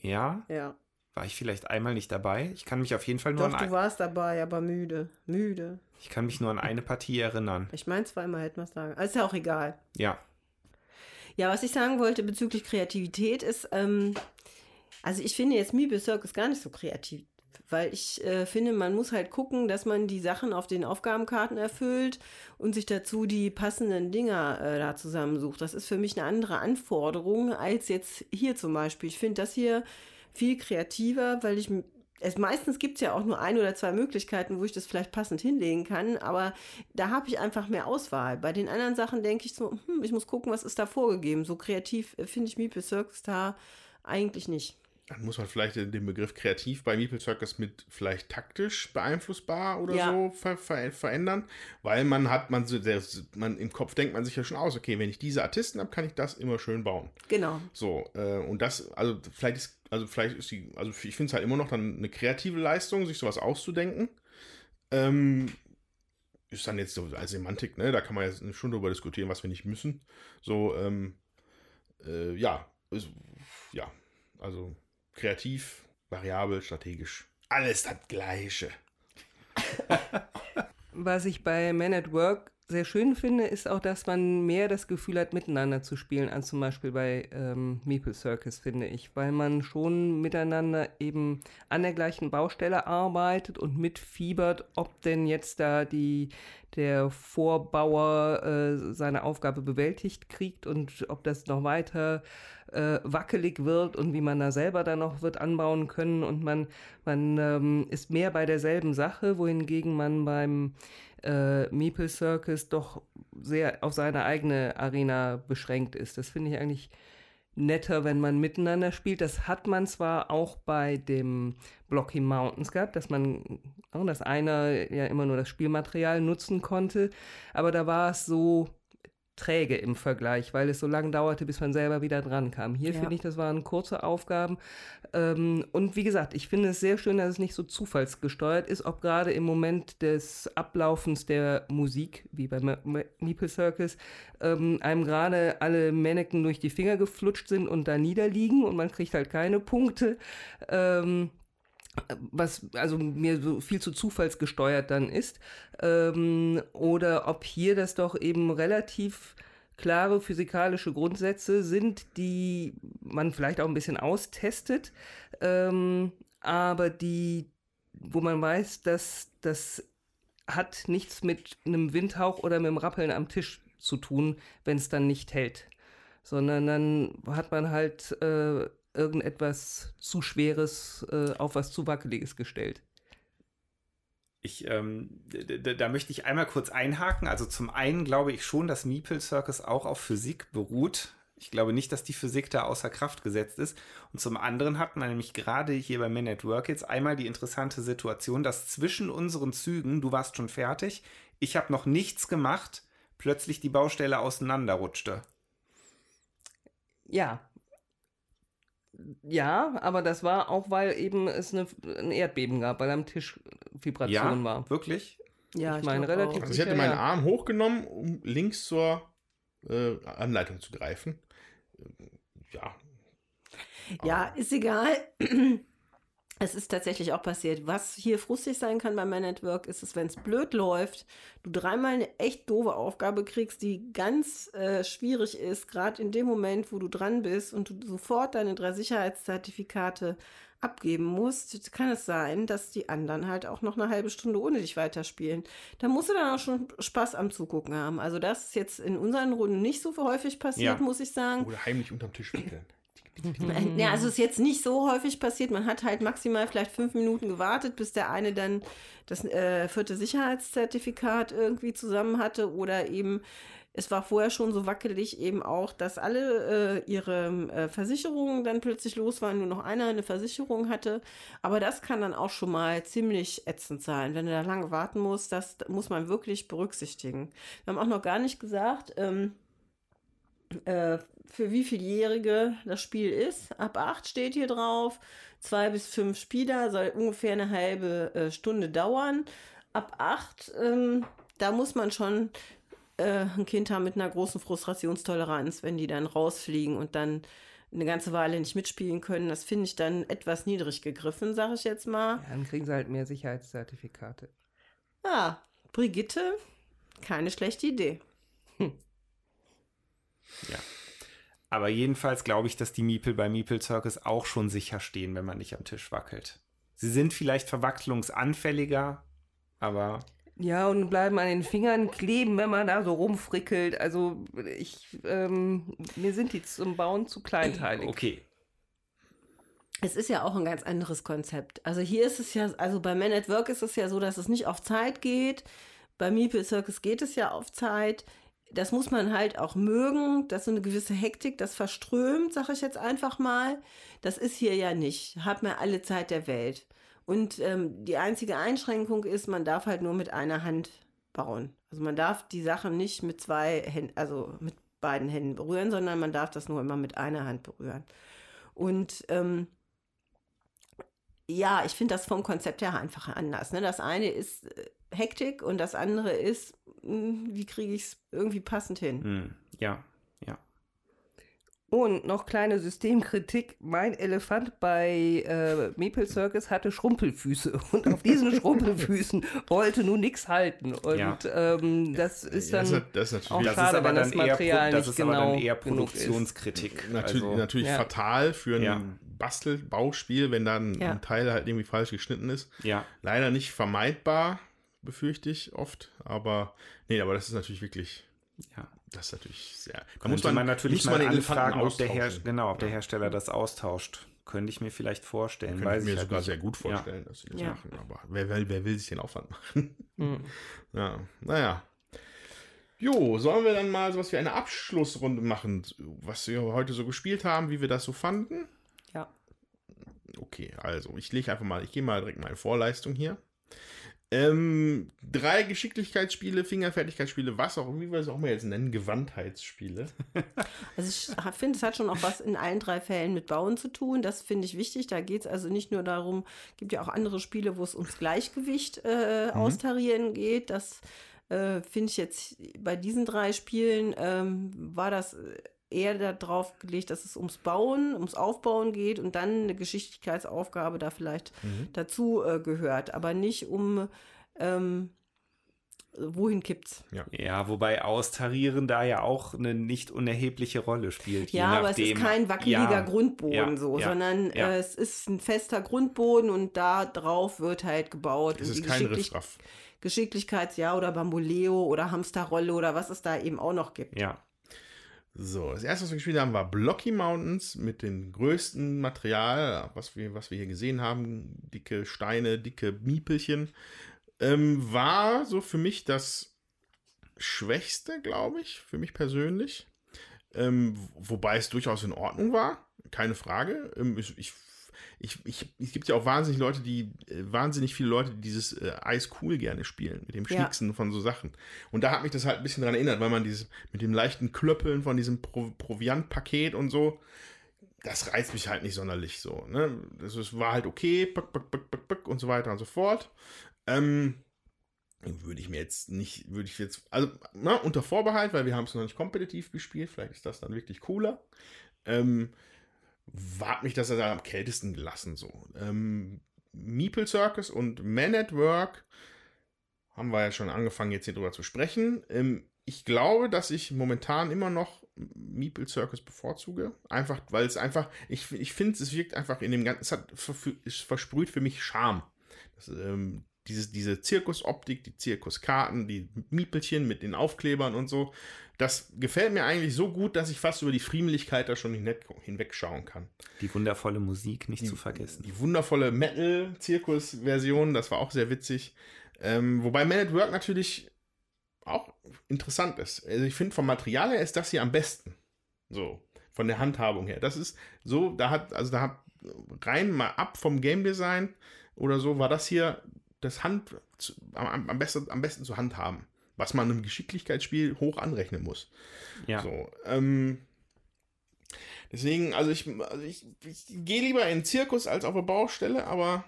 Ja? Ja. War ich vielleicht einmal nicht dabei? Ich kann mich auf jeden Fall nur Doch, an du warst dabei, aber müde. Müde. Ich kann mich nur an eine Partie erinnern. Ich meine, zweimal hätten wir es sagen. Also ist ja auch egal. Ja. Ja, was ich sagen wollte bezüglich Kreativität ist, ähm, also ich finde jetzt Meeple Circus gar nicht so kreativ, weil ich äh, finde, man muss halt gucken, dass man die Sachen auf den Aufgabenkarten erfüllt und sich dazu die passenden Dinger äh, da zusammensucht. Das ist für mich eine andere Anforderung als jetzt hier zum Beispiel. Ich finde das hier viel kreativer, weil ich es meistens gibt es ja auch nur ein oder zwei Möglichkeiten, wo ich das vielleicht passend hinlegen kann, aber da habe ich einfach mehr Auswahl. Bei den anderen Sachen denke ich so, hm, ich muss gucken, was ist da vorgegeben. So kreativ äh, finde ich Meeple Circus da eigentlich nicht. Dann muss man vielleicht den Begriff kreativ bei Meeple Circus mit vielleicht taktisch beeinflussbar oder Ja. so ver ver verändern, weil man hat, man, so- der, man im Kopf denkt man sich ja schon aus, okay, wenn ich diese Artisten habe, kann ich das immer schön bauen. Genau. So, äh, und das, also vielleicht ist, also vielleicht ist die, also ich finde es halt immer noch dann eine kreative Leistung, sich sowas auszudenken. Ähm, ist dann jetzt so als Semantik, ne? Da kann man jetzt eine Stunde drüber diskutieren, was wir nicht müssen. So, ähm, äh, ja, ist, ja, also kreativ, variabel, strategisch. Alles das Gleiche. Was ich bei Man at Work sehr schön finde, ist auch, dass man mehr das Gefühl hat, miteinander zu spielen, als zum Beispiel bei ähm, Meeple Circus, finde ich, weil man schon miteinander eben an der gleichen Baustelle arbeitet und mitfiebert, ob denn jetzt da die, der Vorbauer äh, seine Aufgabe bewältigt kriegt und ob das noch weiter äh, wackelig wird und wie man da selber dann noch wird anbauen können und man, man ähm, ist mehr bei derselben Sache, wohingegen man beim äh, Meeple Circus doch sehr auf seine eigene Arena beschränkt ist. Das finde ich eigentlich netter, wenn man miteinander spielt. Das hat man zwar auch bei dem Blocky Mountains gehabt, dass man, oh, dass einer ja immer nur das Spielmaterial nutzen konnte, aber da war es so träge im Vergleich, weil es so lange dauerte, bis man selber wieder dran kam. Hier Ja. finde ich, das waren kurze Aufgaben. Ähm, und wie gesagt, ich finde es sehr schön, dass es nicht so zufallsgesteuert ist, ob gerade im Moment des Ablaufens der Musik, wie bei Me- Me- Meeple Circus, ähm, einem gerade alle Mannequin durch die Finger geflutscht sind und da niederliegen und man kriegt halt keine Punkte. Ähm, was also mir so viel zu zufallsgesteuert dann ist, ähm, oder ob hier das doch eben relativ klare physikalische Grundsätze sind, die man vielleicht auch ein bisschen austestet, ähm, aber die, wo man weiß, dass das hat nichts mit einem Windhauch oder mit dem Rappeln am Tisch zu tun, wenn es dann nicht hält, sondern dann hat man halt äh, irgendetwas zu Schweres äh, auf was zu Wackeliges gestellt. Ich, ähm, da möchte ich einmal kurz einhaken. Also zum einen glaube ich schon, dass Meeple Circus auch auf Physik beruht. Ich glaube nicht, dass die Physik da außer Kraft gesetzt ist. Und zum anderen hat man nämlich gerade hier bei Men at Work jetzt einmal die interessante Situation, dass zwischen unseren Zügen, du warst schon fertig, ich habe noch nichts gemacht, plötzlich die Baustelle auseinanderrutschte. Ja. Ja, aber das war auch, weil eben es eine, ein Erdbeben gab, weil am Tisch Vibration Ja, war. wirklich? Ja, Ich meine, glaub relativ- auch. Also ich hätte meinen ja. Arm hochgenommen, um links zur äh, Anleitung zu greifen. Äh, Ja, Ja, ist egal. Es ist tatsächlich auch passiert. Was hier frustig sein kann bei Man Network, ist es, wenn es blöd läuft, du dreimal eine echt doofe Aufgabe kriegst, die ganz äh, schwierig ist, gerade in dem Moment, wo du dran bist und du sofort deine drei Sicherheitszertifikate abgeben musst, kann es sein, dass die anderen halt auch noch eine halbe Stunde ohne dich weiterspielen. Da musst du dann auch schon Spaß am Zugucken haben. Also das ist jetzt in unseren Runden nicht so häufig passiert, Ja. muss ich sagen. oder heimlich unterm Tisch wickeln. Ja, also es ist jetzt nicht so häufig passiert. Man hat halt maximal vielleicht fünf Minuten gewartet, bis der eine dann das äh, vierte Sicherheitszertifikat irgendwie zusammen hatte oder eben es war vorher schon so wackelig eben auch, dass alle äh, ihre äh, Versicherungen dann plötzlich los waren, nur noch einer eine Versicherung hatte. Aber das kann dann auch schon mal ziemlich ätzend sein, wenn du da lange warten musst. Das muss man wirklich berücksichtigen. Wir haben auch noch gar nicht gesagt, ähm, äh, für wie vieljährige das Spiel ist. Ab acht steht hier drauf. Zwei bis fünf Spieler soll ungefähr eine halbe äh, Stunde dauern. Ab acht, ähm, da muss man schon äh, ein Kind haben mit einer großen Frustrationstoleranz, wenn die dann rausfliegen und dann eine ganze Weile nicht mitspielen können. Das finde ich dann etwas niedrig gegriffen, sage ich jetzt mal. Ja, dann kriegen sie halt mehr Sicherheitszertifikate. Ja, Brigitte, keine schlechte Idee. Ja. Aber jedenfalls glaube ich, dass die Miepel bei Meeple Circus auch schon sicher stehen, wenn man nicht am Tisch wackelt. Sie sind vielleicht verwacklungsanfälliger, aber Ja, und bleiben an den Fingern kleben, wenn man da so rumfrickelt. Also ich, ähm, mir sind die zum Bauen zu kleinteilig. okay. Es ist ja auch ein ganz anderes Konzept. Also hier ist es ja, also bei Man at Work ist es ja so, dass es nicht auf Zeit geht. Bei Meeple Circus geht es ja auf Zeit. Das muss man halt auch mögen, dass so eine gewisse Hektik das verströmt, sage ich jetzt einfach mal. Das ist hier ja nicht. Hat man alle Zeit der Welt. Und ähm, die einzige Einschränkung ist, man darf halt nur mit einer Hand bauen. Also man darf die Sachen nicht mit zwei Händen, also mit beiden Händen berühren, sondern man darf das nur immer mit einer Hand berühren. Und ähm, ja, ich finde das vom Konzept her einfach anders. Ne? Das eine ist äh, Hektik und das andere ist, mh, wie kriege ich es irgendwie passend hin. Hm. Ja. Und noch kleine Systemkritik. Mein Elefant bei äh, Maple Circus hatte Schrumpelfüße. Und auf diesen Schrumpelfüßen wollte nun nichts halten. Und Ja. ähm, das ist Ja, dann das ist- das ist natürlich- auch Das schade, ist aber wenn das eher, Material Pro- das nicht ist aber genau dann eher. Produktionskritik. Natürlich, also, natürlich ja. fatal für ein Ja. Bastelbauspiel, wenn dann Ja. ein Teil halt irgendwie falsch geschnitten ist. Ja, Leider nicht vermeidbar, befürchte ich oft. Aber nee, aber das ist natürlich wirklich, ja. Das ist natürlich sehr. Da Könnte man, natürlich muss mal anfragen, ob der, Her genau, ob der Hersteller das austauscht. Könnte ich mir vielleicht vorstellen. Könnte weiß ich mir ich halt sogar nicht. sehr gut vorstellen, dass sie das Ja. machen. Aber wer, wer, wer will sich den Aufwand machen? Hm. Ja, naja. Jo, sollen wir dann mal sowas wie eine Abschlussrunde machen, was wir heute so gespielt haben, wie wir das so fanden? Ja. Okay, also ich lege einfach mal, ich gehe mal direkt mal in Vorleistung hier. Ähm, drei Geschicklichkeitsspiele, Fingerfertigkeitsspiele, was auch, wie wir es auch mal jetzt nennen, Gewandheitsspiele. Also ich finde, es hat schon auch was in allen drei Fällen mit Bauen zu tun. Das finde ich wichtig. Da geht es also nicht nur darum, gibt ja auch andere Spiele, wo es ums Gleichgewicht äh, austarieren geht. Das äh, finde ich jetzt bei diesen drei Spielen ähm, war das eher darauf gelegt, dass es ums Bauen, ums Aufbauen geht und dann eine Geschicklichkeitsaufgabe da vielleicht dazu äh, gehört, aber nicht um ähm, wohin kippt's. Ja, wobei Austarieren da ja auch eine nicht unerhebliche Rolle spielt. je Ja, aber es ist nachdem. kein wackeliger Ja, Grundboden ja, so, ja, sondern ja. Äh, es ist ein fester Grundboden und da drauf wird halt gebaut. Es und ist kein Geschicklich Riffraff. Geschicklichkeitsjahr oder Bamboleo oder Hamsterrolle oder was es da eben auch noch gibt. Ja, So, das erste, was wir gespielt haben, war Blocky Mountains mit dem größten Material, was wir, was wir hier gesehen haben. Dicke Steine, dicke Miepelchen. Ähm, war so für mich das Schwächste, glaube ich, für mich persönlich. Ähm, wobei es durchaus in Ordnung war, keine Frage. Ähm, ich, ich, ich, ich, es gibt ja auch wahnsinnig Leute, die, äh, wahnsinnig viele Leute, die dieses äh, Eis cool gerne spielen, mit dem Ja. Schnicksen von so Sachen. Und da hat mich das halt ein bisschen dran erinnert, weil man dieses, mit dem leichten Klöppeln von diesem Pro Proviantpaket und so, das reizt mich halt nicht sonderlich so. Ne? Das ist, war halt okay, buck, buck, buck, buck, buck und so weiter und so fort. Ähm, würde ich mir jetzt nicht, würde ich jetzt, also na, unter Vorbehalt, weil wir haben es noch nicht kompetitiv gespielt, vielleicht ist das dann wirklich cooler. Ähm, war mich das also am kältesten gelassen so. Ähm, Meeple Circus und Man at Work haben wir ja schon angefangen, jetzt hier drüber zu sprechen. Ähm, ich glaube, dass ich momentan immer noch Meeple Circus bevorzuge. Einfach, weil es einfach, ich, ich finde, es wirkt einfach in dem ganzen, es, hat, es versprüht für mich Charme. Das, ähm, dieses, diese Zirkusoptik, die Zirkuskarten, die Miepelchen mit den Aufklebern und so, das gefällt mir eigentlich so gut, dass ich fast über die Friemeligkeit da schon hinweg, hinwegschauen kann. die wundervolle Musik nicht zu vergessen. Die wundervolle Metal-Zirkus-Version, das war auch sehr witzig. Ähm, wobei Man at Work natürlich auch interessant ist. Also ich finde, vom Material her ist das hier am besten. So, von der Handhabung her. Das ist so, da hat, also da hat rein mal ab vom Game Design oder so, war das hier das Hand am, am, besten, am besten zu handhaben. Was man einem Geschicklichkeitsspiel hoch anrechnen muss. Ja. So, ähm, deswegen, also ich, also ich, ich gehe lieber in den Zirkus als auf eine Baustelle, aber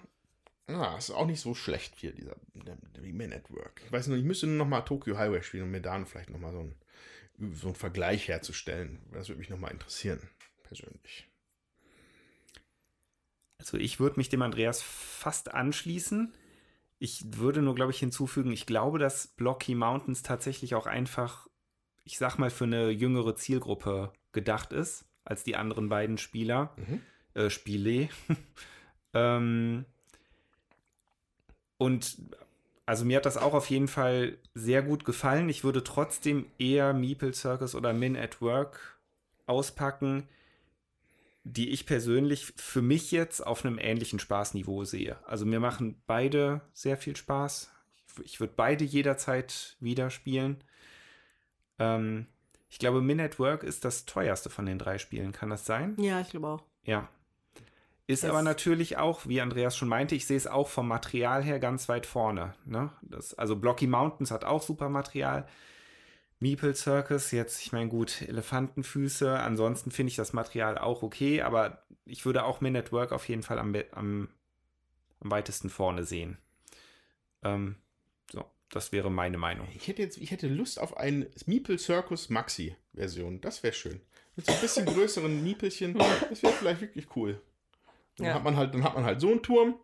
ja, ist auch nicht so schlecht hier, dieser wie Man at Work. Ich weiß nur, ich müsste nur noch mal Tokyo Highway spielen, um mir da vielleicht noch mal so, ein, so einen Vergleich herzustellen. Das würde mich noch mal interessieren, persönlich. Also ich würde mich dem Andreas fast anschließen. Ich würde nur, glaube ich, hinzufügen, ich glaube, dass Blocky Mountains tatsächlich auch einfach, ich sag mal, für eine jüngere Zielgruppe gedacht ist, als die anderen beiden Spieler, Mhm. äh, Spiele. ähm, und also mir hat das auch auf jeden Fall sehr gut gefallen. Ich würde trotzdem eher Meeple Circus oder Min at Work auspacken, die ich persönlich für mich jetzt auf einem ähnlichen Spaßniveau sehe. Also mir machen beide sehr viel Spaß. Ich, ich würde beide jederzeit wieder spielen. Ähm, ich glaube, Min at Work ist das teuerste von den drei Spielen. Kann das sein? Ja, ich glaube auch. Ja. Ist Das- aber natürlich auch, wie Andreas schon meinte, ich sehe es auch vom Material her ganz weit vorne. Ne? Das, also Blocky Mountains hat auch super Material. Meeple Circus, jetzt, ich meine, gut, Elefantenfüße. Ansonsten finde ich das Material auch okay, aber ich würde auch Min at Work auf jeden Fall am, am, am weitesten vorne sehen. Ähm, so, das wäre meine Meinung. Ich hätte jetzt, ich hätte Lust auf eine Meeple Circus Maxi Version. Das wäre schön. Mit so ein bisschen größeren Miepelchen. Das wäre vielleicht wirklich cool. Dann Ja. hat man halt, dann hat man halt so einen Turm.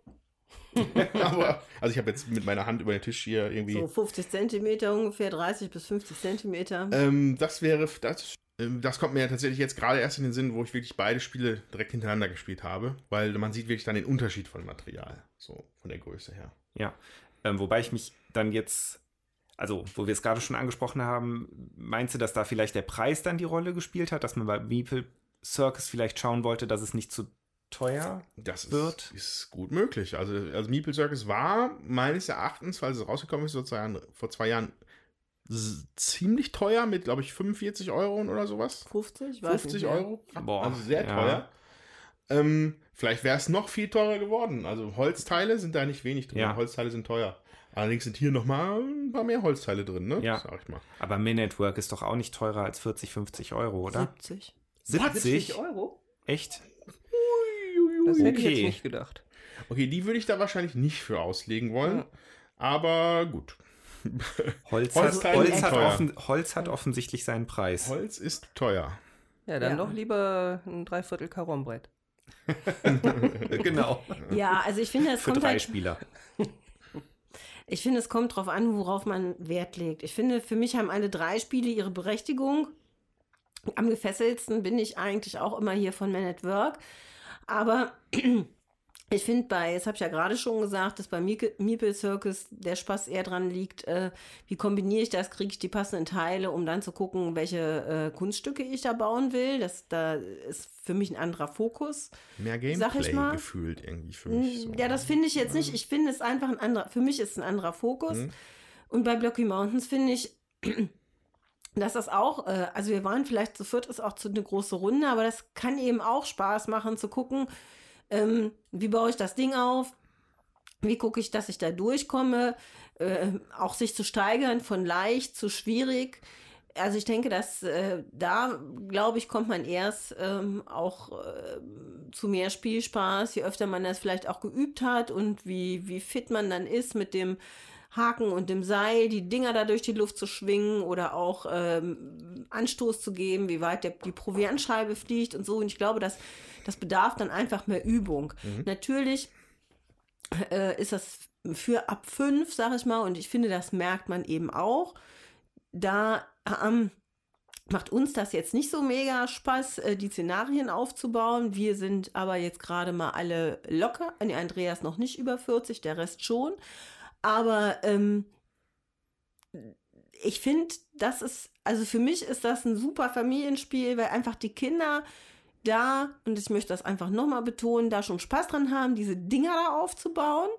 Aber, also ich habe jetzt mit meiner Hand über den Tisch hier irgendwie. So 50 Zentimeter ungefähr, 30 bis 50 Zentimeter. Ähm, das wäre, das, ähm, das kommt mir ja tatsächlich jetzt gerade erst in den Sinn, wo ich wirklich beide Spiele direkt hintereinander gespielt habe, weil man sieht wirklich dann den Unterschied von Material, so von der Größe her. Ja, ähm, wobei ich mich dann jetzt, also wo wir es gerade schon angesprochen haben, meinst du, dass da vielleicht der Preis dann die Rolle gespielt hat, dass man bei Meeple Circus vielleicht schauen wollte, dass es nicht zu teuer Das Wird. ist, ist gut möglich. Also, also Meeple Circus war meines Erachtens, weil es rausgekommen ist vor zwei Jahren, vor zwei Jahren ziemlich teuer mit, glaube ich, 45 Euro oder sowas. 50? Ich weiß 50 nicht mehr. Euro. Boah, also sehr ja. teuer. Ähm, vielleicht wäre es noch viel teurer geworden. Also Holzteile sind da nicht wenig drin. Ja. Holzteile sind teuer. Allerdings sind hier noch mal ein paar mehr Holzteile drin, ne? Ja. Sag ich mal. Aber Min at Work ist doch auch nicht teurer als 40, 50 Euro, oder? 70. 70? Euro? Echt? Das hätte ich Okay. jetzt nicht gedacht. Okay, die würde ich da wahrscheinlich nicht für auslegen wollen. Ja. Aber gut. Holz, Holzteile hat, Holz, hat, teuer. offen, Holz hat offensichtlich seinen Preis. Holz ist teuer. Ja, dann Ja. doch lieber ein Dreiviertel Karombrett. genau. Ja, also ich finde, es Für kommt drei halt, Spieler. ich finde, es kommt drauf an, worauf man Wert legt. Ich finde, für mich haben alle drei Spiele ihre Berechtigung. Am gefesseltsten bin ich eigentlich auch immer hier von Man at Work. Aber ich finde bei, das habe ich ja gerade schon gesagt, dass bei Meeple Circus der Spaß eher dran liegt, äh, wie kombiniere ich das, kriege ich die passenden Teile, um dann zu gucken, welche äh, Kunststücke ich da bauen will. Das da ist für mich ein anderer Fokus. Mehr Gameplay gefühlt irgendwie für mich. So. Ja, das finde ich jetzt nicht. Ich finde es einfach ein anderer, für mich ist es ein anderer Fokus. Mhm. Und bei Blocky Mountains finde ich, dass das auch, äh, also wir waren vielleicht zu viert, ist auch zu eine große Runde, aber das kann eben auch Spaß machen zu gucken, ähm, wie baue ich das Ding auf, wie gucke ich, dass ich da durchkomme, äh, auch sich zu steigern von leicht zu schwierig. Also ich denke, dass äh, da, glaube ich, kommt man erst ähm, auch äh, zu mehr Spielspaß, je öfter man das vielleicht auch geübt hat und wie, wie fit man dann ist mit dem Haken und dem Seil, die Dinger da durch die Luft zu schwingen oder auch ähm, Anstoß zu geben, wie weit der, die Proviantscheibe fliegt und so. Und ich glaube, dass das bedarf dann einfach mehr Übung. Natürlich äh, ist das für ab fünf, sag ich mal, und ich finde, das merkt man eben auch. Da ähm, macht uns das jetzt nicht so mega Spaß, äh, die Szenarien aufzubauen. Wir sind aber jetzt gerade mal alle locker. Andreas noch nicht über 40, der Rest schon. Aber ähm, ich finde, das ist, also für mich ist das ein super Familienspiel, weil einfach die Kinder da, und ich möchte das einfach nochmal betonen, da schon Spaß dran haben, diese Dinger da aufzubauen.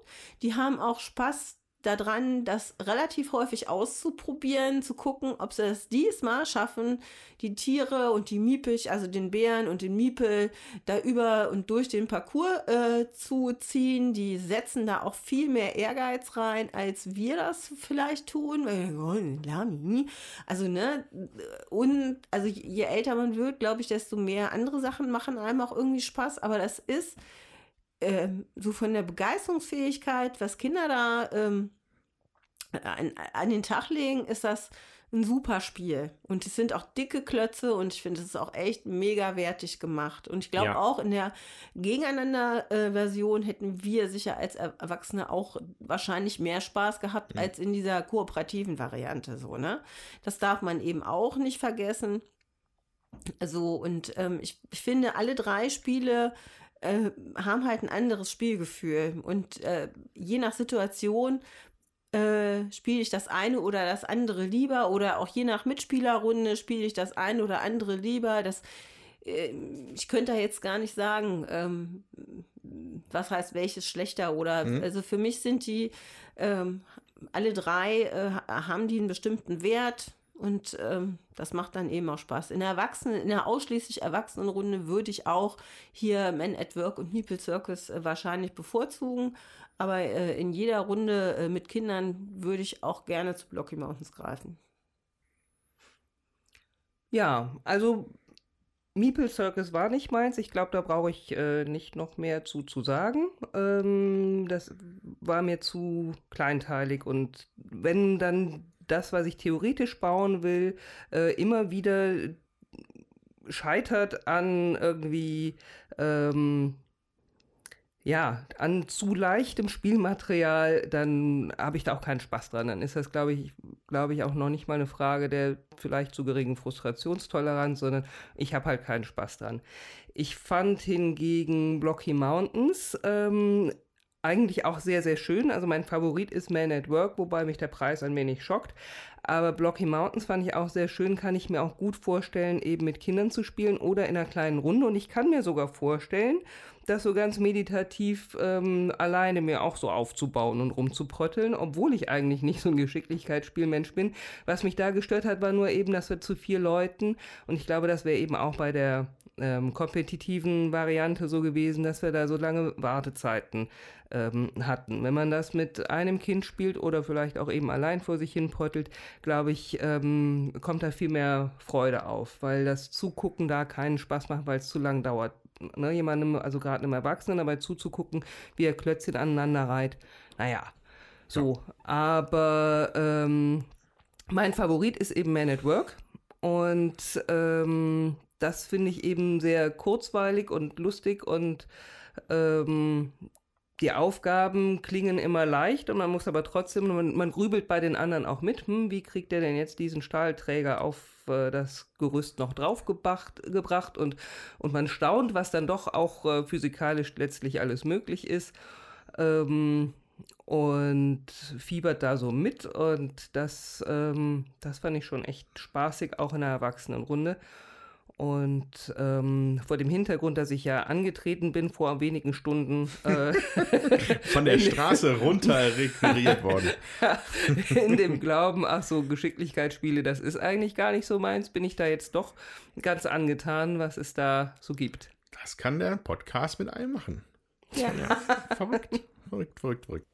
Die haben auch Spaß daran, das relativ häufig auszuprobieren, zu gucken, ob sie es diesmal schaffen, die Tiere und die Miepich, also den Bären und den Miepel, da über und durch den Parcours äh, zu ziehen. Die setzen da auch viel mehr Ehrgeiz rein, als wir das vielleicht tun. Also, ne, und also je älter man wird, glaube ich, desto mehr andere Sachen machen einem auch irgendwie Spaß. Aber das ist ähm, so von der Begeisterungsfähigkeit, was Kinder da ähm, an, an, den Tag legen, ist das ein super Spiel. Und es sind auch dicke Klötze und ich finde, es ist auch echt mega wertig gemacht. Und ich glaube ja. auch in der Gegeneinander-Version hätten wir sicher als Erwachsene auch wahrscheinlich mehr Spaß gehabt mhm. als in dieser kooperativen Variante. So, ne? Das darf man eben auch nicht vergessen. So, und ähm, ich, ich finde, alle drei Spiele äh, haben halt ein anderes Spielgefühl. Und äh, je nach Situation äh, spiele ich das eine oder das andere lieber oder auch je nach Mitspielerrunde spiele ich das eine oder andere lieber. Das, äh, ich könnte da jetzt gar nicht sagen, ähm, was heißt welches schlechter oder mhm. also für mich sind die ähm, alle drei äh, haben die einen bestimmten Wert und ähm, das macht dann eben auch Spaß. In der Erwachsenen, in der ausschließlich Erwachsenenrunde würde ich auch hier Men at Work und Meeple Circus äh, wahrscheinlich bevorzugen. Aber äh, in jeder Runde äh, mit Kindern würde ich auch gerne zu Blocky Mountains greifen. Ja, also Meeple Circus war nicht meins. Ich glaube, da brauche ich äh, nicht noch mehr zu, zu sagen. Ähm, das war mir zu kleinteilig und wenn dann das, was ich theoretisch bauen will, äh, immer wieder scheitert an irgendwie ähm, ja, an zu leichtem Spielmaterial, dann habe ich da auch keinen Spaß dran. Dann ist das, glaube ich, glaube ich, auch noch nicht mal eine Frage der vielleicht zu geringen Frustrationstoleranz, sondern ich habe halt keinen Spaß dran. Ich fand hingegen Blocky Mountains ähm, eigentlich auch sehr, sehr schön. Also mein Favorit ist Man at Work, wobei mich der Preis ein wenig schockt. Aber Blocky Mountains fand ich auch sehr schön, kann ich mir auch gut vorstellen, eben mit Kindern zu spielen oder in einer kleinen Runde. Und ich kann mir sogar vorstellen, das so ganz meditativ ähm, alleine mir auch so aufzubauen und rumzuprotteln, obwohl ich eigentlich nicht so ein Geschicklichkeitsspielmensch bin. Was mich da gestört hat, war nur eben, dass wir zu vier Leuten und ich glaube, das wäre eben auch bei der ähm, kompetitiven Variante so gewesen, dass wir da so lange Wartezeiten ähm, hatten. Wenn man das mit einem Kind spielt oder vielleicht auch eben allein vor sich hin pottelt, glaube ich, ähm, kommt da viel mehr Freude auf, weil das Zugucken da keinen Spaß macht, weil es zu lang dauert ne, jemandem, also gerade einem Erwachsenen dabei zuzugucken, wie er Klötzchen aneinander reiht. Naja, so. Ja. Aber ähm, mein Favorit ist eben Man at Work. Und ähm, das finde ich eben sehr kurzweilig und lustig und ähm, die Aufgaben klingen immer leicht und man muss aber trotzdem, man, man grübelt bei den anderen auch mit, hm, wie kriegt der denn jetzt diesen Stahlträger auf äh, das Gerüst noch draufgebracht gebracht und, und man staunt, was dann doch auch äh, physikalisch letztlich alles möglich ist. Ähm, und fiebert da so mit und das, ähm, das fand ich schon echt spaßig, auch in der Erwachsenenrunde. Und ähm, vor dem Hintergrund, dass ich ja angetreten bin vor wenigen Stunden. Äh, Von der Straße runter requiriert worden. in dem Glauben, ach so, Geschicklichkeitsspiele, das ist eigentlich gar nicht so meins, bin ich da jetzt doch ganz angetan, was es da so gibt. Das kann der Podcast mit einem machen. Ja. ja. Verrückt, verrückt, verrückt, verrückt.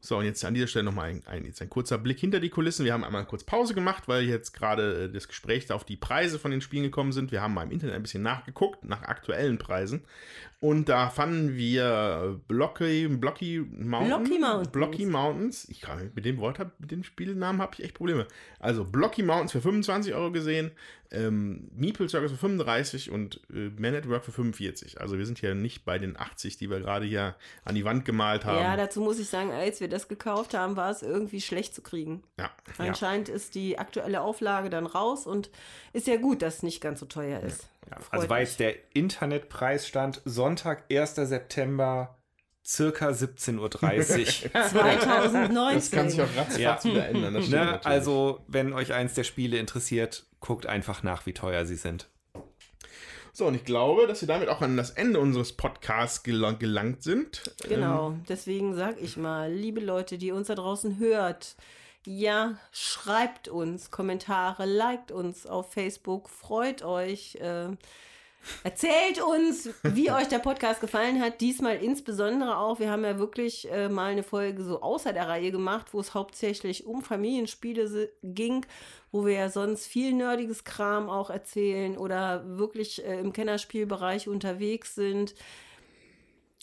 So, und jetzt an dieser Stelle nochmal ein, ein, jetzt ein kurzer Blick hinter die Kulissen. Wir haben einmal kurz Pause gemacht, weil jetzt gerade äh, das Gespräch auf die Preise von den Spielen gekommen sind. Wir haben mal im Internet ein bisschen nachgeguckt, nach aktuellen Preisen. Und da fanden wir Blocky, Blocky Mountain, Blocky Mountains. Blocky Mountains. Ich kann, mit dem Wort, mit dem Spielnamen habe ich echt Probleme. Also Blocky Mountains für 25 Euro gesehen, ähm, Meeple Circus für 35 und äh, Man at Work für 45. Also wir sind hier nicht bei den 80, die wir gerade hier an die Wand gemalt haben. Ja, dazu muss ich sagen, als wir das gekauft haben, war es irgendwie schlecht zu kriegen. Ja. Anscheinend ja. ist die aktuelle Auflage dann raus und ist ja gut, dass es nicht ganz so teuer ist. Ja. Ja, also war jetzt der Internetpreisstand Sonntag, 1. September, circa 17.30 Uhr. 2019. Das kann sich auch ratzfatz ja. wieder ändern. Ne? Also, wenn euch eins der Spiele interessiert, guckt einfach nach, wie teuer sie sind. So, und ich glaube, dass wir damit auch an das Ende unseres Podcasts gelang gelangt sind. Genau, deswegen sag ich mal, liebe Leute, die uns da draußen hört, ja, schreibt uns Kommentare, liked uns auf Facebook, freut euch, äh, erzählt uns, wie euch der Podcast gefallen hat. Diesmal insbesondere auch, wir haben ja wirklich äh, mal eine Folge so außer der Reihe gemacht, wo es hauptsächlich um Familienspiele ging, wo wir ja sonst viel nerdiges Kram auch erzählen oder wirklich äh, im Kennerspielbereich unterwegs sind.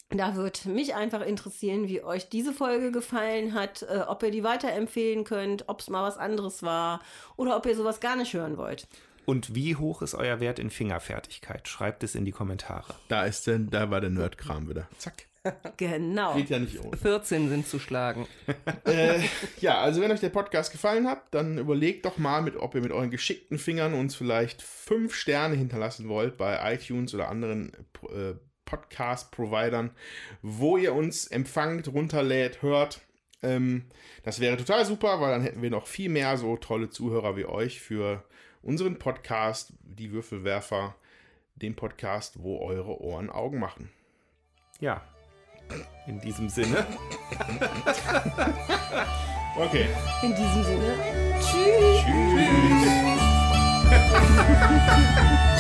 Da würde mich einfach interessieren, wie euch diese Folge gefallen hat, äh, ob ihr die weiterempfehlen könnt, ob es mal was anderes war oder ob ihr sowas gar nicht hören wollt. Und wie hoch ist euer Wert in Fingerfertigkeit? Schreibt es in die Kommentare. Da ist denn, da war der Nerdkram wieder. Zack. Genau. Geht ja nicht ohne. 14 sind zu schlagen. äh, ja, also wenn euch der Podcast gefallen hat, dann überlegt doch mal, mit, ob ihr mit euren geschickten Fingern uns vielleicht fünf Sterne hinterlassen wollt bei iTunes oder anderen äh, Podcast-Providern, wo ihr uns empfangt, runterlädt, hört. Ähm, das wäre total super, weil dann hätten wir noch viel mehr so tolle Zuhörer wie euch für unseren Podcast, die Würfelwerfer, den Podcast, wo eure Ohren Augen machen. Ja. In diesem Sinne. Okay. In diesem Sinne, tschüss. Tschüss.